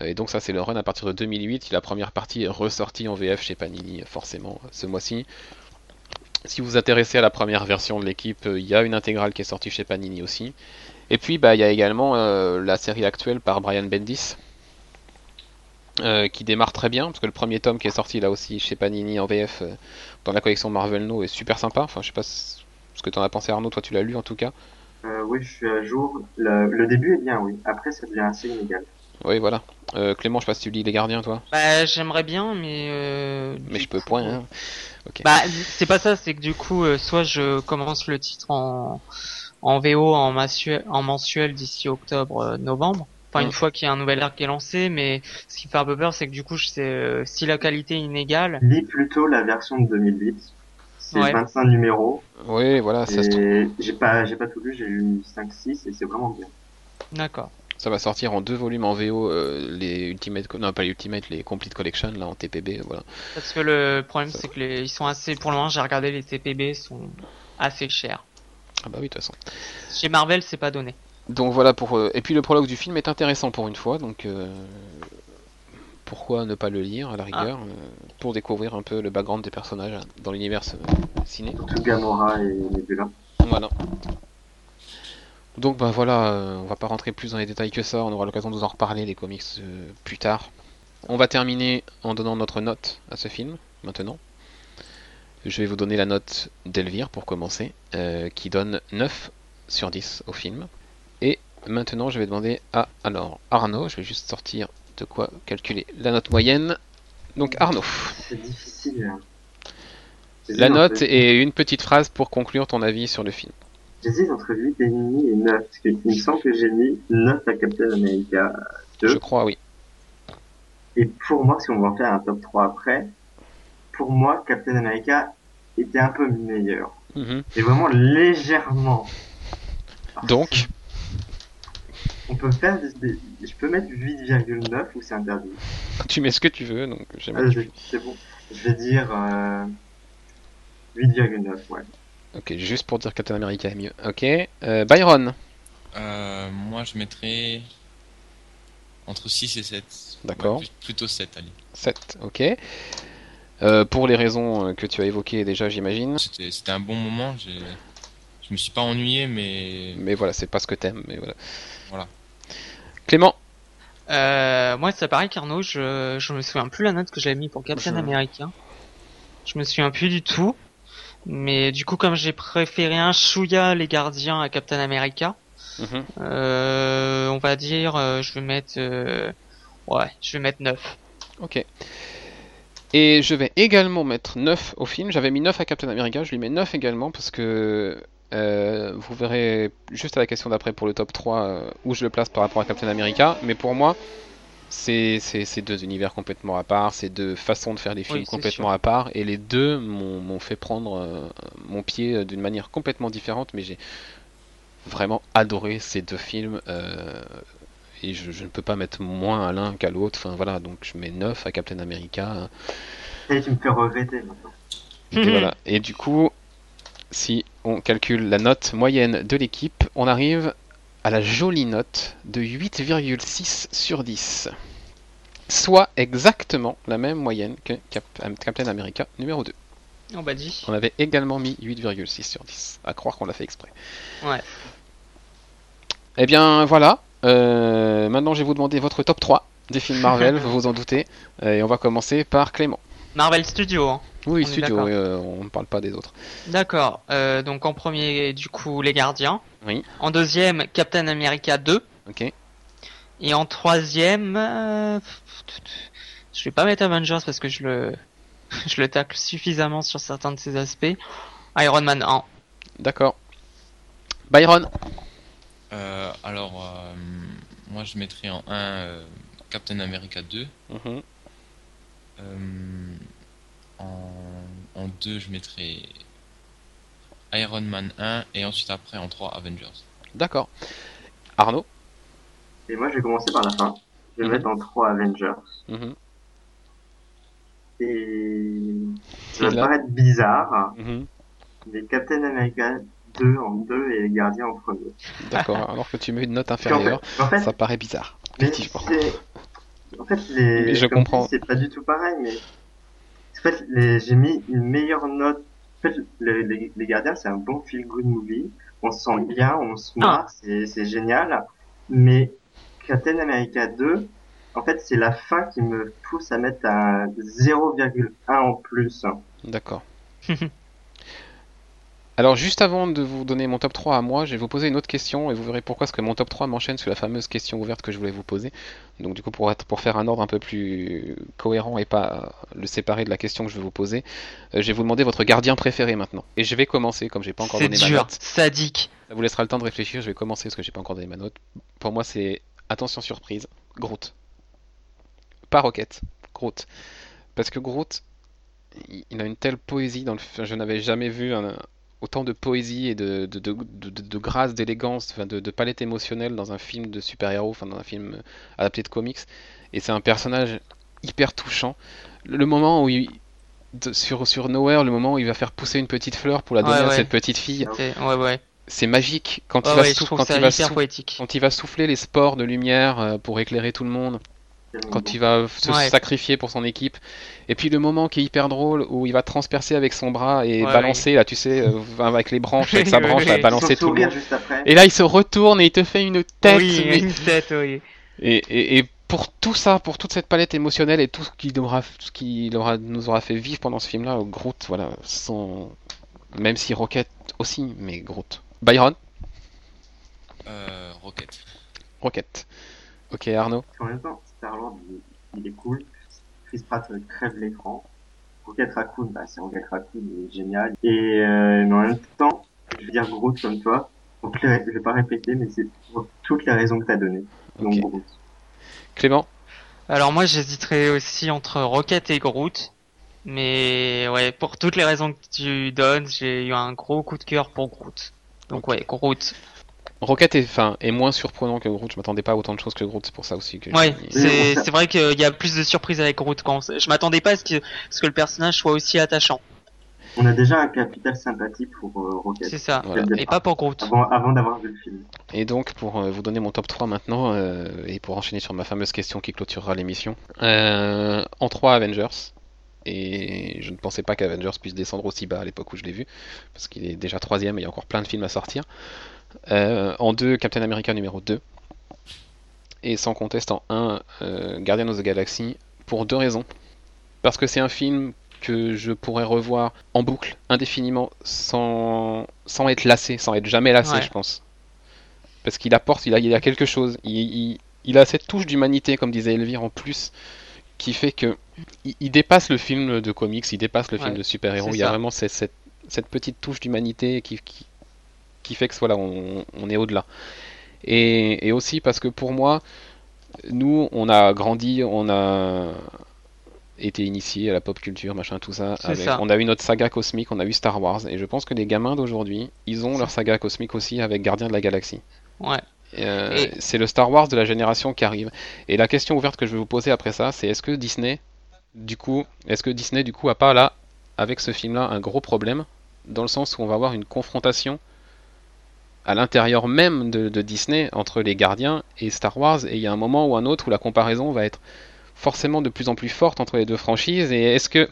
[SPEAKER 1] Euh, Et donc ça c'est le run à partir de 2008. La première partie est ressortie en VF chez Panini forcément ce mois-ci. Si vous vous intéressez à la première version de l'équipe, euh, il y a une intégrale qui est sortie chez Panini aussi. Et puis bah, il y a également euh, la série actuelle par Brian Bendis. Euh, qui démarre très bien, parce que le premier tome qui est sorti là aussi chez Panini en VF euh, dans la collection Marvel No est super sympa. Enfin, je sais pas ce que t'en as pensé Arnaud, toi tu l'as lu en tout cas.
[SPEAKER 3] Euh, oui, je suis à jour. Le, le début est bien, oui. Après, ça devient assez inégal.
[SPEAKER 1] Oui, voilà. Euh, Clément, je sais pas si tu lis Les Gardiens, toi.
[SPEAKER 2] Bah, j'aimerais bien, mais. Euh,
[SPEAKER 1] Mais je peux
[SPEAKER 2] coup,
[SPEAKER 1] point. Hein.
[SPEAKER 2] Bah, c'est pas ça, c'est que du coup, euh, soit je commence le titre en, en VO en mensuel, en mensuel d'ici octobre-novembre. Enfin,
[SPEAKER 1] Mm.
[SPEAKER 2] une fois qu'il y a un nouvel arc qui est lancé, mais ce qui fait un peu peur, c'est que du coup, je sais, euh, si la qualité est inégale,
[SPEAKER 3] Lis plutôt la version de 2008. C'est
[SPEAKER 2] Ouais.
[SPEAKER 3] 25 numéros.
[SPEAKER 1] Oui, voilà, ça, se
[SPEAKER 3] j'ai pas, j'ai pas tout lu, j'ai lu 5-6 et c'est vraiment bien.
[SPEAKER 2] d'accord.
[SPEAKER 1] ça va sortir en deux volumes en VO, euh, les Ultimate, non pas les Ultimate, les Complete Collection, là en TPB, voilà.
[SPEAKER 2] Parce que le problème, c'est que les, ils sont assez, pour le moment, j'ai regardé les TPB sont assez chers.
[SPEAKER 1] Ah bah oui, de toute façon.
[SPEAKER 2] Chez Marvel, c'est pas donné.
[SPEAKER 1] Donc voilà pour. euh, Et puis le prologue du film est intéressant pour une fois, donc euh, pourquoi ne pas le lire à la rigueur euh, pour découvrir un peu le background des personnages hein, dans l'univers ciné.
[SPEAKER 3] Surtout Gamora et Nebula.
[SPEAKER 1] Voilà. Donc bah voilà, euh, on va pas rentrer plus dans les détails que ça, on aura l'occasion de vous en reparler les comics euh, plus tard. On va terminer en donnant notre note à ce film, maintenant. Je vais vous donner la note d'Elvire pour commencer, euh, qui donne 9 sur 10 au film. Maintenant je vais demander à alors Arnaud, je vais juste sortir de quoi calculer la note moyenne. Donc Arnaud,
[SPEAKER 3] C'est difficile. hein.
[SPEAKER 1] La
[SPEAKER 3] entre-
[SPEAKER 1] note et une petite phrase pour conclure ton avis sur le film.
[SPEAKER 3] J'hésite entre 8 et demi et 9. Parce qu'il me semble que j'ai mis 9 à Captain America. Deux.
[SPEAKER 1] Je crois oui.
[SPEAKER 3] Et pour moi, si on va en faire un top 3 après, pour moi, Captain America était un peu meilleur.
[SPEAKER 1] Mhm.
[SPEAKER 3] Et vraiment légèrement.
[SPEAKER 1] Donc,
[SPEAKER 3] On peut faire des, des- je peux mettre 8,9 ou c'est interdit.
[SPEAKER 1] tu mets ce que tu veux, donc j'aime
[SPEAKER 3] Ah, c'est c'est bon. Je vais dire euh, 8,9, ouais.
[SPEAKER 1] Ok, juste pour dire Captain America est mieux. Ok, euh, Byron.
[SPEAKER 4] Euh, moi, je mettrais entre 6 et 7.
[SPEAKER 1] D'accord.
[SPEAKER 4] Ouais, plutôt 7, allez.
[SPEAKER 1] 7, ok. Euh, pour les raisons que tu as évoquées déjà, j'imagine.
[SPEAKER 4] C'était c'était un bon moment. Je me suis pas ennuyé, mais
[SPEAKER 1] Mais voilà, c'est pas ce que t'aimes, mais voilà.
[SPEAKER 4] Voilà.
[SPEAKER 1] Clément.
[SPEAKER 2] Euh, moi, c'est pareil qu'Arnaud, je, je me souviens plus la note que j'avais mis pour Captain
[SPEAKER 1] Je-
[SPEAKER 2] America. Je me souviens plus du tout. Mais du coup, comme j'ai préféré un chouïa les gardiens à Captain America,
[SPEAKER 1] Mhm.
[SPEAKER 2] euh, on va dire, euh, je vais mettre, euh, ouais, je vais mettre 9.
[SPEAKER 1] Ok. Et je vais également mettre 9 au film. J'avais mis 9 à Captain America, je lui mets 9 également parce que euh, vous verrez juste à la question d'après pour le top 3 euh, où je le place par rapport à Captain America. Mais pour moi, c'est deux univers complètement à part, c'est deux façons de faire des films
[SPEAKER 2] Oui,
[SPEAKER 1] complètement
[SPEAKER 2] sûr.
[SPEAKER 1] à part. Et les deux m'ont fait prendre euh, mon pied d'une manière complètement différente. Mais j'ai vraiment adoré ces deux films. euh, et je, je ne peux pas mettre moins à l'un qu'à l'autre. Enfin voilà, donc je mets 9 à Captain America.
[SPEAKER 3] Et tu me fais regretter maintenant.
[SPEAKER 1] Et voilà. Et du coup, si on calcule la note moyenne de l'équipe, on arrive à la jolie note de 8,6 sur 10. Soit exactement la même moyenne que Cap- Captain America numéro 2.
[SPEAKER 2] On va dire.
[SPEAKER 1] On avait également mis 8,6 sur 10. À croire qu'on l'a fait exprès.
[SPEAKER 2] Ouais.
[SPEAKER 1] Eh bien voilà. Euh, maintenant je vais vous demander votre top 3 des films Marvel, vous vous en doutez. Et on va commencer par Clément.
[SPEAKER 2] Marvel Studio. Hein.
[SPEAKER 1] Oui,
[SPEAKER 2] On
[SPEAKER 1] studio, euh, on ne parle pas des autres.
[SPEAKER 2] D'accord. Euh, donc en premier, du coup, les gardiens.
[SPEAKER 1] Oui.
[SPEAKER 2] En deuxième, Captain America 2.
[SPEAKER 1] Ok.
[SPEAKER 2] Et en troisième, euh, je vais pas mettre Avengers parce que je le, je le tacle suffisamment sur certains de ses aspects. Iron Man 1.
[SPEAKER 1] D'accord. Byron.
[SPEAKER 4] Euh, alors, euh, moi, je mettrais en 1 Captain America 2.
[SPEAKER 1] Mhm.
[SPEAKER 4] Euh, en, en 2, je mettrais Iron Man 1. Et ensuite, après, en 3, Avengers.
[SPEAKER 1] D'accord. Arnaud?
[SPEAKER 3] Et moi, je vais commencer par la fin. Je vais
[SPEAKER 1] Mhm.
[SPEAKER 3] mettre en 3 Avengers.
[SPEAKER 1] Mhm.
[SPEAKER 3] Et ça va paraître bizarre,
[SPEAKER 1] Mhm.
[SPEAKER 3] mais Captain America 2 en 2 et les gardiens en premier.
[SPEAKER 1] D'accord. Alors que tu mets une note inférieure,
[SPEAKER 3] fait, en fait,
[SPEAKER 1] ça paraît bizarre.
[SPEAKER 3] mais
[SPEAKER 1] Effectivement.
[SPEAKER 3] en fait, les,
[SPEAKER 1] Mais je
[SPEAKER 3] comme
[SPEAKER 1] comprends.
[SPEAKER 3] c'est pas du tout pareil, mais en fait, les- j'ai mis une meilleure note. En fait, les, les, les gardiens, c'est un bon feel good movie. On se sent bien, on se marre, c'est, c'est génial. Mais Captain America 2, en fait, c'est la fin qui me pousse à mettre un 0,1 en plus.
[SPEAKER 1] D'accord. Alors juste avant de vous donner mon top 3 à moi, je vais vous poser une autre question et vous verrez pourquoi, parce que mon top 3 m'enchaîne sur la fameuse question ouverte que je voulais vous poser. Donc du coup pour, être, pour faire un ordre un peu plus cohérent et pas le séparer de la question que je vais vous poser, euh, je vais vous demander votre gardien préféré maintenant. Et je vais commencer, comme j'ai pas encore donné ma
[SPEAKER 2] dur,
[SPEAKER 1] note.
[SPEAKER 2] sadique.
[SPEAKER 1] Ça vous laissera le temps de réfléchir, je vais commencer parce que j'ai pas encore donné ma note. Pour moi c'est, attention surprise, Groot. Pas Rocket, Groot. Parce que Groot, il a une telle poésie dans le je n'avais jamais vu un- autant de poésie et de, de, de, de- de- de grâce, d'élégance, de, palette émotionnelle dans un film de super-héros, enfin dans un film euh, adapté de comics. Et c'est un personnage hyper touchant. Le, le moment où il, sur, sur Nowhere, le moment où il va faire pousser une petite fleur pour la donner
[SPEAKER 2] Ouais,
[SPEAKER 1] à
[SPEAKER 2] ouais.
[SPEAKER 1] cette petite fille,
[SPEAKER 2] C'est- Ouais, ouais.
[SPEAKER 1] c'est magique. Quand il va, quand il quand il souffler les spores de lumière euh, pour éclairer tout le monde, quand il va se
[SPEAKER 2] Ouais.
[SPEAKER 1] sacrifier pour son équipe, et puis le moment qui est hyper drôle où il va transpercer avec son bras et
[SPEAKER 2] Ouais,
[SPEAKER 1] balancer là, tu sais, euh, avec les branches, avec sa branche, là, balancer
[SPEAKER 3] Son
[SPEAKER 1] tout le monde. Et là, il se retourne et il te fait une tête.
[SPEAKER 2] oui,
[SPEAKER 1] mais-
[SPEAKER 2] une tête, oui.
[SPEAKER 1] Et, et, et pour tout ça, pour toute cette palette émotionnelle et tout ce qu'il aura, ce qu'il aura, nous aura fait vivre pendant ce film-là, Groot, voilà, sans... même si Rocket aussi, mais Groot. Byron,
[SPEAKER 4] Euh, Rocket.
[SPEAKER 1] Rocket. Ok, Arnaud?
[SPEAKER 3] En même temps, Star-Lord, il, il est cool. Chris Pratt euh, crève l'écran. Rocket Raccoon, bah, c'est Rocket Raccoon, il est génial. Et, euh, mais en même temps, je vais dire Groot comme toi. Donc, je vais pas répéter, mais c'est pour toutes les raisons que t'as données. Donc. Groot.
[SPEAKER 1] Clément?
[SPEAKER 2] Alors moi j'hésiterais aussi entre Rocket et Groot. Mais ouais, pour toutes les raisons que tu donnes, j'ai eu un gros coup de cœur pour Groot. Donc ouais, Groot.
[SPEAKER 1] Rocket est, moins surprenant que Groot. Je m'attendais pas à autant de choses que Groot, c'est pour ça aussi que.
[SPEAKER 2] Ouais,
[SPEAKER 1] j'ai-
[SPEAKER 2] c'est vrai qu'il y a plus de surprises avec Groot. Quand on- je m'attendais pas à ce que, ce que le personnage soit aussi attachant.
[SPEAKER 3] On a déjà un capital sympathie pour euh, Rocket.
[SPEAKER 2] C'est ça.
[SPEAKER 1] Voilà.
[SPEAKER 2] Et pas pour Groot.
[SPEAKER 3] Avant, avant d'avoir vu le film.
[SPEAKER 1] Et donc, pour euh, vous donner mon top 3 maintenant, euh, et pour enchaîner sur ma fameuse question qui clôturera l'émission, euh, en 3 Avengers. Et je ne pensais pas qu'Avengers puisse descendre aussi bas à l'époque où je l'ai vu, parce qu'il est déjà troisième et il y a encore plein de films à sortir. Euh, en 2, Captain America numéro 2. Et sans conteste en 1, euh, Guardian of the Galaxy, pour deux raisons. Parce que c'est un film que je pourrais revoir en boucle, indéfiniment, sans, sans être lassé, sans être jamais lassé,
[SPEAKER 2] Ouais.
[SPEAKER 1] je pense. Parce qu'il apporte, il a, il a quelque chose. Il, il- il a cette touche d'humanité, comme disait Elvire, en plus, qui fait que il, il dépasse le film de comics, il dépasse le film de super-héros. Il y a vraiment cette, cette, cette petite touche d'humanité qui, qui, qui fait que voilà, on, on est au-delà. Et, et aussi parce que pour moi, nous, on a grandi, on a été initié à la pop culture, machin, tout ça.
[SPEAKER 2] C'est
[SPEAKER 1] avec-
[SPEAKER 2] ça.
[SPEAKER 1] On a eu notre saga cosmique, on a eu Star Wars, et je pense que les gamins d'aujourd'hui, ils ont leur saga cosmique aussi avec Gardien de la Galaxie.
[SPEAKER 2] Ouais.
[SPEAKER 1] Euh,
[SPEAKER 2] Et-
[SPEAKER 1] C'est le Star Wars de la génération qui arrive. Et la question ouverte que je vais vous poser après ça, c'est est-ce que Disney, du coup, est-ce que Disney, du coup, a pas là, avec ce film-là, un gros problème, dans le sens où on va avoir une confrontation à l'intérieur même de, de Disney entre les gardiens et Star Wars, et il y a un moment ou un autre où la comparaison va être forcément de plus en plus forte entre les deux franchises. Et est-ce que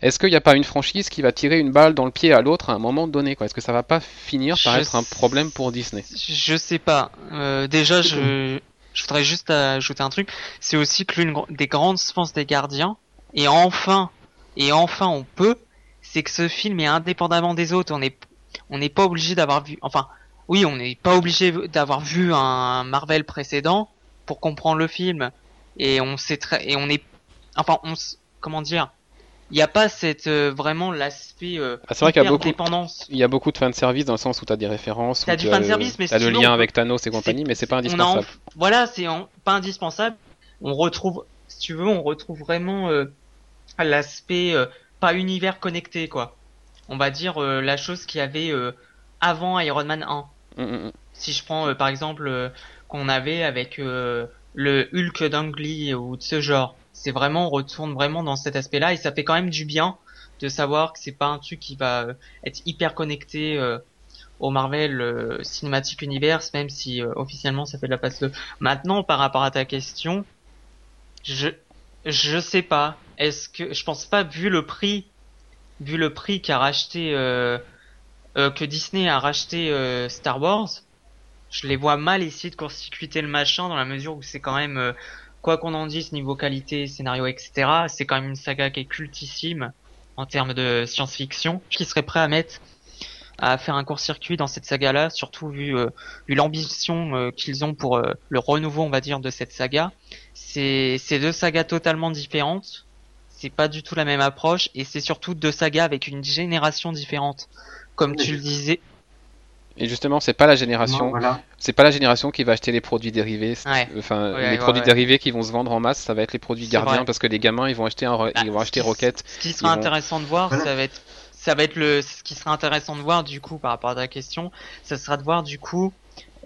[SPEAKER 1] est-ce qu'il n'y a pas une franchise qui va tirer une balle dans le pied à l'autre à un moment donné quoi? Est-ce que ça va pas finir par
[SPEAKER 2] Je
[SPEAKER 1] être un problème pour Disney?
[SPEAKER 2] Je sais pas. Euh, déjà, je, je voudrais juste ajouter un truc. C'est aussi que l'une des grandes forces des gardiens, et enfin, et enfin on peut, c'est que ce film est indépendamment des autres. On est, on n'est pas obligé d'avoir vu, enfin, oui, on n'est pas obligé d'avoir vu un Marvel précédent pour comprendre le film. Et on sait très, et on est, enfin, on, s- comment dire, il n'y a pas cette, euh, vraiment l'aspect, euh,
[SPEAKER 1] Ah, c'est vrai qu'il y a beaucoup-. Il y a beaucoup de fanservice dans le sens où tu as des références,
[SPEAKER 2] T'as
[SPEAKER 1] où
[SPEAKER 2] du
[SPEAKER 1] tu as
[SPEAKER 2] fanservice, mais
[SPEAKER 1] le, t'as
[SPEAKER 2] si
[SPEAKER 1] le
[SPEAKER 2] tu
[SPEAKER 1] lien avec Thanos et compagnie, mais c'est pas indispensable.
[SPEAKER 2] voilà, c'est pas indispensable. On retrouve, si tu veux, on retrouve vraiment euh, l'aspect euh, pas univers connecté, quoi. On va dire la chose qu'il y avait avant Iron Man 1. Si je prends euh, par exemple euh, qu'on avait avec euh, le Hulk d'Angly ou de ce genre, c'est vraiment on retourne vraiment dans cet aspect-là et ça fait quand même du bien de savoir que c'est pas un truc qui va euh, être hyper connecté euh, au Marvel Cinematic Universe, même si officiellement ça fait de la passe le. Maintenant, par rapport à ta question, je je sais pas. Est-ce que je pense pas vu le prix, vu le prix qu'a racheté euh, euh, que Disney a racheté euh, Star Wars, je les vois mal essayer de court-circuiter le machin dans la mesure où c'est quand même euh, quoi qu'on en dise niveau qualité, scénario, etc. C'est quand même une saga qui est cultissime en termes de science-fiction. Qui serait prêt à mettre à faire un court-circuit dans cette saga-là, surtout vu, euh, vu l'ambition euh, qu'ils ont pour euh, le renouveau, on va dire, de cette saga. C'est c'est deux sagas totalement différentes. C'est pas du tout la même approche et c'est surtout deux sagas avec une génération différente. Comme tu le disais.
[SPEAKER 1] Et justement, c'est pas la
[SPEAKER 3] Non,
[SPEAKER 1] génération,
[SPEAKER 3] voilà.
[SPEAKER 1] c'est pas la génération qui va acheter les produits dérivés.
[SPEAKER 2] Ouais.
[SPEAKER 1] Enfin,
[SPEAKER 2] Ouais,
[SPEAKER 1] les
[SPEAKER 2] ouais,
[SPEAKER 1] produits
[SPEAKER 2] ouais.
[SPEAKER 1] dérivés qui vont se vendre en masse, ça va être les produits
[SPEAKER 2] C'est
[SPEAKER 1] gardiens
[SPEAKER 2] vrai.
[SPEAKER 1] parce que les gamins, ils vont acheter un,
[SPEAKER 2] Bah,
[SPEAKER 1] ils vont acheter
[SPEAKER 2] qui-
[SPEAKER 1] Rocket.
[SPEAKER 2] Ce qui sera
[SPEAKER 1] vont-
[SPEAKER 2] intéressant de voir,
[SPEAKER 3] Voilà.
[SPEAKER 2] ça va être, ça va être le, ce qui sera intéressant de voir du coup par rapport à ta question, ça sera de voir du coup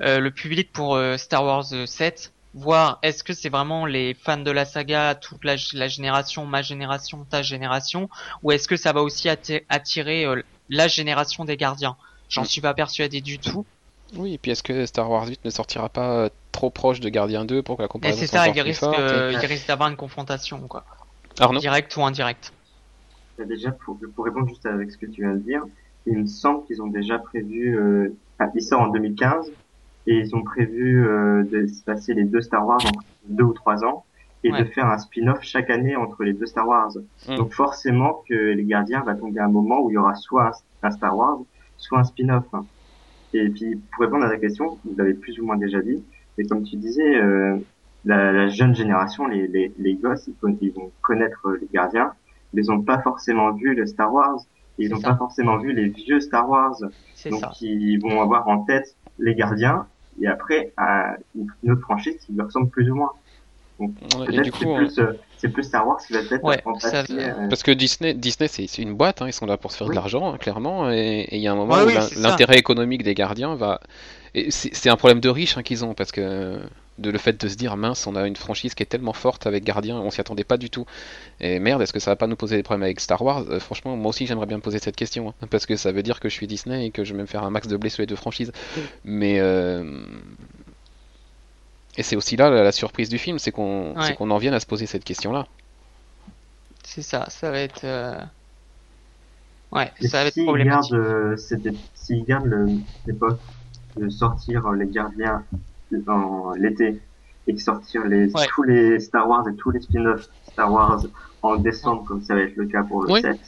[SPEAKER 2] euh, le public pour euh, Star Wars euh, 7, voir est-ce que c'est vraiment les fans de la saga, toute la, la génération, ma génération, ta génération, ou est-ce que ça va aussi atti- attirer euh, la génération des gardiens. J'en
[SPEAKER 1] Mm.
[SPEAKER 2] suis pas persuadé du tout.
[SPEAKER 1] Oui, et puis est-ce que Star Wars 8 ne sortira pas euh, trop proche de Gardien 2 pour que la
[SPEAKER 2] Et
[SPEAKER 1] comparaison
[SPEAKER 2] c'est
[SPEAKER 1] soit
[SPEAKER 2] ça,
[SPEAKER 1] encore
[SPEAKER 2] il
[SPEAKER 1] plus
[SPEAKER 2] risque,
[SPEAKER 1] forte
[SPEAKER 2] euh,
[SPEAKER 1] et-
[SPEAKER 2] il risque d'avoir une confrontation, quoi.
[SPEAKER 1] Arnaud
[SPEAKER 2] Direct ou indirect.
[SPEAKER 3] Déjà, pour, pour répondre juste avec ce que tu viens de dire, il me semble qu'ils ont déjà prévu, euh, enfin, il sort en 2015, et ils ont prévu euh, de se passer les deux Star Wars en deux ou trois ans, et
[SPEAKER 2] Ouais.
[SPEAKER 3] de faire un spin-off chaque année entre les deux Star Wars.
[SPEAKER 1] Mm.
[SPEAKER 3] Donc forcément que les gardiens va tomber à un moment où il y aura soit un, Star Wars, soit un spin-off. hein. Et puis, pour répondre à la question, vous l'avez plus ou moins déjà dit, et comme tu disais, euh, la, la jeune génération, les, les, les gosses, ils, con- ils vont connaître euh, les gardiens, mais ils n'ont pas forcément vu le Star Wars, et ils n'ont pas forcément vu les vieux Star Wars. Donc
[SPEAKER 2] ça.
[SPEAKER 3] ils vont avoir en tête les gardiens, et après une autre franchise qui leur ressemble plus ou moins.
[SPEAKER 1] Et du coup,
[SPEAKER 3] c'est plus, euh, c'est plus Star Wars qui va peut-être
[SPEAKER 2] Ouais,
[SPEAKER 3] euh,
[SPEAKER 1] Parce que Disney, Disney c'est une boîte, hein, ils sont là pour se faire de l'argent, hein, clairement, et il y a un moment
[SPEAKER 2] Ouais,
[SPEAKER 1] où
[SPEAKER 2] oui,
[SPEAKER 1] l'intérêt économique des gardiens va. C'est un problème de riches hein, qu'ils ont, parce que de le fait de se dire mince, on a une franchise qui est tellement forte avec Gardien, on s'y attendait pas du tout. Et merde, est-ce que ça va pas nous poser des problèmes avec Star Wars? Euh, Franchement, moi aussi j'aimerais bien me poser cette question, hein, parce que ça veut dire que je suis Disney et que je vais me faire un max de blé sur les deux franchises. Mais. euh, Et c'est aussi là la, la surprise du film, c'est qu'on
[SPEAKER 2] Ouais.
[SPEAKER 1] c'est qu'on en vienne à se poser cette question-là.
[SPEAKER 2] C'est ça, ça va être. euh, Ouais,
[SPEAKER 3] Et
[SPEAKER 2] ça va être
[SPEAKER 3] s'ils
[SPEAKER 2] problématique.
[SPEAKER 3] s'ils gardent le- l'époque de sortir les gardiens en l'été et de sortir les,
[SPEAKER 2] Ouais.
[SPEAKER 3] tous les Star Wars et tous les spin-offs Star Wars en décembre, comme ça va être le cas pour le
[SPEAKER 1] Oui.
[SPEAKER 3] 7,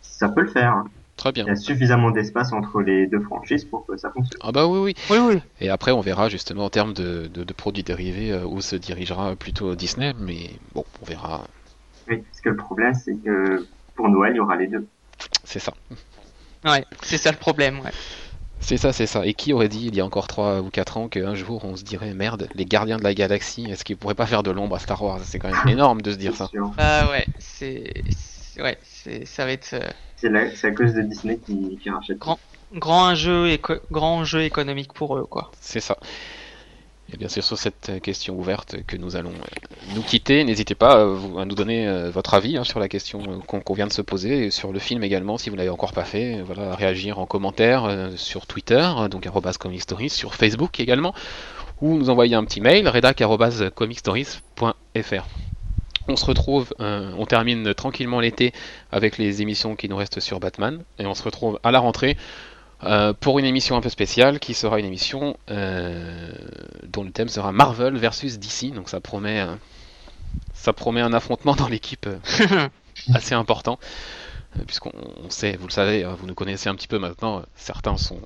[SPEAKER 3] ça peut le faire. hein.
[SPEAKER 1] Très bien.
[SPEAKER 3] Il y a suffisamment d'espace entre les deux franchises pour que ça fonctionne.
[SPEAKER 1] Ah bah oui, oui.
[SPEAKER 2] Oui, oui.
[SPEAKER 1] Et après, on verra justement en termes de, de- de produits dérivés euh, où se dirigera plutôt Disney, mais bon, on verra.
[SPEAKER 3] Oui, parce que le problème, c'est que pour Noël, il y aura les deux.
[SPEAKER 1] C'est ça.
[SPEAKER 2] Ouais, c'est ça le problème, ouais.
[SPEAKER 1] C'est ça, c'est ça. Et qui aurait dit il y a encore 3 ou 4 ans qu'un jour on se dirait merde, les gardiens de la galaxie, est-ce qu'ils pourraient pas faire de l'ombre à Star Wars? C'est quand même énorme de se dire
[SPEAKER 3] C'est
[SPEAKER 1] ça.
[SPEAKER 3] sûr.
[SPEAKER 2] Ah ouais, c'est. C'est- Ouais, c'est... ça va être. euh,
[SPEAKER 3] C'est la- c'est à cause de Disney qui, qui rachète.
[SPEAKER 2] Grand. grand jeu, éco- grand jeu économique pour eux, quoi.
[SPEAKER 1] C'est ça. Et bien sûr, sur cette euh, question ouverte que nous allons euh, nous quitter, n'hésitez pas à, vous- à nous donner euh, votre avis hein, sur la question euh, qu'on qu'on vient de se poser, et sur le film également, si vous l'avez encore pas fait, euh, voilà, à réagir en commentaire euh, sur Twitter, euh, donc arrobas Comic Stories, sur Facebook également, ou nous envoyer un petit mail, redac@comicstories.fr. On se retrouve, euh, on termine tranquillement l'été avec les émissions qui nous restent sur Batman, et on se retrouve à la rentrée euh, pour une émission un peu spéciale qui sera une émission euh, dont le thème sera Marvel versus DC. Donc ça promet, ça promet un affrontement dans l'équipe assez important. Puisqu'on on sait, vous le savez, hein, vous nous connaissez un petit peu maintenant, certains sont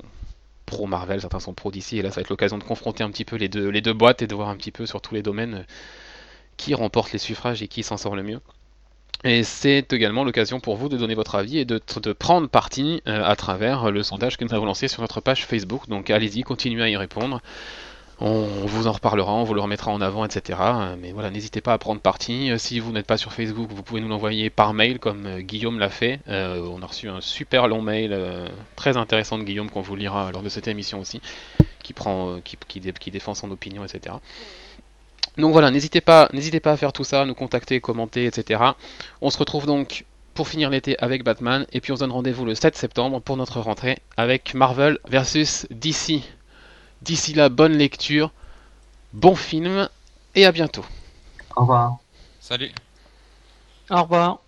[SPEAKER 1] pro Marvel, certains sont pro DC, et là ça va être l'occasion de confronter un petit peu les deux, les deux boîtes et de voir un petit peu sur tous les domaines qui remporte les suffrages et qui s'en sort le mieux. Et c'est également l'occasion pour vous de donner votre avis et de, prendre parti euh, à travers le sondage que nous avons lancé sur notre page Facebook. Donc allez-y, continuez à y répondre. On vous en reparlera, on vous le remettra en avant, etc. Mais voilà, n'hésitez pas à prendre parti. Euh, Si vous n'êtes pas sur Facebook, vous pouvez nous l'envoyer par mail comme euh, Guillaume l'a fait. On a reçu un super long mail très intéressant de Guillaume qu'on vous lira lors de cette émission aussi, qui prend, qui défend son opinion, etc. Donc voilà, n'hésitez pas, n'hésitez pas à faire tout ça, nous contacter, commenter, etc. On se retrouve donc pour finir l'été avec Batman, et puis on se donne rendez-vous le 7 septembre pour notre rentrée avec Marvel versus DC. D'ici là, bonne lecture, bon film, et à bientôt.
[SPEAKER 3] Au revoir.
[SPEAKER 4] Salut.
[SPEAKER 2] Au revoir.